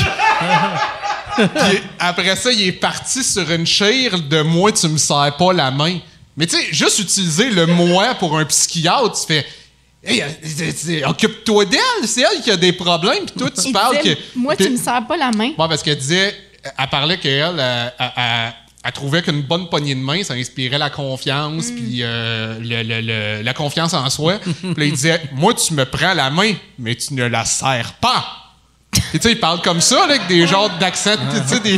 Puis après ça, il est parti sur une chire de moi, tu me serres pas la main. Mais tu sais, juste utiliser le moi pour un psychiatre, tu fais. Hey, euh, occupe-toi d'elle, c'est elle qui a des problèmes, puis toi, tu Il parles disait, que. Moi, tu me serres pas la main. Ouais, parce qu'elle disait, elle parlait qu'elle, euh, elle, elle- elle trouvait qu'une bonne poignée de main, ça inspirait la confiance, puis euh, le- le- le- la confiance en soi. puis là, il disait, moi, tu me prends la main, mais tu ne la serres pas. Tu sais, il parle comme ça, là, avec des genres d'accent, tu sais, des...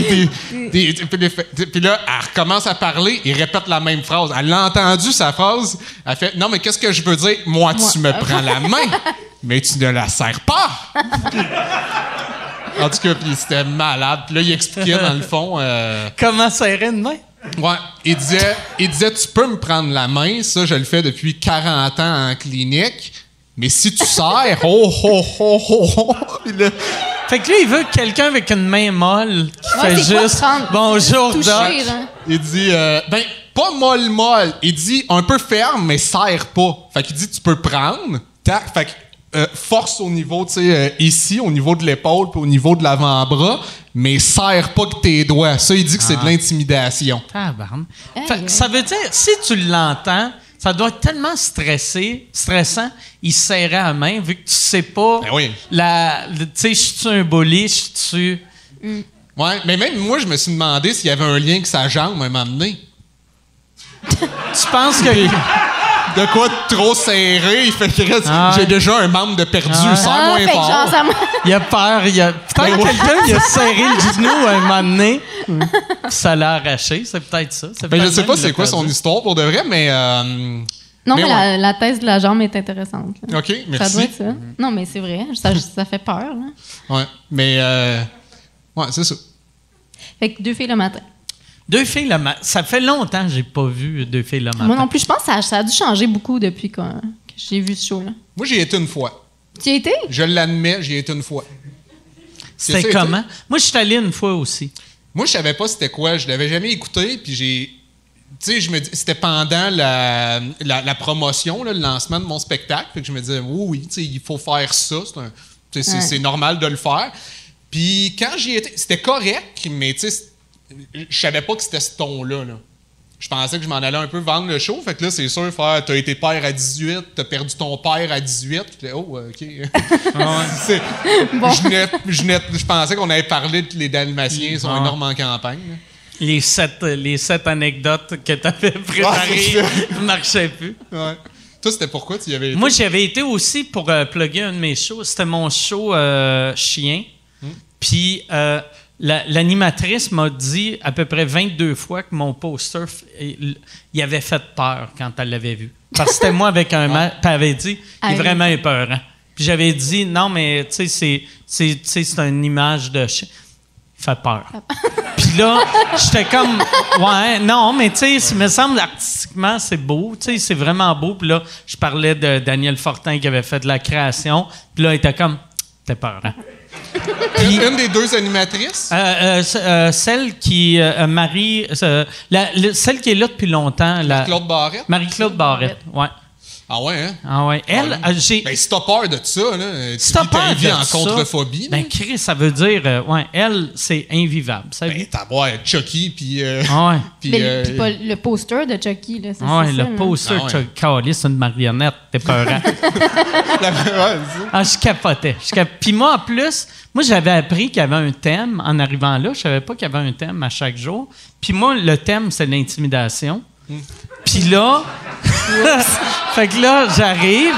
des- des- puis les fait- puis là, elle recommence à parler, il répète la même phrase. Elle a entendu sa phrase, elle fait, non, mais qu'est-ce que je veux dire? Moi, tu me prends la main, mais tu ne la serres pas. En tout cas, puis c'était malade. Puis là, il expliquait, dans le fond... euh, Comment serrer une main? Ouais, il disait, il disait, tu peux me prendre la main, ça, je le fais depuis 40 ans en clinique, mais si tu serres, oh, oh, oh, oh, oh, là, Fait que lui, il veut quelqu'un avec une main molle qui Ouais, fait quoi juste Bonjour, toucher, Doc. là? il dit, euh, ben, pas molle molle, il dit un peu ferme, mais serre pas. Fait qu'il dit, tu peux prendre, tac, fait que, euh, force au niveau, tu sais, euh, ici, au niveau de l'épaule, puis au niveau de l'avant-bras, mais serre pas que tes doigts. Ça, il dit que c'est de l'intimidation. Tabarnak. Aïe, Fait que aïe. ça veut dire, si tu l'entends, ça doit être tellement stressé, stressant, il se serrait à la main, vu que tu sais pas. Ben oui. la- Tu sais, je suis un bully, je suis. Ouais, mais même moi, je me suis demandé s'il y avait un lien avec sa jambe moment donné. Tu penses que. de quoi de trop serré, il fait que reste- Ah j'ai déjà un membre de perdu, Ah Ah, moins que fort. genre, ça Il a peur, il a. Peut-être que quelqu'un il a serré le genou à un moment donné, puis ça l'a arraché, c'est peut-être ça. C'est Ben, je sais pas c'est quoi son histoire pour de vrai, mais euh, Non, Mais mais, ouais. la, la thèse de la jambe est intéressante. là. ok, Ça merci. doit être ça. Non, mais c'est vrai. Ça, ça fait peur. Là. Ouais, mais euh, ouais, c'est ça. Fait que deux filles le matin. Deux filles le matin. Ça fait longtemps que j'ai pas vu deux filles le matin. Moi non plus, je pense que ça, ça a dû changer beaucoup depuis que j'ai vu ce show-là. Moi, j'y ai été une fois. Tu y as été? Je l'admets, j'y ai été une fois. C'était C'est ça, comment? Moi, je suis allé une fois aussi. Moi, je savais pas c'était quoi. Je l'avais jamais écouté, puis j'ai. Tu sais, je me dis, c'était pendant la, la, la promotion, là, le lancement de mon spectacle. Fait que je me disais, oui, oui, tu sais, il faut faire ça. C'est un- tu sais, c'est- Ouais. c'est normal de le faire. Puis quand j'y étais, c'était correct, mais tu sais, je savais pas que c'était ce ton-là. Là. Je pensais que je m'en allais un peu vendre le show. Fait que là, c'est sûr, faire t'as été père à 18, t'as perdu ton père à 18. Puis là, oh, OK. Je, venais- je venais- je pensais qu'on avait parlé de les Dalmatiens sont Ah. énormes en campagne. là. Les sept, les sept anecdotes que tu avais préparées Ouais, ne marchaient plus. Ouais. Toi, c'était pourquoi tu y avais été? Moi, j'avais été aussi pour euh, plugger un de mes shows. C'était mon show euh, chien. Puis euh, la- l'animatrice m'a dit à peu près 22 fois que mon poster, il, il avait fait peur quand elle l'avait vu. Parce que c'était moi avec un masque. Elle avait dit, il est Ah, vraiment épeurant. Puis j'avais dit, non, mais tu sais, c'est- une image de chien. Il fait peur. Puis là, j'étais comme, ouais, non, mais tu sais, ça me semble artistiquement, c'est beau. Tu sais, c'est vraiment beau. Puis là, je parlais de Daniel Fortin qui avait fait de la création. Puis là, il était comme, t'es peur, hein? Une, une des deux animatrices? Euh, euh, euh, celle qui, Marie, la- le- celle qui est là depuis longtemps, la- Claude Barrette? Marie-Claude Barrette. Ouais. Ah ouais, hein? Ah ouais. Elle, Ah, j'ai. Ben, si t'as peur de ça, là, tu Si t'as peur vie de en ça, contrephobie. Ben, Chris, ça veut dire, euh, ouais, elle, c'est invivable. Ça Ben, t'as Chucky, puis... euh, Ah ouais. puis, le- euh, le poster de Chucky, là. c'est- Ah ouais, ça, le là. poster, Ah ouais. Chuck Callis, c'est une marionnette, t'es peurant. ça. ah, je capotais. Je cap- Puis moi, en plus, moi, j'avais appris qu'il y avait un thème en arrivant là. Je savais pas qu'il y avait un thème à chaque jour. Puis moi, le thème, c'est l'intimidation. Puis là, fait que là, j'arrive.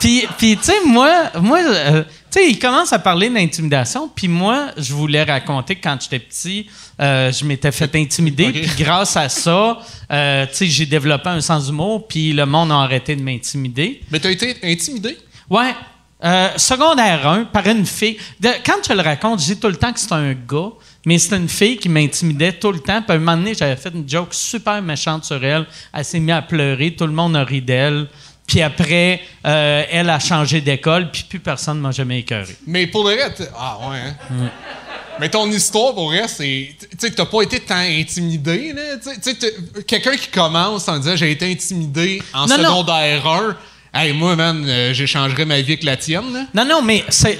Puis, puis tu sais, moi, moi euh, Tu sais, il commence à parler d'intimidation, puis moi, je voulais raconter que quand j'étais petit, euh, je m'étais fait intimider, puis grâce à ça, euh, tu sais, j'ai développé un sens d'humour, puis le monde a arrêté de m'intimider. Mais t'as été intimidé? Ouais. Secondaire 1, par une fille. De- quand je le raconte, je dis tout le temps que c'est un gars, mais c'est une fille qui m'intimidait tout le temps. Puis à un moment donné, j'avais fait une joke super méchante sur elle. Elle s'est mise à pleurer, tout le monde a ri d'elle. Puis après, euh, elle a changé d'école, puis plus personne ne m'a jamais écœuré. Mais pour le reste, ah ouais, hein? Mais ton histoire, pour reste, c'est. Tu sais, t'as pas été tant intimidé, là. Tu sais, quelqu'un qui commence en disant j'ai été intimidé en non. secondaire 1. Hey, moi, man, euh, j'échangerais ma vie avec la tienne, là. Non, non, mais c'est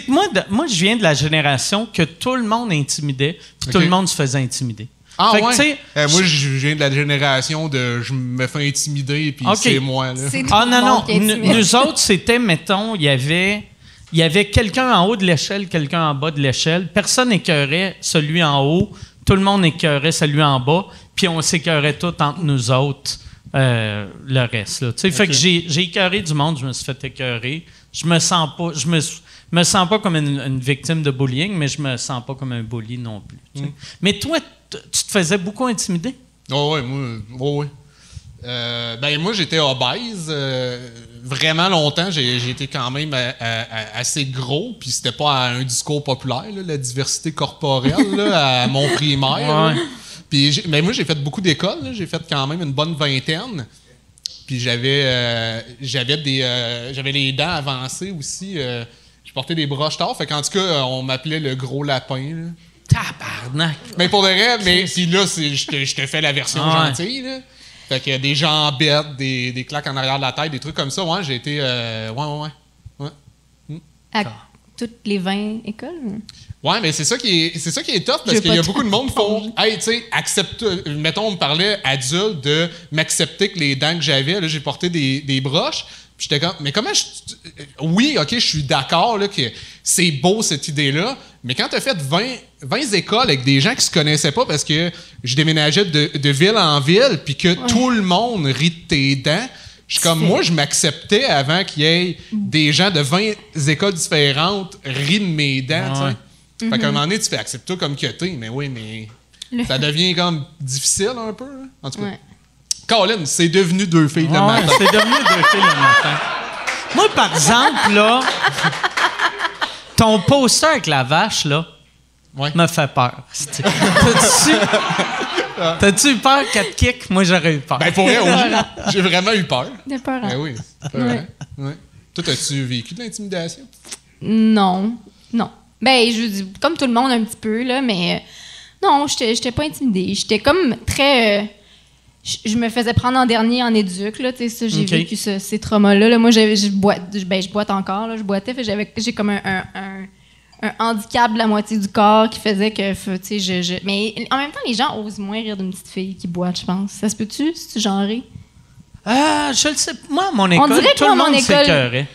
que moi, de- moi, je viens de la génération que tout le monde intimidait, puis tout le monde se faisait intimider. Ah Fait ouais? Euh, moi, je viens de la génération de je me fais intimider puis c'est moi, là. Ah tout non, non. Nous, autres, c'était, mettons, il y avait, il y avait quelqu'un en haut de l'échelle, quelqu'un en bas de l'échelle. Personne écœurait celui en haut. Tout le monde écœurait celui en bas. Puis on s'écœurait tout entre nous autres, euh, le reste. Là. Fait que j'ai, écœuré du monde, je me suis fait écœurer. Je me sens pas, je me, me sens pas comme une, une victime de bullying, mais je me sens pas comme un bully non plus. sais. Mais toi, tu te faisais beaucoup intimider? Oh, ouais, moi, oh, ouais. Euh, ben, moi, j'étais obèse. euh, vraiment longtemps, j'ai été quand même euh, assez gros. Puis c'était pas à un discours populaire, là, la diversité corporelle, là, à mon primaire. Ouais. Puis j'ai- mais moi, j'ai fait beaucoup d'écoles. J'ai fait quand même une bonne vingtaine. Puis j'avais euh, j'avais des euh, j'avais les dents avancées aussi. euh, je portais des broches tard. Fait qu'en tout cas, on m'appelait le gros lapin. là. Tabarnak! Mais pour de vrai, mais puis là, c'est- je te, je te fais la version Ah ouais. gentille. Là. Fait que des jambettes, des, des claques en arrière de la tête, des trucs comme ça. Ouais, j'ai été. euh, ouais, ouais, ouais. Ouais, À toutes les 20 écoles? Ouais, mais c'est ça qui est, c'est ça qui est tough parce qu'il y a beaucoup de monde qui font. Hey, tu sais, accepte. Mettons, on me parlait adulte de m'accepter que les dents que j'avais, là, j'ai porté des, des broches. Puis j'étais comme, mais comment je. Oui, ok, je suis d'accord là, que c'est beau cette idée-là, mais quand tu as fait 20, 20 écoles avec des gens qui se connaissaient pas parce que je déménageais de, de ville en ville, puis que tout le monde rit de tes dents, je suis comme, C'est- moi, je m'acceptais avant qu'il y ait des gens de 20 écoles différentes rient de mes dents, sais. Fait qu'à un moment donné, tu fais accepte-toi comme que t'es, mais oui, mais Le- ça devient comme difficile un peu. là. En tout cas, Ouais. Colin, c'est devenu deux filles le matin. c'est devenu deux filles le matin. Moi, par exemple, là, ton poster avec la vache, là, Ouais. me fait peur. T'as-tu t'as-tu eu peur quatre kicks? Moi, j'aurais eu peur. Ben pour vrai, oui. J'ai vraiment eu peur. De peur. Ben oui, vrai. Ouais. Toi, as-tu vécu de l'intimidation? Non. Non. Ben, je dis, comme tout le monde un petit peu, là, mais euh, non, j'étais pas intimidée. J'étais comme très. euh, je me faisais prendre en dernier en éduc, là, tu sais, ça, j'ai vécu ce- ces traumas-là. là. Moi, je boite, ben, je boite encore, là, je boitais, fait j'avais, j'ai comme un, un- un- un handicap de la moitié du corps qui faisait que, tu sais, je, je- Mais en même temps, les gens osent moins rire d'une petite fille qui boite, je pense. Ça se peut-tu, si tu genré? Ah, je le sais. Moi, à mon école, dirait que tout moi, le monde s'écœurait.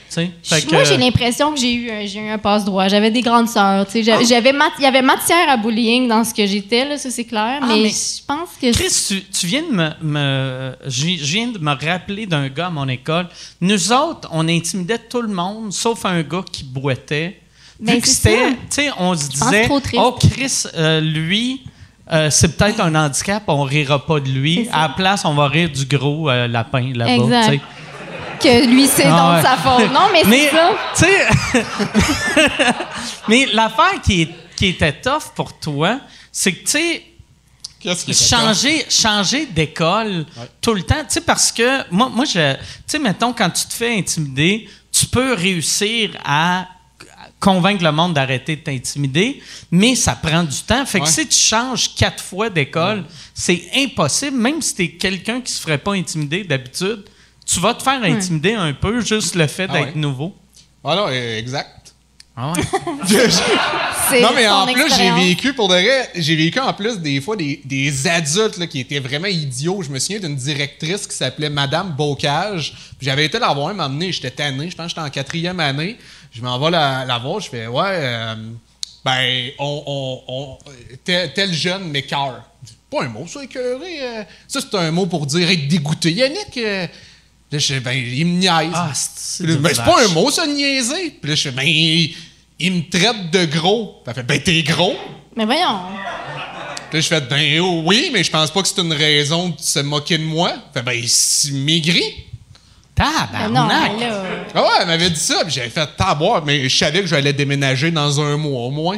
Moi, j'ai l'impression que j'ai eu, un- j'ai eu un passe-droit. J'avais des grandes sœurs. J'avais, mat- il y avait matière à bullying dans ce que j'étais, ça c'est clair. Ah, mais, mais- je pense que. Chris, tu, tu viens de me, me- je je viens de me rappeler d'un gars à mon école. Nous autres, on intimidait tout le monde, sauf un gars qui boitait. Ben, c'était, ça. tu sais, on se disait, oh Chris, euh, lui, euh, c'est peut-être un handicap, on rira pas de lui. À la place, on va rire du gros euh, lapin là-bas. Exact. Que lui, c'est Ah donc ouais. sa faute. Non, mais, Mais, c'est ça. tu sais, mais l'affaire qui, est- qui était tough pour toi, c'est que, tu sais, changer d'école tout le temps. Tu sais, parce que moi, moi je. Tu sais, mettons, quand tu te fais intimider, tu peux réussir à convaincre le monde d'arrêter de t'intimider, mais ça prend du temps. Fait que Ouais. si tu changes quatre fois d'école, c'est impossible. Même si tu es quelqu'un qui se ferait pas intimider d'habitude, tu vas te faire intimider un peu juste le fait Ah d'être ouais. nouveau. Ah non, euh, exact. Ah ouais. Non, mais en plus, j'ai vécu, pour de vrai, j'ai vécu en plus des fois des, des adultes là, qui étaient vraiment idiots. Je me souviens d'une directrice qui s'appelait Madame Bocage. J'avais été la voir, m'amener, j'étais tanné, je pense que j'étais en quatrième année. Je m'en vais la, la voir, je fais, ouais, euh, ben, on, on, on- tel, tel jeune m'écœure. Pas un mot, ça, écœuré. euh. ça, c'est un mot pour dire être dégoûté. Yannick, euh, Là, je fais, ben, il me niaise. Ah, c'est ben, c'est pas un mot, ça, niaiser. Puis là, je fais, ben, il, il me traite de gros. Puis elle fait, ben, t'es gros. Mais voyons. Puis là, je fais, ben, oh, oui, mais je pense pas que c'est une raison de se moquer de moi. Fait, ben, c'est maigri. Mais Tabarnak. non, mais là. Ah ouais, elle m'avait dit ça, puis j'avais fait taboire, mais je savais que j'allais déménager dans un mois au moins.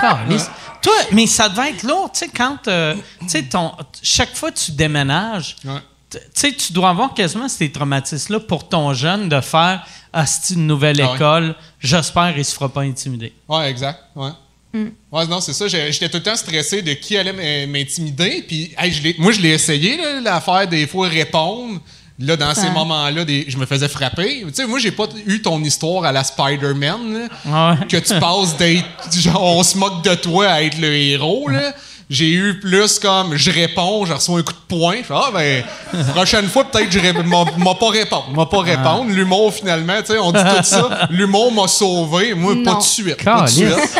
Calisse. Toi, mais ça devait être lourd, tu sais, quand, euh, tu sais, ton, chaque fois que tu déménages, Ouais. tu sais, tu dois avoir quasiment ces traumatismes-là pour ton jeune de faire, ah, c'est une nouvelle Ah ouais. école, j'espère qu'il se fera pas intimider. Ouais, exact. Ouais. Ouais, non, c'est ça. J'étais tout le temps stressé de qui allait m- m'intimider. Puis, hey, je l'ai- moi, je l'ai essayé, l'affaire des fois répondre. Là, dans ces moments-là, des- je me faisais frapper. Tu sais, moi, j'ai pas eu ton histoire à la Spider-Man, Ouais. que tu passes d'être. genre, on se moque de toi à être le héros, là. J'ai eu plus comme je réponds, je reçois un coup de poing. Je fais, ah, ben, prochaine fois, peut-être, je m'a pas répondre. M'a pas répondre. L'humour, finalement, tu sais, on dit tout ça. L'humour m'a sauvé. Moi, pas de suite. Pas de suite.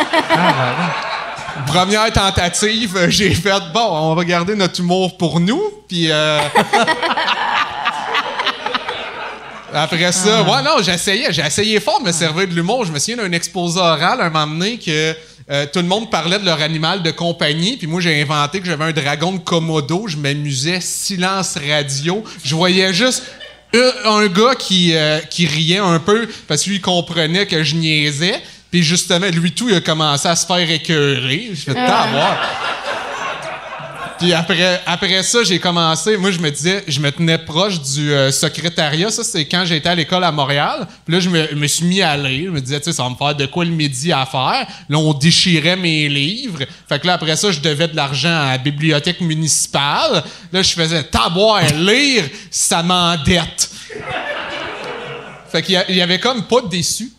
Première tentative, euh, j'ai fait bon, on va garder notre humour pour nous, puis euh, après ça, ouais non, j'essayais, j'ai essayé fort de me servir de l'humour. Je me souviens d'un exposé oral un moment donné que euh, tout le monde parlait de leur animal de compagnie, puis moi j'ai inventé que j'avais un dragon de Komodo, je m'amusais, silence radio, je voyais juste un, un gars qui, euh, qui riait un peu parce qu'il comprenait que je niaisais. Puis justement, lui tout, il a commencé à se faire écœurer. Je fais taboire. Puis après, après ça, j'ai commencé. Moi, je me disais, je me tenais proche du euh, secrétariat. Ça, c'est quand j'étais à l'école à Montréal. Puis là, je me, me suis mis à lire. Je me disais, tu sais, ça va me faire de quoi le midi à faire. Là, on déchirait mes livres. Fait que là, après ça, je devais de l'argent à la bibliothèque municipale. Là, je faisais taboire, lire, ça m'endette. Fait qu'il y avait comme pas de déçu.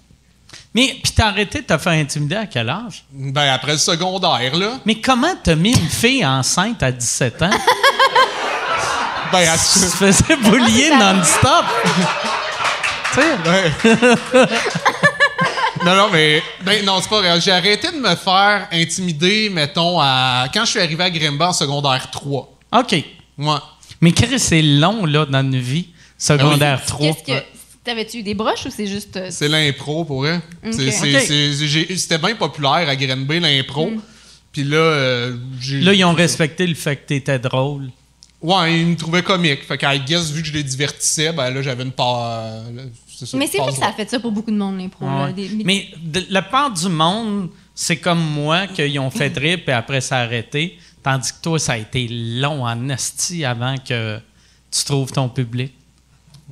Mais, puis t'as arrêté de te faire intimider à quel âge? Ben, après le secondaire, là. Mais comment t'as mis une fille enceinte à 17 ans? Ben, à- tu te faisais boulier non-stop. tu sais, Ouais. non, non, mais. Ben, non, c'est pas vrai. J'ai arrêté de me faire intimider, mettons, à. Quand je suis arrivé à Grimba en secondaire 3. OK. Moi. Mais Chris, c'est long, là, dans une vie. Secondaire 3. Qu'est-ce que. T'avais-tu eu des broches ou c'est juste. euh, C'est l'impro pour eux. C'était bien populaire à Grenby, l'impro. Puis là, euh, j'ai. Là, ils ont respecté le fait que t'étais drôle. Ouais, ils me trouvaient comique. Fait qu'à guess, vu que je les divertissais, ben là, j'avais une part. euh, ça, Mais c'est vrai que ça a fait ça pour beaucoup de monde, l'impro. là, Ouais. des- Mais de, la part du monde, c'est comme moi, qu'ils ont fait rire, puis après, ça a arrêté. Tandis que toi, ça a été long en esti avant que tu trouves ton public.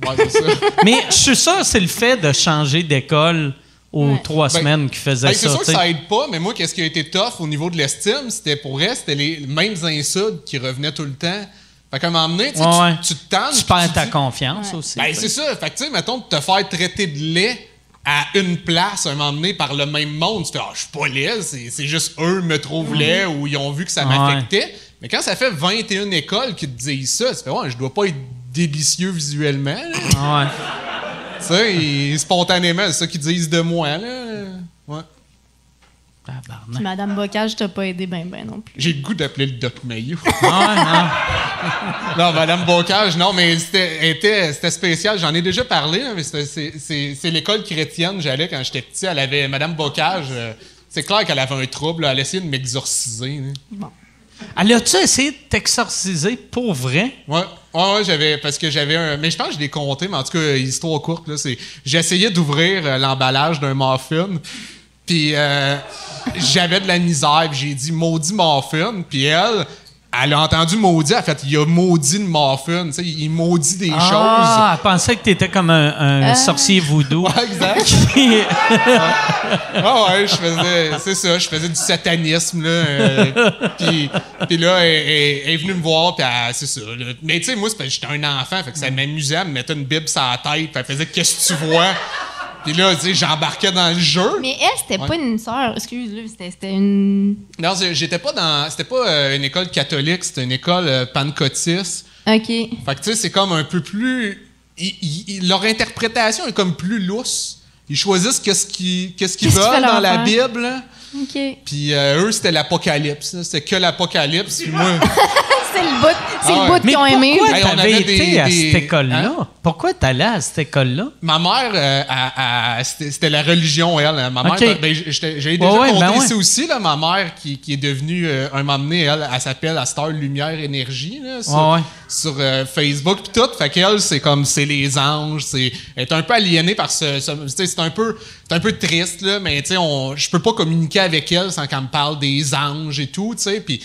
Ouais, ça. Mais je suis sûr que c'est le fait de changer d'école aux Ouais. trois Ben, semaines qui faisait Hey, c'est ça. sûr que ça aide pas, mais moi, qu'est-ce qui a été tough au niveau de l'estime, c'était pour elle, c'était les mêmes insultes qui revenaient tout le temps. Fait qu'à un moment donné, tu, sais, Ouais, ouais. tu, tu te tannes. Tu perds ta dis- confiance aussi. Ben, c'est ça. Fait que, tu sais, mettons, de te faire traiter de lait à une place, à un moment donné, par le même monde, tu fais, ah, je suis pas laid, c'est juste eux me trouvent laid ou ils ont vu que ça Ouais. m'affectait. Mais quand ça fait 21 écoles qui te disent ça, tu fais, ouais, je dois pas être délicieux visuellement, là. Ouais. tu sais, et spontanément, c'est ça qu'ils disent de moi, là. Ouais. Puis Madame Bocage t'a pas aidé ben ben non plus. J'ai le goût d'appeler le Doc Mayo. Ouais, non. non, Madame Bocage, non, mais c'était était- c'était spécial. J'en ai déjà parlé, hein, mais c'est c'est- c'est l'école chrétienne. J'allais quand j'étais petit. Elle avait Madame Bocage. euh, c'est clair qu'elle avait un trouble. là. Elle essayait de m'exorciser. là. Elle a-tu essayé de t'exorciser pour vrai? Ouais, ouais, ouais, j'avais parce que j'avais un. Mais je pense que je l'ai compté, mais en tout cas, histoire courte là, c'est. J'essayais d'ouvrir euh, l'emballage d'un muffin, puis euh, j'avais de la misère, puis j'ai dit maudit muffin, puis elle. Elle a entendu maudit, elle a fait il a maudit le muffin, tu sais, il maudit des Ah, elle pensait que t'étais comme un, un sorcier voodoo. choses. Ouais, exact. Qui- Ah ouais, je faisais, c'est ça, je faisais du satanisme là. euh, puis, puis là, elle, elle- elle est venue me voir, puis elle- c'est ça. là. Mais tu sais, moi, c'est parce que j'étais un enfant, fait que ça m'amusait, elle me mettait une bible sur la tête, puis elle faisait qu'est-ce que tu vois? Puis là, tu sais, j'embarquais dans le jeu. Mais elle, c'était Ouais. pas une sœur. Excuse-le, c'était une. Non, j'étais pas dans, c'était pas euh, une école catholique, c'était une école euh, pancotiste. OK. Fait que tu sais, c'est comme un peu plus, ils- ils- ils- leur interprétation est comme plus lousse. Ils choisissent qu'est-ce qu'ils, veulent dans la. Bible. OK. Puis euh, eux, c'était l'apocalypse. C'était que l'apocalypse. Puis moi, c'est le bout, c'est Ah le bout qu'ils ont aimé. pourquoi Hey, t'avais été des- à des- cette école-là? Hein? Pourquoi t'allais à cette école-là? Ma mère, euh, c'était la religion, elle. Ma mère, ben, j'avais déjà Ouais, compté ben ouais. ici aussi, là, ma mère qui, qui est devenue, euh, un moment donné, elle, elle s'appelle à Star Lumière Énergie, là, sur, Ouais, ouais. sur, euh, Facebook pis tout. Fait qu'elle, c'est comme, c'est les anges, c'est, elle est un peu aliénée par ce, ce- tu sais, c'est un peu, c'est un peu triste, là, mais tu sais, je peux pas communiquer avec elle sans qu'elle me parle des anges et tout, tu sais, puis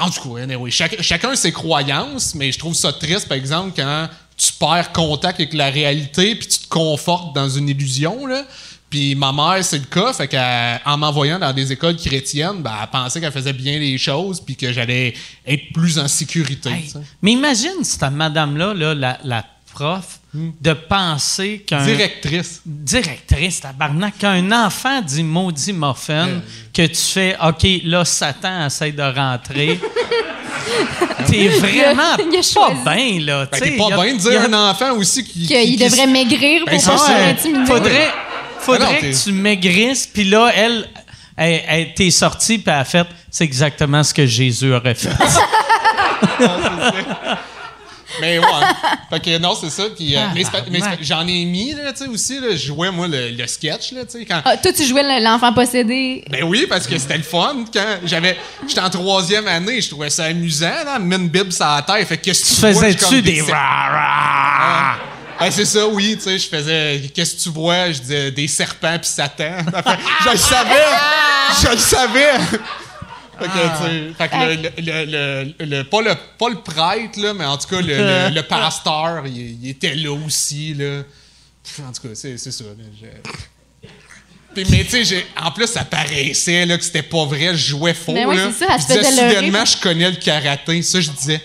en tout cas, anyway, chac- chacun ses croyances, mais je trouve ça triste, par exemple, quand tu perds contact avec la réalité puis tu te confortes dans une illusion, là. Puis ma mère, c'est le cas, fait qu'en m'envoyant dans des écoles chrétiennes, ben, elle pensait qu'elle faisait bien les choses puis que j'allais être plus en sécurité. Hey, mais imagine cette madame-là, là, la, la prof, de penser qu'un. Directrice. Directrice, tabarnak, qu'un enfant dit maudit muffin, que tu fais OK, là, Satan essaie de rentrer. T'es vraiment Il a pas bien, là. Ben, t'es pas bien de dire a- un enfant aussi qui. qui- Qu'il qui- devrait maigrir Ben, pour pas Ouais, faudrait faudrait Ah non, t'es- que tu maigrisses, puis là, elle, elle, elle t'es sortie, puis elle a fait c'est exactement ce que Jésus aurait fait. Mais ouais. fait que non, c'est ça. Puis, euh, mais pas- mais j'en ai mis, là, tu sais, aussi. Là, je jouais, moi, le, le sketch, là, tu sais, quand. Ah, toi, tu jouais le- l'enfant possédé. Ben oui, parce que c'était le fun. Quand j'avais, j'étais en troisième année, je trouvais ça amusant, là, mettre une bible sur la terre. Fait que qu'est-ce que tu faisais-tu des? Ah, c'est ça, oui, tu sais, je faisais, qu'est-ce que tu vois? Je disais des serpents puis Satan. Fait, je le savais! Je le savais! Fait que, tu sais, fait que le, le, le, pas, le, pas le prêtre, là, mais en tout cas, le, pasteur, il, il était là aussi, là. En tout cas, c'est, ça. je- Puis, mais tu sais, en plus, ça paraissait là, que c'était pas vrai, je jouais faux. Ben oui, c'est ça, elle je disais soudainement, je connais le karaté. Ça, je disais.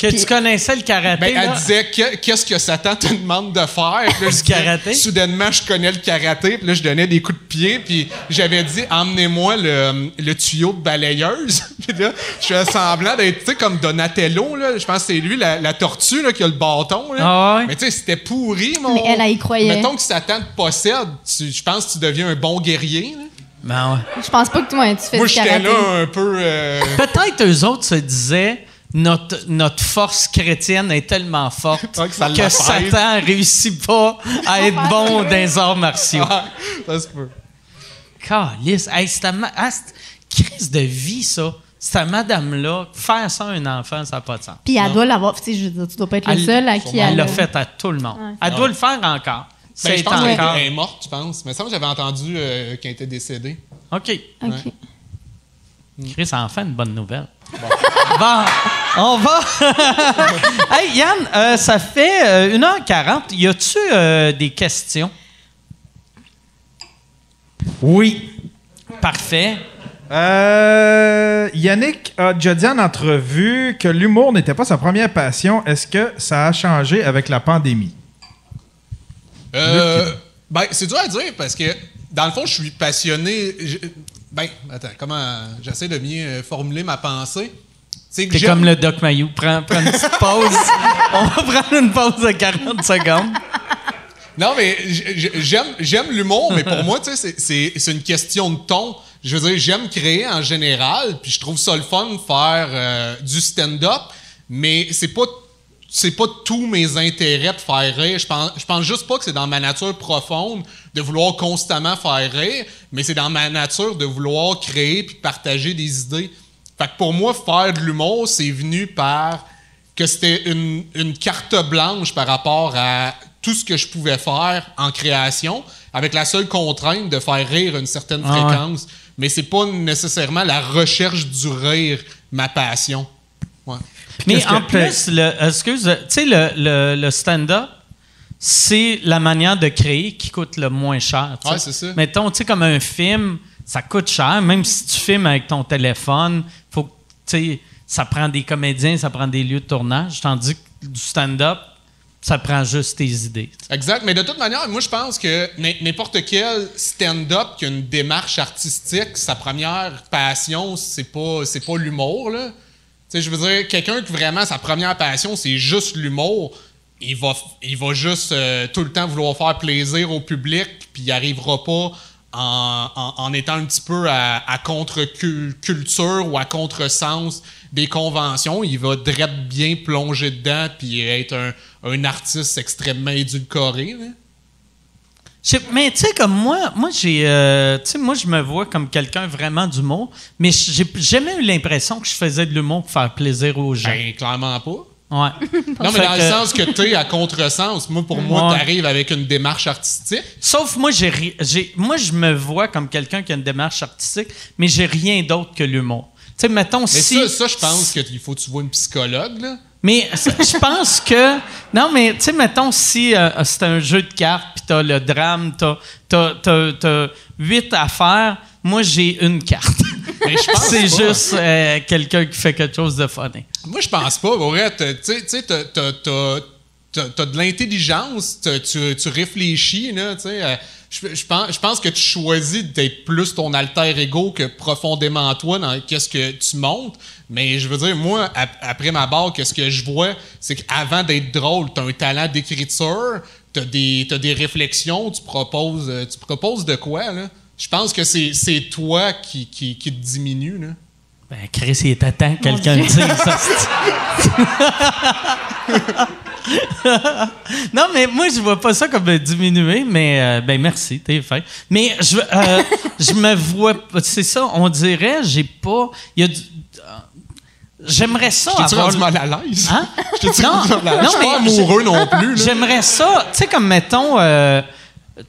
Que tu connaissais le karaté. Ben, là? elle disait Que- qu'est-ce que Satan te demande de faire? Puis là, je Du disais, karaté? Soudainement, je connais le karaté. Puis là, je donnais des coups de pied. Puis j'avais dit, emmenez-moi le, le tuyau de balayeuse. puis là, je faisais semblant d'être, tu sais, comme Donatello. Là. Je pense que c'est lui, la, la tortue, là, qui a le bâton. Là. Ah ouais? Mais tu sais, c'était pourri, mon. Mais elle, elle y croyait. Mettons que Satan te possède, tu- je pense que tu deviens un bon guerrier. là. Ben ouais. Je pense pas que toi, tu fais Moi, du j'étais karaté. là un peu. euh, Peut-être eux autres se disaient notre, notre force chrétienne est tellement forte que ça que. Satan réussit pas à être bon dans les arts martiaux. ah, ça se peut. Calice. Hey, ma- ah, c'est- crise de vie, ça. Cette madame-là, faire ça à un enfant, ça n'a pas de sens. Puis elle doit l'avoir. Tu sais, je veux dire, tu dois pas être le seul à qui Elle elle. l'a fait à tout le monde. Ouais. Elle doit le faire encore. Ben, je C'est pense est morte, je pense. Mais ça, j'avais entendu euh, qu'elle était décédée. OK. Ok. Chris, enfin une bonne nouvelle. Bon, on va. hey, Yann, euh, ça fait euh, 1h40. Y a-tu euh, des questions? Oui. Parfait. Euh, Yannick a déjà dit en entrevue que l'humour n'était pas sa première passion. Est-ce que ça a changé avec la pandémie? Euh, ben, c'est dur à dire parce que, dans le fond, je suis passionné. Ben, attends, comment. J'essaie de bien euh, formuler ma pensée? C'est comme le Doc Mayou. Prends, prends une petite pause. on va prendre une pause de 40 secondes. Non, mais j'aime, j'aime l'humour, mais pour moi, tu sais, c'est, c'est, c'est une question de ton. Je veux dire, j'aime créer en général, puis je trouve ça le fun de faire euh, du stand-up, mais c'est pas c'est pas tous mes intérêts de faire rire. Je pense, je pense juste pas que c'est dans ma nature profonde de vouloir constamment faire rire, mais c'est dans ma nature de vouloir créer puis partager des idées. Fait que pour moi, faire de l'humour, c'est venu par que c'était une, une carte blanche par rapport à tout ce que je pouvais faire en création, avec la seule contrainte de faire rire une certaine Ah ouais. fréquence. Mais c'est pas nécessairement la recherche du rire, ma passion. Ouais. Mais en plus, le, excuse, tu sais, le, le- le stand-up, c'est la manière de créer qui coûte le moins cher. Ouais, c'est ça. Mettons, tu sais, comme un film, ça coûte cher. Même si tu filmes avec ton téléphone, faut que, tu sais, ça prend des comédiens, ça prend des lieux de tournage. Tandis que du stand-up, ça prend juste tes idées. Exact. Mais de toute manière, moi, je pense que n'importe quel stand-up qui a une démarche artistique, sa première passion, c'est pas, c'est pas l'humour, là. Je veux dire, quelqu'un qui vraiment, sa première passion, c'est juste l'humour, il va, juste euh, tout le temps vouloir faire plaisir au public, puis il arrivera pas en, étant un petit peu à, contre-culture ou à contre-sens des conventions. Il va direct bien plonger dedans puis être un, artiste extrêmement édulcoré. Mais tu sais, comme moi, moi j'ai, euh, moi je me vois comme quelqu'un vraiment d'humour, mais j'ai jamais eu l'impression que je faisais de l'humour pour faire plaisir aux gens. Ben, clairement pas. Ouais. non, mais dans le sens que tu es à contresens. Moi, pour moi, tu arrives avec une démarche artistique. Sauf moi, j'ai, j'ai, moi, je me vois comme quelqu'un qui a une démarche artistique, mais j'ai rien d'autre que l'humour. Tu sais, mettons mais si. Ça, ça je pense qu'il faut que tu vois une psychologue, là. Mais je pense que. Non, mais tu sais, mettons, si euh, c'est un jeu de cartes, puis t'as le drame, t'as, t'as, huit affaires, moi, j'ai une carte. c'est juste euh, quelqu'un qui fait quelque chose de funny. Moi, je pense pas. Vrai, tu sais, t'as, t'as, de l'intelligence, tu, tu réfléchis, là, tu sais. Euh, je, pense, je pense que tu choisis d'être plus ton alter ego que profondément toi dans qu'est-ce que tu montes. Mais je veux dire, moi, après ma barre, qu'est-ce que je vois, c'est qu'avant d'être drôle, tu as un talent d'écriture, tu as des, des réflexions, tu proposes, euh, tu proposes de quoi, là? Je pense que c'est toi qui, qui, qui, te diminue, là. Ben, Chris, il est à temps que quelqu'un dise ça. non, mais moi, je vois pas ça comme diminuer, mais euh, ben merci, t'es fait. Mais je, euh, je me vois, c'est ça, on dirait, j'ai pas, il y a du, J'aimerais ça. Je avoir... mal à l'aise? Hein? Je non, non, suis pas amoureux non plus. J'aimerais ça, tu sais, comme mettons, euh,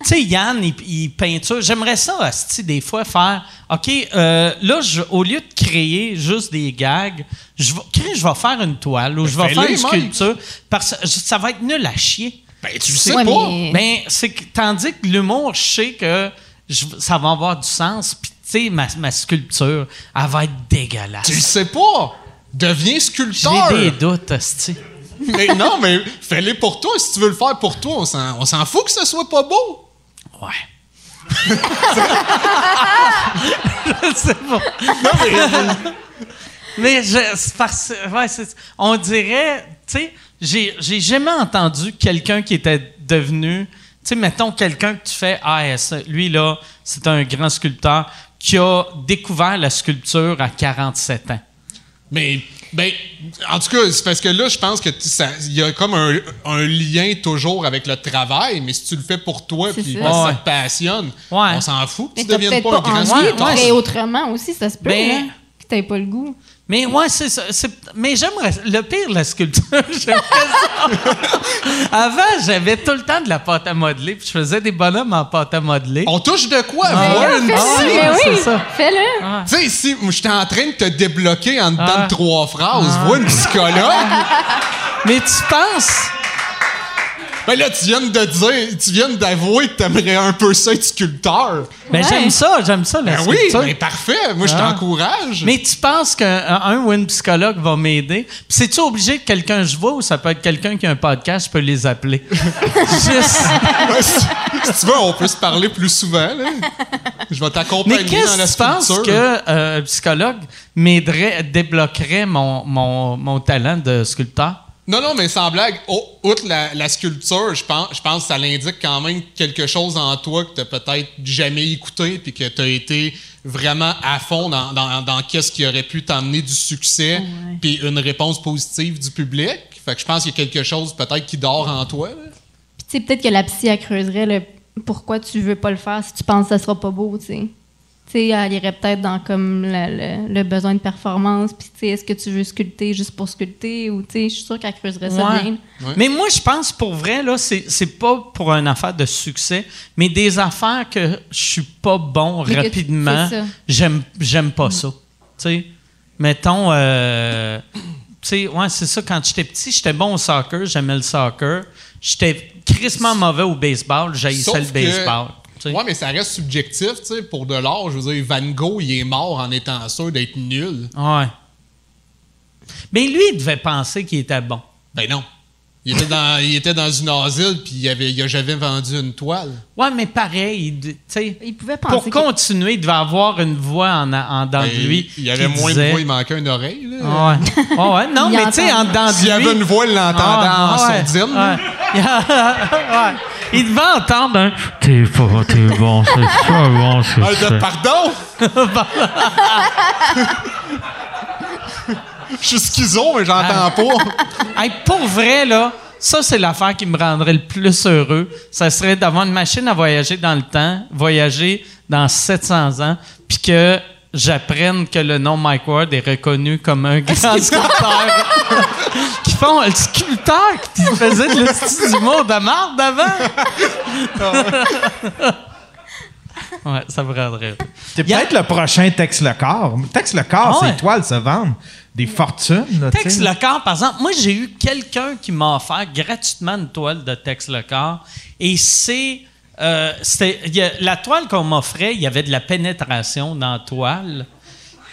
tu sais, Yann, il, peinture. J'aimerais ça, des fois, faire OK, euh, là, au lieu de créer juste des gags, je vais, je vais faire une toile ou je vais faire une sculpture. Parce que ça va être nul à chier. Ben, tu sais pas. Ben, c'est tandis que l'humour, je sais que ça va avoir du sens. Puis, tu sais, ma, ma, sculpture, elle va être dégueulasse. Tu le sais pas. Deviens sculpteur. J'ai des doutes, Asti. mais non, mais fais-les pour toi. Si tu veux le faire pour toi, on s'en fout que ce soit pas beau. Ouais. je sais pas. Non, mais. mais je, parce, ouais, on dirait, tu sais, j'ai, j'ai jamais entendu quelqu'un qui était devenu, tu sais, mettons quelqu'un que tu fais, ah, lui là, c'est un grand sculpteur qui a découvert la sculpture à 47 ans. Mais, ben, en tout cas, c'est parce que là, je pense que il y a comme un, lien toujours avec le travail, mais si tu le fais pour toi puis ça te passionne, on s'en fout que tu deviennes pas, un grand sculpteur. Mais autrement aussi, ça se peut, ben, hein, que t'aies pas le goût. Mais ouais, c'est ça. Mais j'aimerais. Le pire, la sculpture, j'aimerais ça. Avant, j'avais tout le temps de la pâte à modeler, puis je faisais des bonhommes en pâte à modeler. On touche de quoi? Ah, une ah, oui, Fais-le. Ah. Tu sais, ici, j'étais en train de te débloquer en dedans de ah. trois phrases. Vois une psychologue. Mais tu penses. Ben là, tu viens de dire, tu viens d'avouer que t'aimerais un peu ça être sculpteur. Ben j'aime ça, j'aime ça la ben oui, ben parfait. Moi, je ah. t'encourage. Mais tu penses qu'un ou une psychologue va m'aider? Puis c'est-tu obligé que quelqu'un je vois ou ça peut être quelqu'un qui a un podcast, je peux les appeler? Juste... si, tu veux, on peut se parler plus souvent. Là. Je vais t'accompagner dans la sculpture. Mais qu'est-ce que tu penses qu'un psychologue m'aiderait, débloquerait mon, mon, mon talent de sculpteur? Non, non, mais sans blague, outre la, sculpture, je pense, je pense que ça l'indique quand même quelque chose en toi que tu peut-être jamais écouté puis que tu as été vraiment à fond dans, dans, qu'est-ce qui aurait pu t'emmener du succès puis une réponse positive du public. Fait que je pense qu'il y a quelque chose peut-être qui dort en toi. Puis tu sais, peut-être que la psy, elle creuserait le pourquoi tu veux pas le faire si tu penses que ça sera pas beau, tu sais elle irait peut-être dans comme le, besoin de performance, puis est-ce que tu veux sculpter juste pour sculpter, ou je suis sûre qu'elle creuserait ça bien. Mais moi, je pense pour vrai, là, c'est pas pour une affaire de succès, mais des affaires que je suis pas bon rapidement, j'aime j'aime pas ça. sais mettons, euh, ouais, c'est ça, quand j'étais petit, j'étais bon au soccer, j'aimais le soccer. J'étais crissement mauvais au baseball, j'haïssais le baseball. Ouais, mais ça reste subjectif, tu sais. Pour de l'art, je veux dire, Van Gogh, il est mort en étant sûr d'être nul. Ouais. Mais lui, il devait penser qu'il était bon. Ben non. Il était dans, il était dans une asile, puis il, avait, il a jamais vendu une toile. Ouais, mais pareil, tu sais. Il pouvait penser. Pour continuer, il devait avoir une voix en, en dedans de ben, lui. Il y avait moins de voix, il manquait une oreille, là. Ouais. ouais, non, mais tu sais, en dedans de lui. S'il y avait une voix, il l'entendait ah, en ouais, sourdine. Ouais. ouais. il devait entendre un T'es pas, t'es bon, c'est pas bon, c'est Ah, ça. de- pardon? Je suis schizo, mais j'entends pas. Hey, pour vrai, là, ça, c'est l'affaire qui me rendrait le plus heureux. Ça serait d'avoir une machine à voyager dans le temps, voyager dans 700 ans, puis que j'apprenne que le nom Mike Ward est reconnu comme un grand sculpteur. qui font le sculpteur qui faisait de l'hostie du mot de marde avant. ouais, ça me rendrait a- peut-être le prochain Tex le corps. Tex le corps, Ah ces toiles se vendent des fortunes. là, Tex. Le Corps, par exemple, moi, j'ai eu quelqu'un qui m'a offert gratuitement une toile de Tex Le Corps. Et c'est. euh, a- la toile qu'on m'offrait, il y avait de la pénétration dans la toile.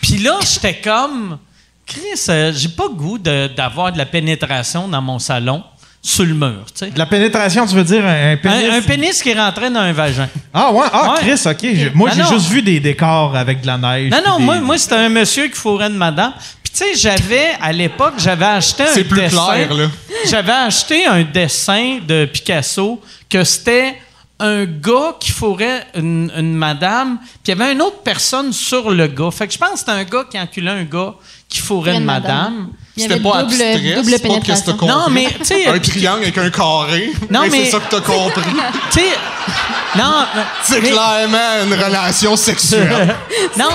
Puis là, j'étais comme. Chris, euh, j'ai pas goût de- d'avoir de la pénétration dans mon salon sur le mur, tu sais. De La pénétration, tu veux dire un, un pénis? Un, un pénis qui rentrait dans un vagin. Ah ouais, ah Ouais. Chris, ok. Je- moi, Ben j'ai juste vu des décors avec de la neige. Non, non, des- moi, moi c'était un monsieur qui fourrait une madame. Puis, tu sais, j'avais, à l'époque, j'avais acheté un C'est plus dessin. clair, là. J'avais acheté un dessin de Picasso que c'était un gars qui fourrait une, une madame, puis il y avait une autre personne sur le gars. Fait que je pense que c'était un gars qui enculait un gars qui fourrait une madame. C'était pas double, abstrait, double c'est pas que t'as compris. Non, mais, tu sais, Un triangle avec un carré. Non, mais- C'est ça que t'as compris. tu sais, non, C'est mais- clairement une relation sexuelle. Non,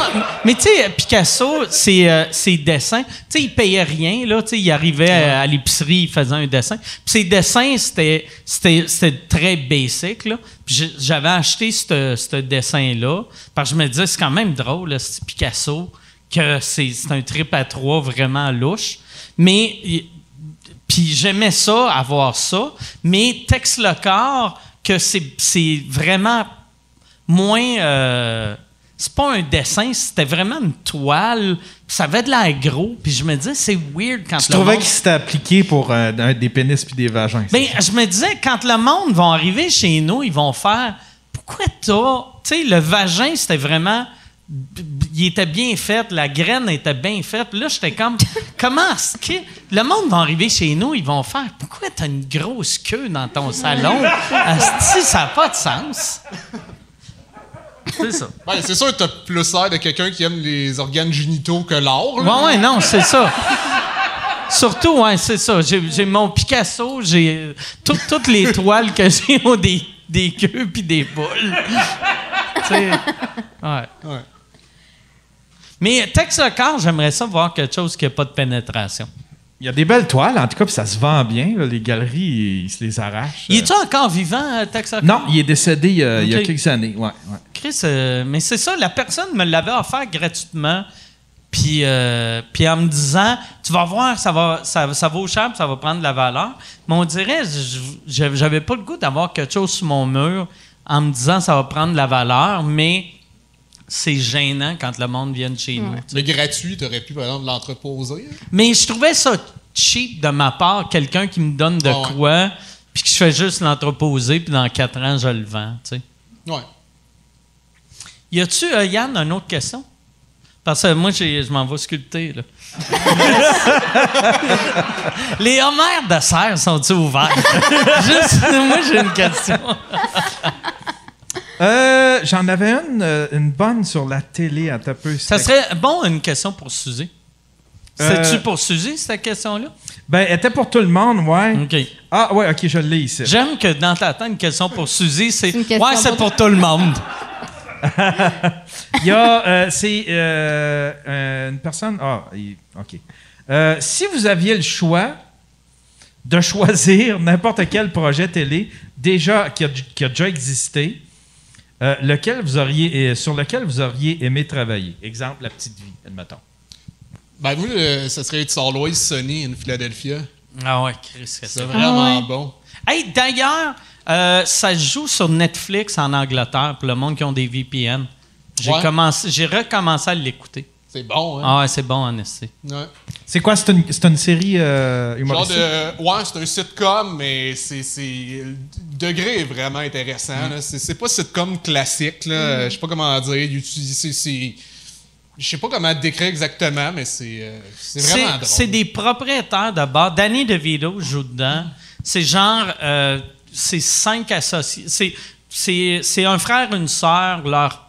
mais tu sais, Picasso, ses, euh, ses dessins, tu sais, il payait rien, là. Tu sais, il arrivait à, à l'épicerie, il faisait un dessin. Puis ses dessins, c'était, c'était, c'était très basic, là. J'avais acheté ce ce dessin-là, parce que je me disais, c'est quand même drôle, là, c'est Picasso, que c'est, un trip à trois vraiment louche. Mais, puis j'aimais ça, avoir ça, mais Tex le corps, que c'est, vraiment moins. euh, c'est pas un dessin, c'était vraiment une toile. Ça avait de l'air gros. Puis je me disais, c'est weird quand Je le trouvais monde- qu'il s'était appliqué pour euh, des pénis puis des vagins. Ben, je me disais, quand le monde va arriver chez nous, ils vont faire Pourquoi t'as. Tu sais, le vagin, c'était vraiment. Il était bien fait, la graine était bien faite. Puis Là, j'étais comme, comment est-ce que. Le monde va arriver chez nous, ils vont faire Pourquoi t'as une grosse queue dans ton salon? Asti, ça n'a pas de sens. C'est ça. Ben, c'est sûr que t'as plus l'air de quelqu'un qui aime les organes génitaux que l'or. Ouais, ouais, non, c'est ça. Surtout, ouais, c'est ça. J'ai j'ai mon Picasso, j'ai tout- toutes les toiles que j'ai ont des, des queues puis des boules. tu sais, ouais. Ouais. Mais Tex le corps, j'aimerais ça voir quelque chose qui n'a pas de pénétration. Il y a des belles toiles, en tout cas, puis ça se vend bien. là. les galeries, ils se les arrachent. Il est-tu encore vivant, euh, Tex le corps? Non, il est décédé euh, il y a Ok. quelques années. Ouais, ouais. Chris, euh, mais c'est ça, la personne me l'avait offert gratuitement. Puis, euh, puis en me disant, tu vas voir, ça, va, ça, ça vaut cher, puis ça va prendre de la valeur. Mais on dirait, je- je- j'avais pas le goût d'avoir quelque chose sur mon mur en me disant, ça va prendre de la valeur, mais c'est gênant quand le monde vient de chez nous. tu. Mais gratuit, t'aurais pu, par exemple, l'entreposer. Mais je trouvais ça cheap de ma part, quelqu'un qui me donne de Ah ouais. quoi, puis que je fais juste l'entreposer, puis dans quatre ans, je le vends. tu sais. Ouais. Y a-tu, euh, Yann, une autre question? Parce que moi, j'ai- je m'en vais sculpter, là. Les homères de serre sont-ils ouverts? Juste, moi, j'ai une question. Euh, J'en avais une, euh, une bonne sur la télé à ta peu. Ça serait bon, une question pour Suzy. Euh, C'est-tu pour Suzy, cette question-là? Ben, elle était pour tout le monde, ouais. OK. Ah, ouais, ok, je l'ai ici. J'aime que dans ta tête, une question pour Suzy, c'est. Ouais, c'est pour- tout le monde. Il y a, euh, c'est euh, euh, une personne. Ah, il- ok. Euh, si vous aviez le choix de choisir n'importe quel projet télé déjà qui a, qui a déjà existé, euh, lequel vous auriez euh, sur lequel vous auriez aimé travailler? Exemple, la petite vie, admettons. Ben, moi, euh, ça serait It's Always Sunny in Philadelphia. Ah ouais, Chris, c'est vraiment Ah ouais. bon. Hey, d'ailleurs, euh, ça se joue sur Netflix en Angleterre pour le monde qui ont des VPN. J'ai Ouais. commencé, j'ai recommencé à l'écouter. C'est bon, hein? Ah ouais, c'est bon en essai. Ouais. C'est quoi? C'est une, c'est une série euh, Genre humoristique de. Ouais, c'est un sitcom, mais c'est. c'est- Le degré est vraiment intéressant. là. C'est c'est pas sitcom classique, là. Je sais pas comment dire. C'est- c'est- Je sais pas comment décrire exactement, mais c'est euh, c'est vraiment drôle. C'est des propriétaires de bars. Danny DeVito joue dedans. C'est genre. euh, c'est cinq associés. C'est, c'est, c'est un frère, une sœur, leur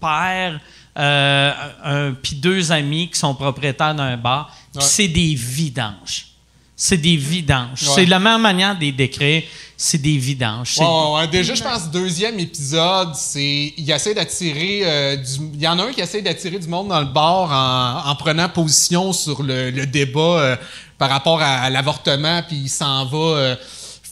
père, euh, puis deux amis qui sont propriétaires d'un bar. Puis c'est des vidanges. C'est des vidanges. C'est la même manière de les décrire. C'est des vidanges. Ouais, Déjà, je pense, deuxième épisode, c'est. Il essaie d'attirer. Euh, il y en a un qui essaie d'attirer du monde dans le bar en, en prenant position sur le, le débat euh, par rapport à, l'avortement, puis il s'en va.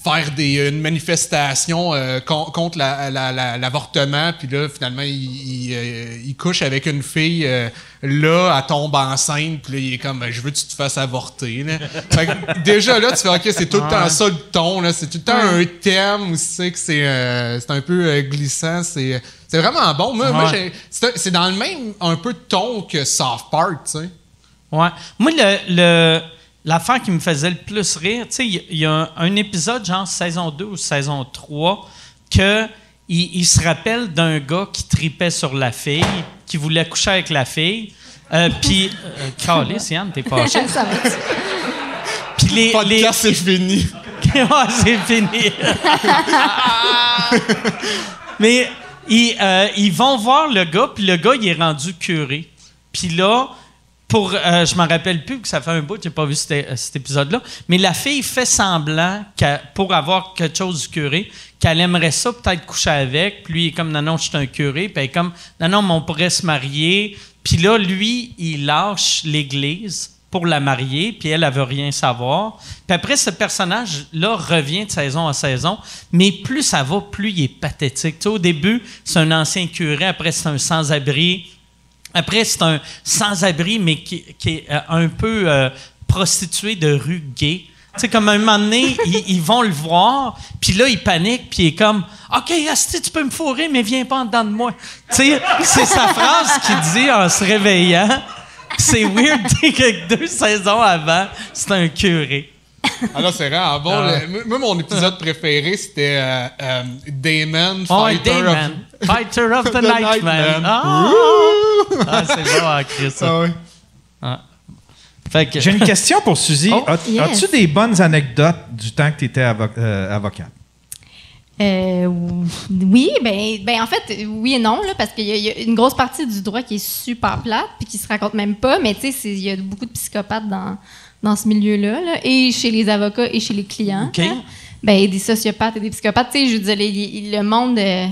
Euh, faire des, une manifestation euh, contre l'avortement, puis là, finalement, il, euh, il, couche avec une fille, euh, là, elle tombe enceinte, puis là, il est comme, ben, je veux que tu te fasses avorter. déjà là, tu fais, OK, c'est tout le temps ça le ton, c'est tout le temps un thème où tu sais que c'est un peu glissant, c'est vraiment bon. Moi, moi c'est dans le même un peu de ton que Soft Part, tu sais. Ouais. Moi, le, le l'affaire qui me faisait le plus rire, tu sais, il y, a un, épisode, genre saison 2 ou saison 3, que il, se rappelle d'un gars qui tripait sur la fille, qui voulait coucher avec la fille. Euh, puis, euh, Carlis, Yann, t'es pas Ça Puis les. les... c'est fini. c'est fini. Mais ils, euh, ils vont voir le gars, puis le gars, il est rendu curé. Puis là, pour, euh, je m'en rappelle plus que ça fait un bout, j'ai pas vu cet, épisode-là, mais la fille fait semblant pour avoir quelque chose du curé, qu'elle aimerait ça peut-être coucher avec. Puis lui, est comme non, non, je suis un curé. Puis elle est comme non, non, mais on pourrait se marier. Puis là, lui, il lâche l'église pour la marier, puis elle, elle veut rien savoir. Puis après, ce personnage-là revient de saison en saison, mais plus ça va, plus il est pathétique. Tu au début, c'est un ancien curé, après, c'est un sans-abri après, c'est un sans-abri, mais qui, est euh, un peu euh, prostitué de rue gay. Tu sais, comme un moment donné, ils, vont le voir, puis là, il panique, puis il est comme OK, Asti, tu peux me fourrer, mais viens pas en dedans de moi. Tu sais, c'est sa phrase qu'il dit en se réveillant. C'est weird que deux saisons avant, c'est un curé. Ah là, c'est vraiment bon. Ah. moi, mon épisode préféré, c'était euh, euh, Damon, Fighter, Of... Fighter of the, Night, Man. Ah! ah, c'est bon à ça. Ah J'ai une question pour Suzy. Oh, as-tu des bonnes anecdotes du temps que tu étais euh, avocate? oui, ben, ben en fait, oui et non, là, parce qu'il y, a une grosse partie du droit qui est super plate puis qui se raconte même pas, mais tu sais, il y a beaucoup de psychopathes dans, dans ce milieu-là, et chez les avocats et chez les clients. Hein. Ben, des sociopathes et des psychopathes. Tu sais, je veux dire, le monde. Euh,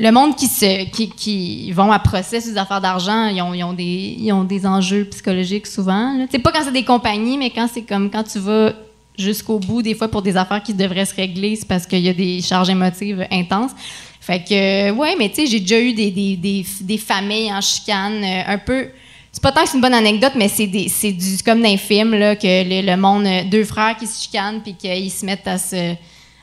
le monde qui, se, qui, qui vont à procès sur des affaires d'argent, ils ont, ils, ont des, ils ont des enjeux psychologiques souvent. C'est pas quand c'est des compagnies, mais quand c'est comme quand tu vas jusqu'au bout, des fois pour des affaires qui devraient se régler, c'est parce qu'il y a des charges émotives intenses. Fait que, ouais, mais tu sais, j'ai déjà eu des, des, des, des, familles en chicane euh, un peu c'est pas tant que c'est une bonne anecdote, mais c'est du comme dans les films là, que le, monde, euh, deux frères qui se chicanent puis qu'ils se mettent à se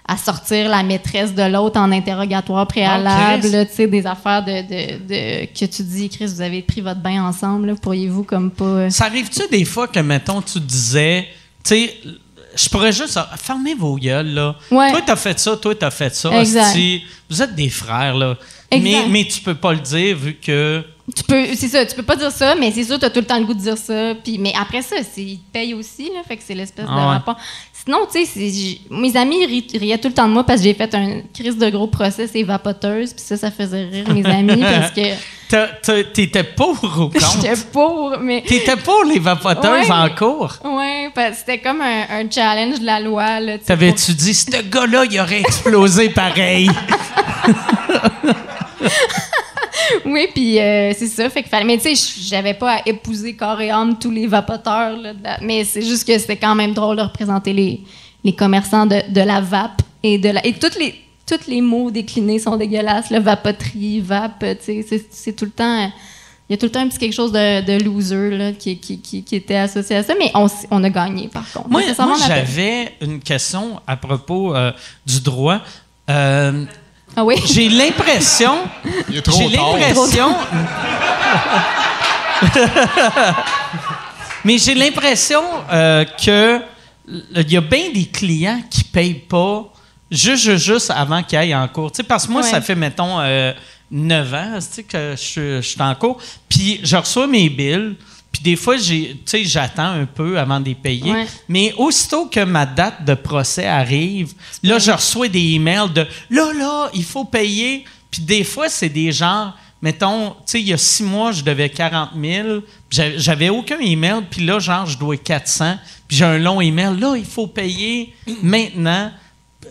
à sortir la maîtresse de l'autre en interrogatoire préalable, tu sais, des affaires de, de, que tu dis, Chris, vous avez pris votre bain ensemble, pourriez-vous comme pas. Euh, Ça arrive-tu des fois que, mettons, tu disais, tu sais, je pourrais juste fermer vos gueules, là. Ouais. Toi, t'as fait ça, toi, t'as fait ça. Exact. vous êtes des frères, là. Mais, mais tu peux pas le dire vu que tu peux, c'est ça, tu peux pas dire ça, mais c'est sûr, tu as tout le temps le goût de dire ça. Puis, mais après ça, c'est, ils te payent aussi, là, fait que c'est l'espèce de ah rapport. Sinon, tu sais, mes amis riaient tout le temps de moi parce que j'ai fait un crise de gros procès évapoteuse, puis ça, ça faisait rire mes amis parce que. T'étais pour ou contre? J'étais pour, mais. T'étais pour les vapoteuses en cours? Oui, parce que c'était comme un, challenge de la loi. T'avais-tu dit, ce gars-là, il aurait explosé pareil? oui, puis euh, c'est ça. Fait que fallait. Mais tu sais, j'avais pas à épouser corps et âme tous les vapoteurs. mais c'est juste que c'était quand même drôle de représenter les, les commerçants de, de, la vape et de la. Et toutes les, tous les mots déclinés sont dégueulasses. Le vapoterie, vape, tu sais, c'est tout le temps. Il y a tout le temps un petit quelque chose de, de loser là, qui, qui, qui, était associé à ça, mais on, on a gagné par contre. Moi, j'avais une question à propos euh, du droit. Euh, ah oui? J'ai l'impression. J'ai l'impression. Mais j'ai l'impression euh, que il y a bien des clients qui payent pas juste, juste, avant qu'ils aillent en cours. parce que moi, ça fait, mettons, euh, 9 ans que je, suis en cours. Puis je reçois mes billes. Puis des fois, j'ai, tu sais, j'attends un peu avant de les payer. Ouais. Mais aussitôt que ma date de procès arrive, là, je reçois des emails de là, là, il faut payer. Puis des fois, c'est des gens, mettons, tu sais, il y a six mois, je devais 40 000. puis j'avais- aucun email. Puis là, genre, je dois 400. Puis j'ai un long email. Là, il faut payer maintenant.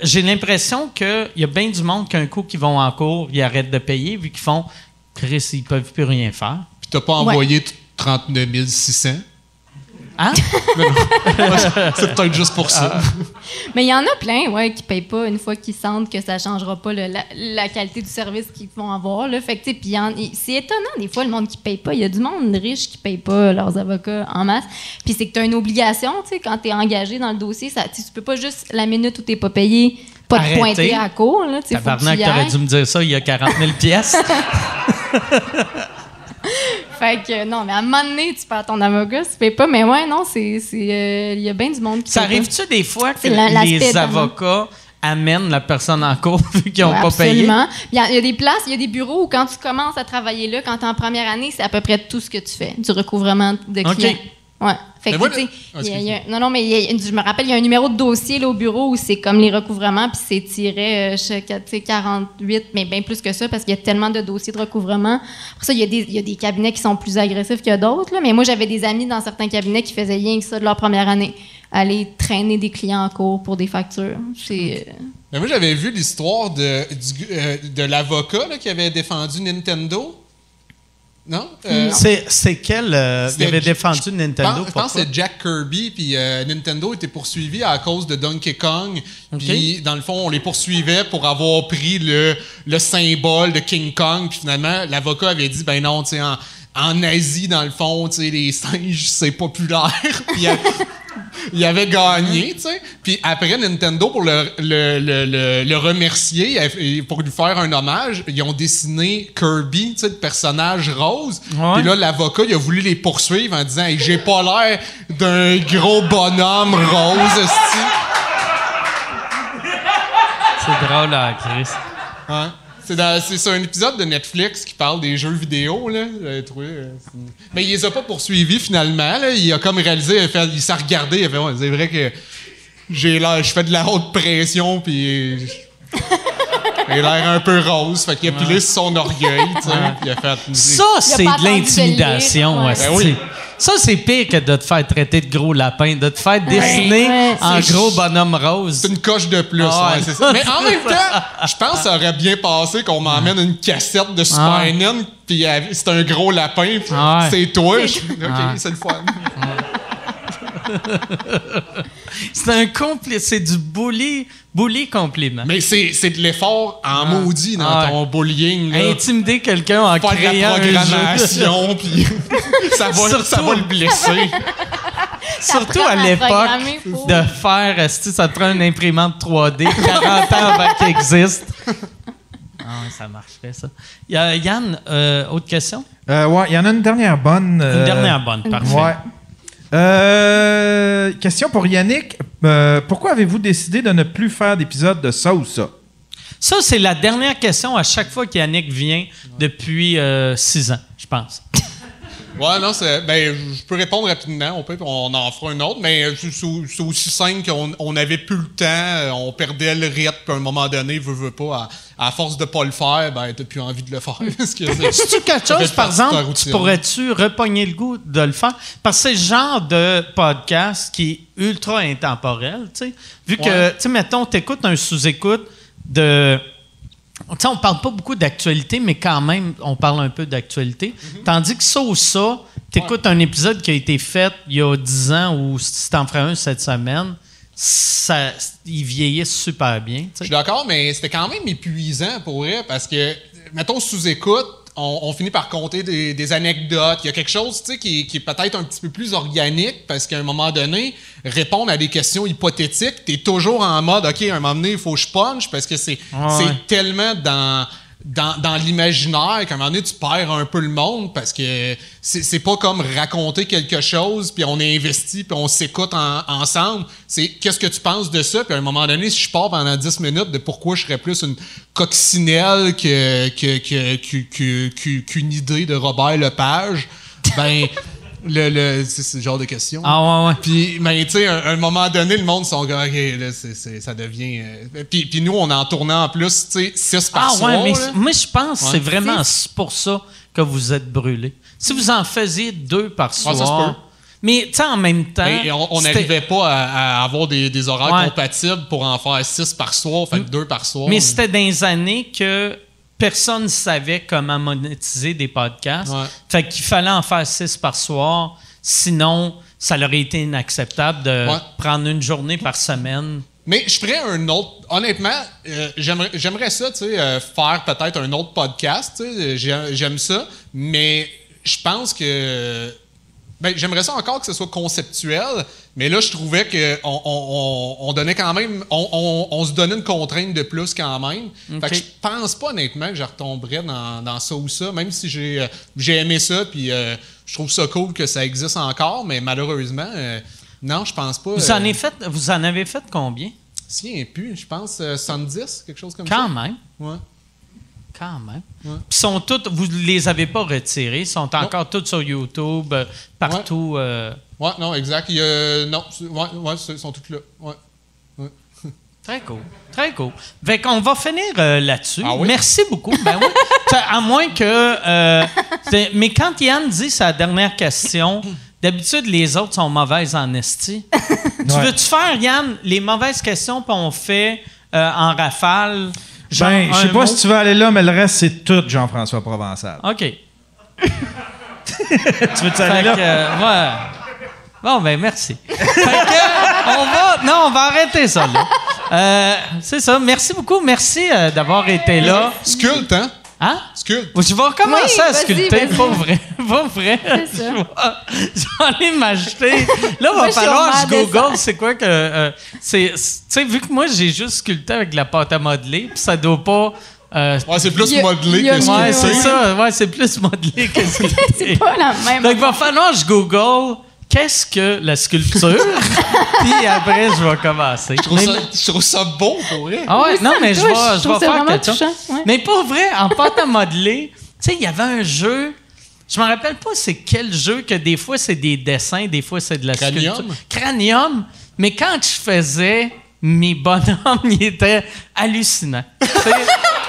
J'ai l'impression qu'il y a bien du monde qu'un coup qui vont en cours, ils arrêtent de payer vu qu'ils font Chris, ils peuvent plus rien faire. Puis t'as pas envoyé t- 39 600. Hein? C'est peut-être juste pour ça. Mais il y en a plein, ouais, qui payent pas une fois qu'ils sentent que ça changera pas le- la, la qualité du service qu'ils vont avoir. Là. Fait que, c'est étonnant, des fois, le monde qui paye pas. Il y a du monde riche qui paye pas leurs avocats en masse. Puis c'est que tu as une obligation, tu sais, quand tu es engagé dans le dossier, ça, tu peux pas juste, la minute où tu pas payé, pas Arrêter. te pointer à la cour. Là, Tabarnak, t'aurais dû me dire ça il y a 40 000 pièces. Fait que non, mais à un moment donné, tu perds ton avocat, tu payes pas. Mais ouais, non, c'est. c'est, euh, Il y a bien du monde qui Ça arrive-tu des fois que les avocats amènent la personne en cours vu qu'ils n'ont Ouais, pas payé? absolument. Il y, a, il y a des places, il y a des bureaux où quand tu commences à travailler là, quand tu es en première année, c'est à peu près tout ce que tu fais, du recouvrement de clients. Ouais. Fait que, Ah, y a- y non, non, mais il y a- je me rappelle, il y a un numéro de dossier là, au bureau où c'est comme les recouvrements, puis c'est tiré euh, chaque, tu sais, 48, mais bien plus que ça, parce qu'il y a tellement de dossiers de recouvrement. Pour ça, il y, a des, cabinets qui sont plus agressifs que d'autres, mais moi, j'avais des amis dans certains cabinets qui faisaient rien que ça de leur première année, aller traîner des clients en cours pour des factures. C'est... euh, Mais moi, j'avais vu l'histoire de, du- euh, de l'avocat qui avait défendu Nintendo. Non? Euh, C'est, c'est quel. euh, il avait défendu Nintendo Je pense que c'était Jack Kirby, puis euh, Nintendo était poursuivi à cause de Donkey Kong. Puis, dans le fond, on les poursuivait pour avoir pris le, le symbole de King Kong. Puis finalement, l'avocat avait dit, ben non, tu sais, en, en Asie, dans le fond, tu sais, les singes, c'est populaire. puis il a- il avait gagné, tu sais. Puis après, Nintendo, pour le, le, le, le- le remercier, et pour lui faire un hommage, ils ont dessiné Kirby, tu sais, le personnage rose. Puis là, l'avocat, il a voulu les poursuivre en disant Hey, J'ai pas l'air d'un gros bonhomme rose. C'est drôle, là, Chris. Ouais. C'est, dans- c'est sur un épisode de Netflix qui parle des jeux vidéo, là. J'avais trouvé, euh, Mais il les a pas poursuivis finalement, là. Il a comme réalisé, il, a fait- il s'est regardé, il a fait Ouais, c'est vrai que j'ai l'air, je fais de la haute pression, puis. J'ai l'air un peu rose. Fait qu'il a pilé sur son orgueil, tu sais. Il a fait. Ça, c'est de l'intimidation. ouais. Ben oui. Ça, c'est pire que de te faire traiter de gros lapin, de te faire dessiner ouais, en gros ch- bonhomme rose. C'est une coche de plus, Ah ouais. c'est ça. Mais en même temps, je pense que ça aurait bien passé qu'on m'emmène une cassette de Super Ah puis euh, c'est un gros lapin, puis Ah c'est toi. Ah. c'est le fun. C'est un compli- c'est du bully, bully compliment. Mais c'est c'est de l'effort en maudit dans Ah ton bullying. Là. Intimider quelqu'un en Faire de créant la programmation, puis ça, va, ça Surtout- va le blesser. Surtout à l'époque de faire, esti, ça te prend une imprimante 3D 40 ans avant qu'elle existe. Ah ça marcherait, ça. Y a- Yann, euh, autre question? Euh, ouais, il y en a une dernière bonne. Une euh, dernière bonne, parfait. Ouais. Euh, question pour Yannick. Euh, pourquoi avez-vous décidé de ne plus faire d'épisode de ça ou ça? Ça, c'est la dernière question à chaque fois qu'Yannick vient depuis euh, six ans, je pense. Ouais, non, c'est. Ben, je peux répondre rapidement. On, peut, on en fera un autre, mais c'est- aussi simple qu'on on n'avait plus le temps, euh, on perdait le rythme, puis à un moment donné, veut, veut pas, à, à force de pas le faire, ben, t'as plus envie de le faire. C'est-tu quelque chose, par exemple, tu pourrais-tu repogner le goût de le faire? Parce que c'est le genre de podcast qui est ultra intemporel, tu sais. Vu que, Ouais. tu sais, mettons, t'écoutes un sous-écoute de... Tu sais, on parle pas beaucoup d'actualité, mais quand même, on parle un peu d'actualité. Mhm. Tandis que ça ou ça, t'écoutes un épisode qui a été fait il y a 10 ans ou si t'en ferais un cette semaine, ça, il vieillit super bien, tu Je suis d'accord, mais c'était quand même épuisant pour vrai parce que, mettons, sous-écoute, on, on finit par compter des, des anecdotes. Il y a quelque chose tu sais, qui, qui est peut-être un petit peu plus organique parce qu'à un moment donné, répondre à des questions hypothétiques, tu es toujours en mode, OK, à un moment donné, il faut que je punch parce que c'est Ouais. c'est tellement dans. Dans, dans l'imaginaire, qu'à un moment donné, tu perds un peu le monde parce que c'est pas comme raconter quelque chose, puis on est investi, puis on s'écoute en- ensemble. C'est qu'est-ce que tu penses de ça, puis à un moment donné, si je pars pendant 10 minutes de pourquoi je serais plus une coccinelle que, que, que- que- qu'une idée de Robert Lepage, ben, Le, le, c'est ce genre de questions. Ah ouais, ouais. Puis, ben, tu sais, à un, moment donné, le monde sont gars, OK, là, c'est, c'est- ça devient. euh, puis, puis nous, on en tournait en plus, tu sais, 6 par Ah soir. ouais, mais là. c- moi je pense que Ouais. c'est vraiment pour ça que vous êtes brûlés. Si vous en faisiez deux par soir. ça se peut. mais tu sais, en même temps. Ben, on- n'arrivait pas à, à avoir des, des horaires Ouais. compatibles pour en faire 6 par soir, fait que 2 par soir. Mais c'était dans les années que personne ne savait comment monétiser des podcasts. Ouais. Fait qu'il fallait en faire six par soir. Sinon, ça aurait été inacceptable de Ouais. prendre une journée par semaine. Mais je ferais un autre. Honnêtement, euh, j'aimerais, ça, tu sais, euh, faire peut-être un autre podcast. J'aime ça, mais je pense que. Ben, j'aimerais ça encore que ce soit conceptuel, mais là, je trouvais qu'on on, on- on donnait quand même. On, se donnait une contrainte de plus quand même. Fait que je pense pas honnêtement que je retomberais dans, dans ça ou ça, même si j'ai, euh, j'ai aimé ça, puis euh, je trouve ça cool que ça existe encore, mais malheureusement, euh, non, je pense pas. Vous, en avez fait, vous en avez fait combien? si, un plus, je pense euh, 110, quelque chose comme ça. Quand même. Ouais. Quand même. Ouais. Puis sont toutes, vous les avez pas retirés, ils sont encore toutes sur YouTube, euh, partout. euh, Ouais, non, exact. Il non, ouais, ouais, ils sont toutes là. Ouais. Très cool. Très cool. Fait qu'on va finir euh, là-dessus. Ah oui? Merci beaucoup. Ben oui. À moins que. euh, mais quand Yann dit sa dernière question, d'habitude, les autres sont mauvaises en esti. Tu Ouais. veux-tu faire, Yann, les mauvaises questions, puis on fait euh, en rafale? Ben, je sais pas mot? si tu veux aller là, mais le reste, c'est tout Jean-François Provençal. OK. tu veux-tu aller là? que, euh, ouais. Bon, ben merci. fait que, on va... Non, on va arrêter ça, là. Euh, c'est ça. Merci beaucoup. Merci euh, d'avoir été là. Sculpte, hein? Hein? Sculpte. Je vais recommencer Oui, à sculpter, pas vrai. Pas vrai. Je vais, je vais aller m'acheter. Là, va falloir que je google c'est quoi que. euh, c'est, tu sais, vu que moi, j'ai juste sculpté avec de la pâte à modeler, puis ça doit pas. euh, Ouais, c'est plus modelé il y a que mieux, ouais, sculpté. c'est ça. Ouais, c'est plus modelé que sculpté. C'est pas la même. Donc, il va falloir que je google qu'est-ce que la sculpture, puis après, je vais commencer. Je trouve, ça, je trouve ça beau, pour vrai. ah ouais, Ça non, mais je vais, Je vais faire quelque chose. ouais. Mais pour vrai, en pâte à modeler, tu sais, il y avait un jeu. Je me rappelle pas c'est quel jeu que des fois c'est des dessins, des fois c'est de la Cranium? sculpture. Cranium. Mais quand je faisais mes bonhommes, ils étaient hallucinants.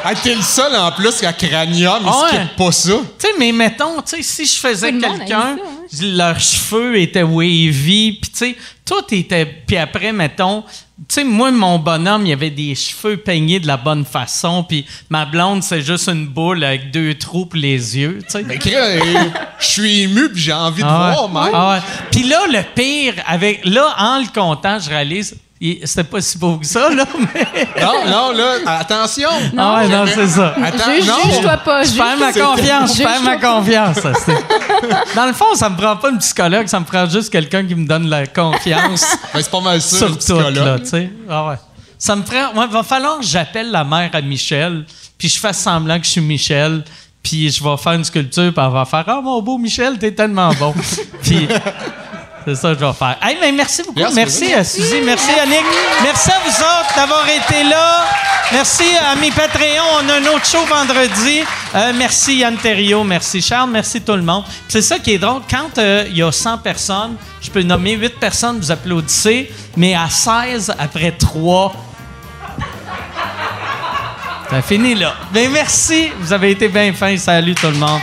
Hey, t'es le seul en plus qu'à Cranium, il ouais. skippe pas ça. Tu sais, mais mettons, tu sais, si je faisais quelqu'un, ça, leurs cheveux étaient wavy, puis tu sais, tout était. Puis après, mettons, tu sais, moi, mon bonhomme, il avait des cheveux peignés de la bonne façon, puis ma blonde, c'est juste une boule avec deux trous pour les yeux, tu sais. Mais euh, je suis ému puis j'ai envie de Ah voir, même. Ah ouais. Puis là, le pire, avec là, en le comptant, je réalise, c'était pas si beau que ça, là, mais. Non, non, là, attention. ah ouais, non, c'est ça. Attends, Juge, non. juge-toi pas. Je perds ma confiance, je perds ma Juge-toi confiance. Dans le fond, ça me prend pas une psychologue, ça me prend juste quelqu'un qui me donne la confiance Ben, c'est pas mal ça, sur le tout, psychologue. là, tu sais. Ah ouais. Ça me ferait... ouais, va falloir que j'appelle la mère à Michel, puis je fasse semblant que je suis Michel, puis je vais faire une sculpture, puis elle va faire « Ah, mon beau Michel, t'es tellement bon! » Puis... C'est ça que je vais faire. Hey, mais merci beaucoup. Merci. Merci, à Suzy. Merci, Yannick. Merci à vous autres d'avoir été là. Merci à mes Patreons. On a un autre show vendredi. Euh, merci Yann Terriot. Merci Charles. Merci tout le monde. C'est ça qui est drôle. Quand euh, il y a 100 personnes, je peux nommer 8 personnes, vous applaudissez, mais à 16, après 3, ça finit là. Mais merci. Vous avez été bien fins. Salut tout le monde.